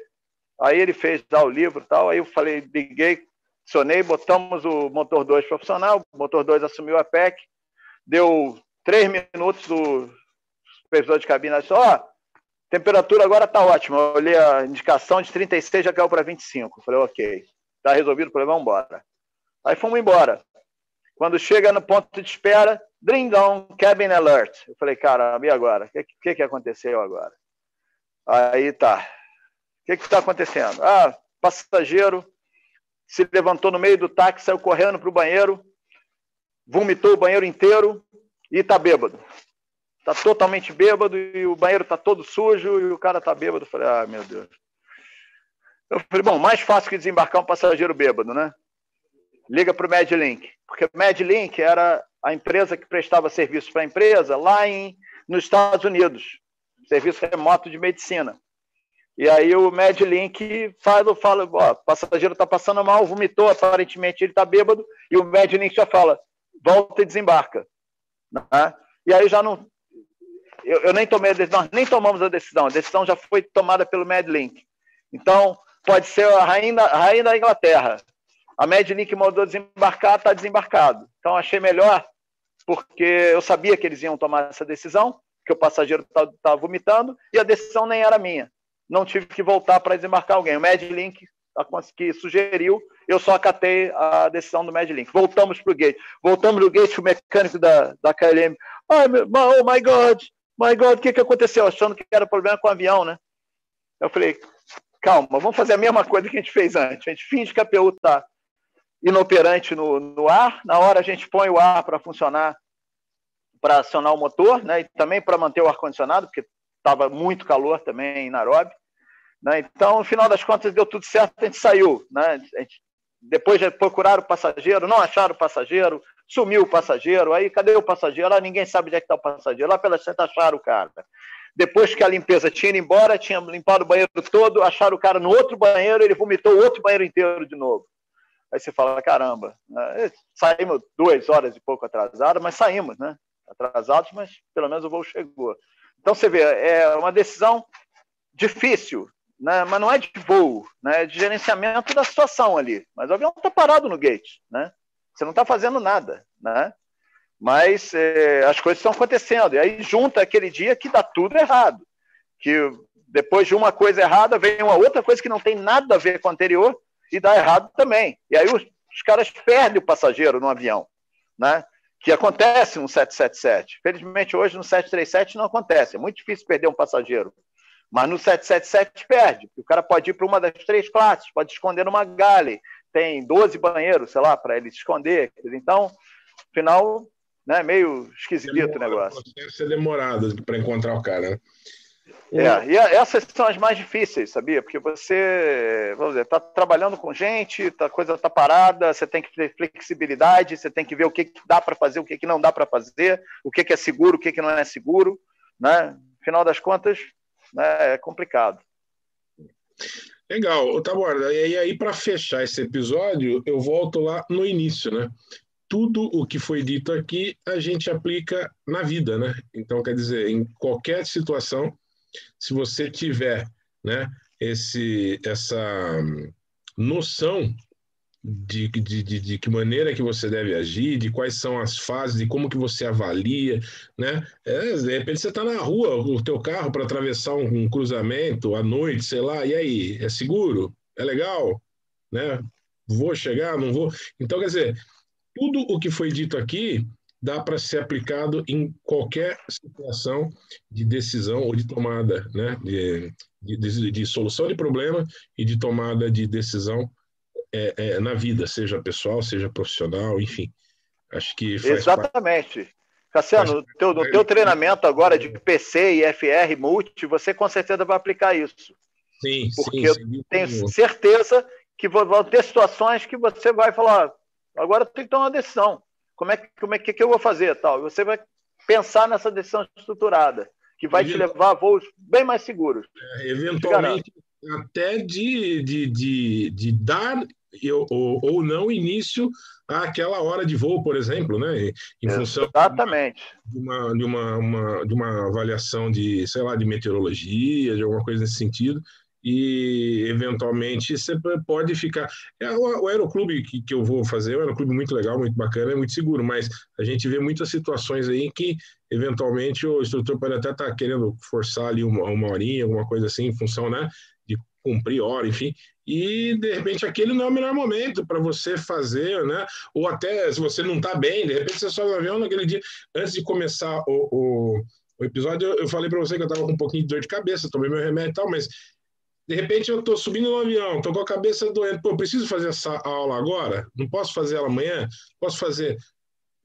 Aí ele fez lá o livro tal, aí eu falei, liguei, acionei, botamos o motor 2 profissional, o motor 2 assumiu a PEC, deu três minutos, o supervisor de cabine disse, ó, oh, temperatura agora está ótima. Eu olhei a indicação de 36, já caiu para 25. Eu falei, ok, está resolvido o problema, vamos embora. Aí fomos embora. Quando chega no ponto de espera, down, cabin alert. Eu falei, cara, e agora? O que, que, que aconteceu agora? Aí tá. O que está acontecendo? Ah, passageiro se levantou no meio do táxi, saiu correndo para o banheiro, vomitou o banheiro inteiro e está bêbado. Está totalmente bêbado e o banheiro está todo sujo e o cara está bêbado. Eu falei, ah, meu Deus. Eu falei, bom, mais fácil que desembarcar um passageiro bêbado, né? Liga para o Medlink, porque o Medlink era a empresa que prestava serviço para a empresa lá em, nos Estados Unidos, serviço remoto de medicina. E aí o Medlink fala, fala ó, passageiro está passando mal, vomitou, aparentemente ele está bêbado, e o Medlink já fala, volta e desembarca. Né? E aí já não. Eu, eu nem tomei a decisão, nós nem tomamos a decisão, a decisão já foi tomada pelo Medlink. Então, pode ser a rainha, a rainha da Inglaterra. A Medlink mandou desembarcar, está desembarcado. Então, achei melhor, porque eu sabia que eles iam tomar essa decisão, que o passageiro estava tá, tá vomitando, e a decisão nem era minha. Não tive que voltar para desembarcar alguém. O Medlink que sugeriu, eu só acatei a decisão do Medlink. Voltamos para o gate. Voltamos no gate, o mecânico da, da KLM. Oh, oh my God, my God, o que, que aconteceu? Achando que era problema com o avião, né? Eu falei, calma, vamos fazer a mesma coisa que a gente fez antes. A gente finge que a PU está inoperante no, no ar, na hora a gente põe o ar para funcionar para acionar o motor, né? E também para manter o ar condicionado, porque estava muito calor também em Nairobi. Né? Então, no final das contas, deu tudo certo, a gente saiu. Né? Gente, depois de procurar o passageiro, não acharam o passageiro, sumiu o passageiro, aí cadê o passageiro? Lá ninguém sabe onde é que está o passageiro. Lá pela seta acharam o cara. Depois que a limpeza tinha ido embora, tinha limpado o banheiro todo, acharam o cara no outro banheiro, ele vomitou o outro banheiro inteiro de novo. Aí você fala, caramba, né? saímos duas horas e pouco atrasados, mas saímos, né? Atrasados, mas pelo menos o voo chegou. Então você vê, é uma decisão difícil, né? mas não é de voo, né? é de gerenciamento da situação ali. Mas o avião está parado no gate, né? você não está fazendo nada. Né? Mas é, as coisas estão acontecendo. E aí junta aquele dia que dá tudo errado. Que depois de uma coisa errada, vem uma outra coisa que não tem nada a ver com a anterior e dá errado também. E aí os, os caras perdem o passageiro no avião. Né? que acontece no 777. Felizmente, hoje no 737 não acontece. É muito difícil perder um passageiro. Mas no 777 perde. O cara pode ir para uma das três classes, pode esconder numa galley. Tem 12 banheiros, sei lá, para ele se esconder. Então, final, né, meio esquisito o negócio. Deve ser demorado para encontrar o cara, né? É, e essas são as mais difíceis, sabia? Porque você, vamos dizer, está trabalhando com gente, tá, a coisa está parada, você tem que ter flexibilidade, você tem que ver o que, que dá para fazer, o que, que não dá para fazer, o que, que é seguro, o que, que não é seguro, né? Final das contas, né, é complicado. Legal, Taborda, e aí para fechar esse episódio, eu volto lá no início, né? Tudo o que foi dito aqui a gente aplica na vida, né? Então, quer dizer, em qualquer situação, se você tiver né, esse, essa noção de, de, de, de, que maneira que você deve agir, de quais são as fases, de como que você avalia, né? É, de repente você está na rua, o teu carro para atravessar um, um, cruzamento à noite, sei lá, e aí, é seguro? É legal? Né? Vou chegar, não vou? Então, quer dizer, tudo o que foi dito aqui dá para ser aplicado em qualquer situação de decisão ou de tomada, né? de, de, de solução de problema e de tomada de decisão é, é, na vida, seja pessoal, seja profissional, enfim. Acho que Exatamente. Parte... Cassiano, no teu, no teu treinamento agora de PC e FR Multi, você com certeza vai aplicar isso. Sim, Porque sim, eu tenho certeza que vão ter situações que você vai falar, agora tem que tomar uma decisão como é que, como é que, que eu vou fazer tal. Você vai pensar nessa decisão estruturada que vai te levar a voos bem mais seguros. É, eventualmente até de, de, de, de dar ou, ou não início àquela hora de voo, por exemplo, né? Em função Exatamente. de uma, de uma, uma, de uma avaliação de, sei lá, de meteorologia, de alguma coisa nesse sentido, e eventualmente você pode ficar. É, o, aeroclube que, que eu vou fazer é um aeroclube muito legal, muito bacana, é muito seguro, mas a gente vê muitas situações aí que eventualmente o instrutor pode até estar tá querendo forçar ali uma, uma horinha, alguma coisa assim, em função né, cumprir hora, enfim, e de repente aquele não é o melhor momento para você fazer, né? Ou até se você não está bem, de repente você sobe no avião naquele dia, antes de começar o, o o episódio, eu falei para você que eu estava com um pouquinho de dor de cabeça, tomei meu remédio e tal, mas de repente eu estou subindo no avião, estou com a cabeça doendo. Pô, preciso fazer essa aula agora? Não posso fazer ela amanhã? Posso fazer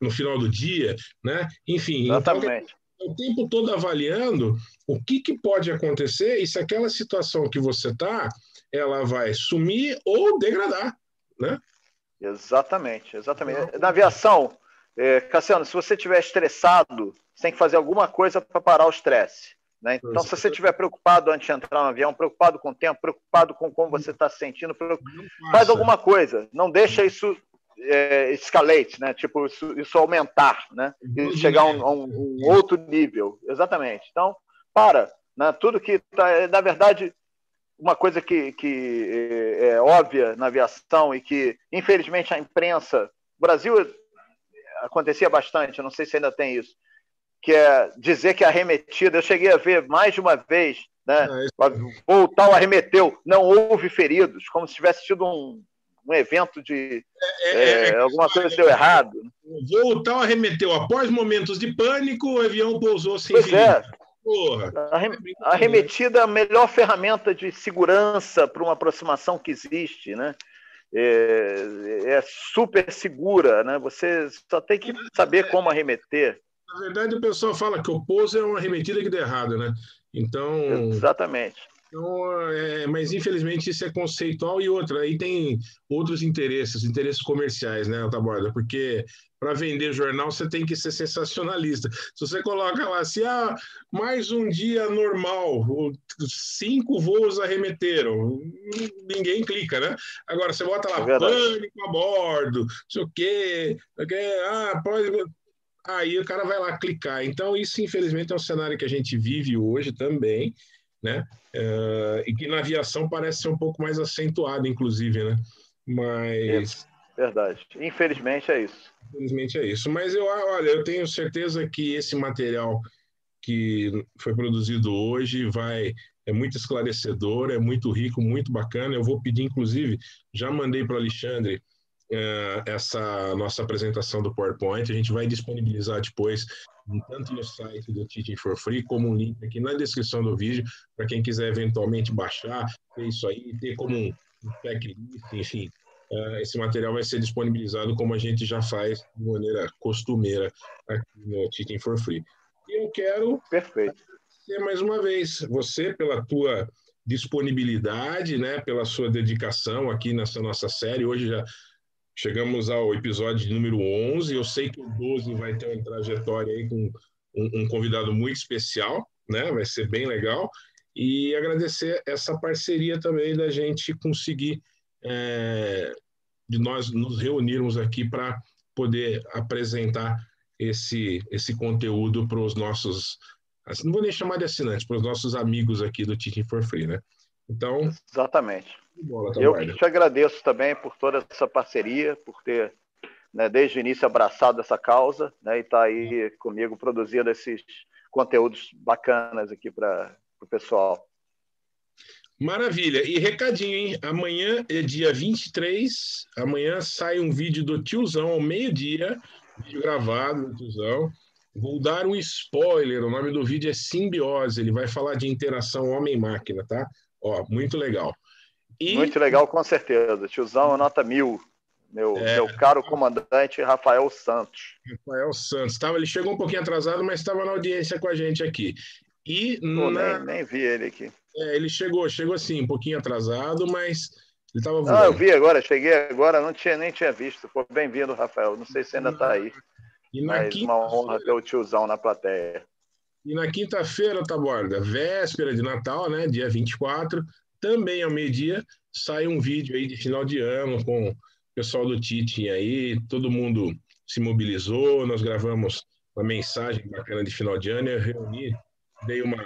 no final do dia? Né? Enfim, então, Exatamente. O tempo todo avaliando o que, que pode acontecer e se aquela situação que você está, ela vai sumir ou degradar. Né? Exatamente, exatamente. Na aviação, é, Cassiano, se você estiver estressado, você tem que fazer alguma coisa para parar o estresse. Né? Então, se você estiver preocupado antes de entrar no avião, preocupado com o tempo, preocupado com como você está se sentindo, faz alguma coisa. Não deixa isso é, escalate, né? Tipo, isso, isso aumentar, né? E chegar a um, um, um, outro nível. Exatamente. Então, para. Né? Tudo que tá, é, na verdade, uma coisa que, que é, é óbvia na aviação e que, infelizmente, a imprensa. O Brasil acontecia bastante, eu não sei se ainda tem isso que é dizer que arremetida, eu cheguei a ver mais de uma vez, né? É o tal arremeteu, não houve feridos, como se tivesse tido um, um evento de é, é, é, é alguma coisa deu errado. O voo tal arremeteu após momentos de pânico, o avião pousou sem pois é. Porra. Arremetida é a melhor ferramenta de segurança para uma aproximação que existe, né? É, é, super segura, né? Você só tem que saber como arremeter. Na verdade, o pessoal fala que o pouso é uma arremetida que deu errado, né? Então. Exatamente. Então, é, mas infelizmente isso é conceitual e outra, aí tem outros interesses, interesses comerciais, né, Taborda? Porque para vender jornal você tem que ser sensacionalista. Se você coloca lá assim, ah, mais um dia normal, cinco voos arremeteram, ninguém clica, né? Agora você bota lá, é pânico a bordo, não sei o quê, ah, pode. Aí o cara vai lá clicar. Então, isso, infelizmente, é um cenário que a gente vive hoje também né? Uh, e que na aviação parece ser um pouco mais acentuado, inclusive, né? Mas. É, verdade. Infelizmente é isso. Infelizmente é isso. Mas eu, olha, eu tenho certeza que esse material que foi produzido hoje vai é muito esclarecedor, é muito rico, muito bacana. Eu vou pedir, inclusive, já mandei para o Alexandre uh, essa nossa apresentação do PowerPoint. A gente vai disponibilizar depois tanto no site do Teaching for Free, como um link aqui na descrição do vídeo, para quem quiser eventualmente baixar, ter isso aí, ter como um checklist, enfim. Uh, esse material vai ser disponibilizado como a gente já faz de maneira costumeira aqui no Teaching for Free. E eu quero Perfeito. agradecer mais uma vez você pela tua disponibilidade, né, pela sua dedicação aqui nessa nossa série. Hoje já Chegamos ao episódio número 11. Eu sei que o 12 vai ter uma trajetória aí com um, um convidado muito especial, né? Vai ser bem legal. E agradecer essa parceria também da gente conseguir, é, de nós nos reunirmos aqui para poder apresentar esse, esse conteúdo para os nossos, assim, não vou nem chamar de assinantes, para os nossos amigos aqui do Teaching for Free, né? Então. Exatamente. Bola, eu que te agradeço também por toda essa parceria, por ter, né, desde o início, abraçado essa causa né, e estar tá aí comigo produzindo esses conteúdos bacanas aqui para o pessoal. Maravilha. E recadinho, hein? Amanhã é dia 23. Amanhã sai um vídeo do tiozão ao meio-dia. Vídeo gravado do tiozão. Vou dar um spoiler. O nome do vídeo é Simbiose. Ele vai falar de interação homem-máquina, tá? Ó, muito legal. E... Muito legal, com certeza. Tiozão, nota mil. Meu, é... meu caro comandante Rafael Santos. Rafael Santos. Tava, ele chegou um pouquinho atrasado, mas estava na audiência com a gente aqui. E Pô, na... nem, nem vi ele aqui. É, ele chegou, chegou assim, um pouquinho atrasado, mas ele estava voando. Ah, eu vi agora, cheguei agora, não tinha, nem tinha visto. bem-vindo, Rafael. Não sei se ainda está aí. E na mas quinta... uma honra ter o tiozão na plateia. E na quinta-feira, Taborda, véspera de Natal, né, dia 24, também ao meio-dia, sai um vídeo aí de final de ano com o pessoal do Tite aí, todo mundo se mobilizou, nós gravamos uma mensagem bacana de final de ano, eu reuni, dei uma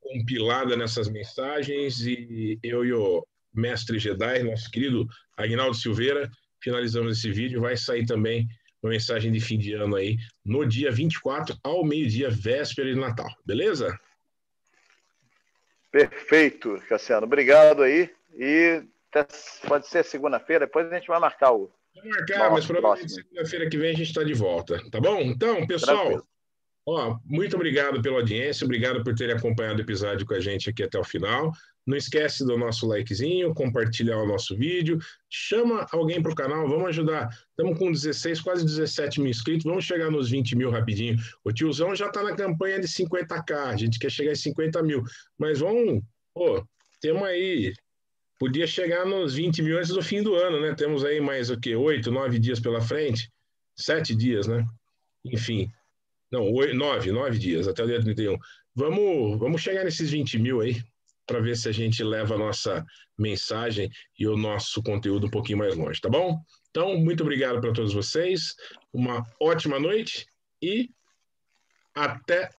compilada nessas mensagens e eu e o mestre Jedi, nosso querido Agnaldo Silveira, finalizamos esse vídeo, vai sair também uma mensagem de fim de ano aí no dia 24 ao meio-dia, véspera de Natal, beleza? Perfeito, Cassiano. Obrigado aí. E pode ser segunda-feira, depois a gente vai marcar o. Vamos marcar, mas provavelmente segunda-feira que vem a gente está de volta, tá bom? Então, pessoal, Tranquilo. ó, muito obrigado pela audiência, obrigado por terem acompanhado o episódio com a gente aqui até o final. Não esquece do nosso likezinho, compartilhar o nosso vídeo, chama alguém para o canal, vamos ajudar. Estamos com 16, quase 17 mil inscritos, vamos chegar nos 20 mil rapidinho. O tiozão já está na campanha de 50k, a gente quer chegar em 50 mil, mas vamos, pô, temos aí, podia chegar nos 20 mil antes do fim do ano, né? Temos aí mais o quê? 8, 9 dias pela frente? 7 dias, né? Enfim, não, 8, 9, 9 dias, até o dia 31. Vamos, vamos chegar nesses 20 mil aí para ver se a gente leva a nossa mensagem e o nosso conteúdo um pouquinho mais longe, tá bom? Então, muito obrigado para todos vocês, uma ótima noite e até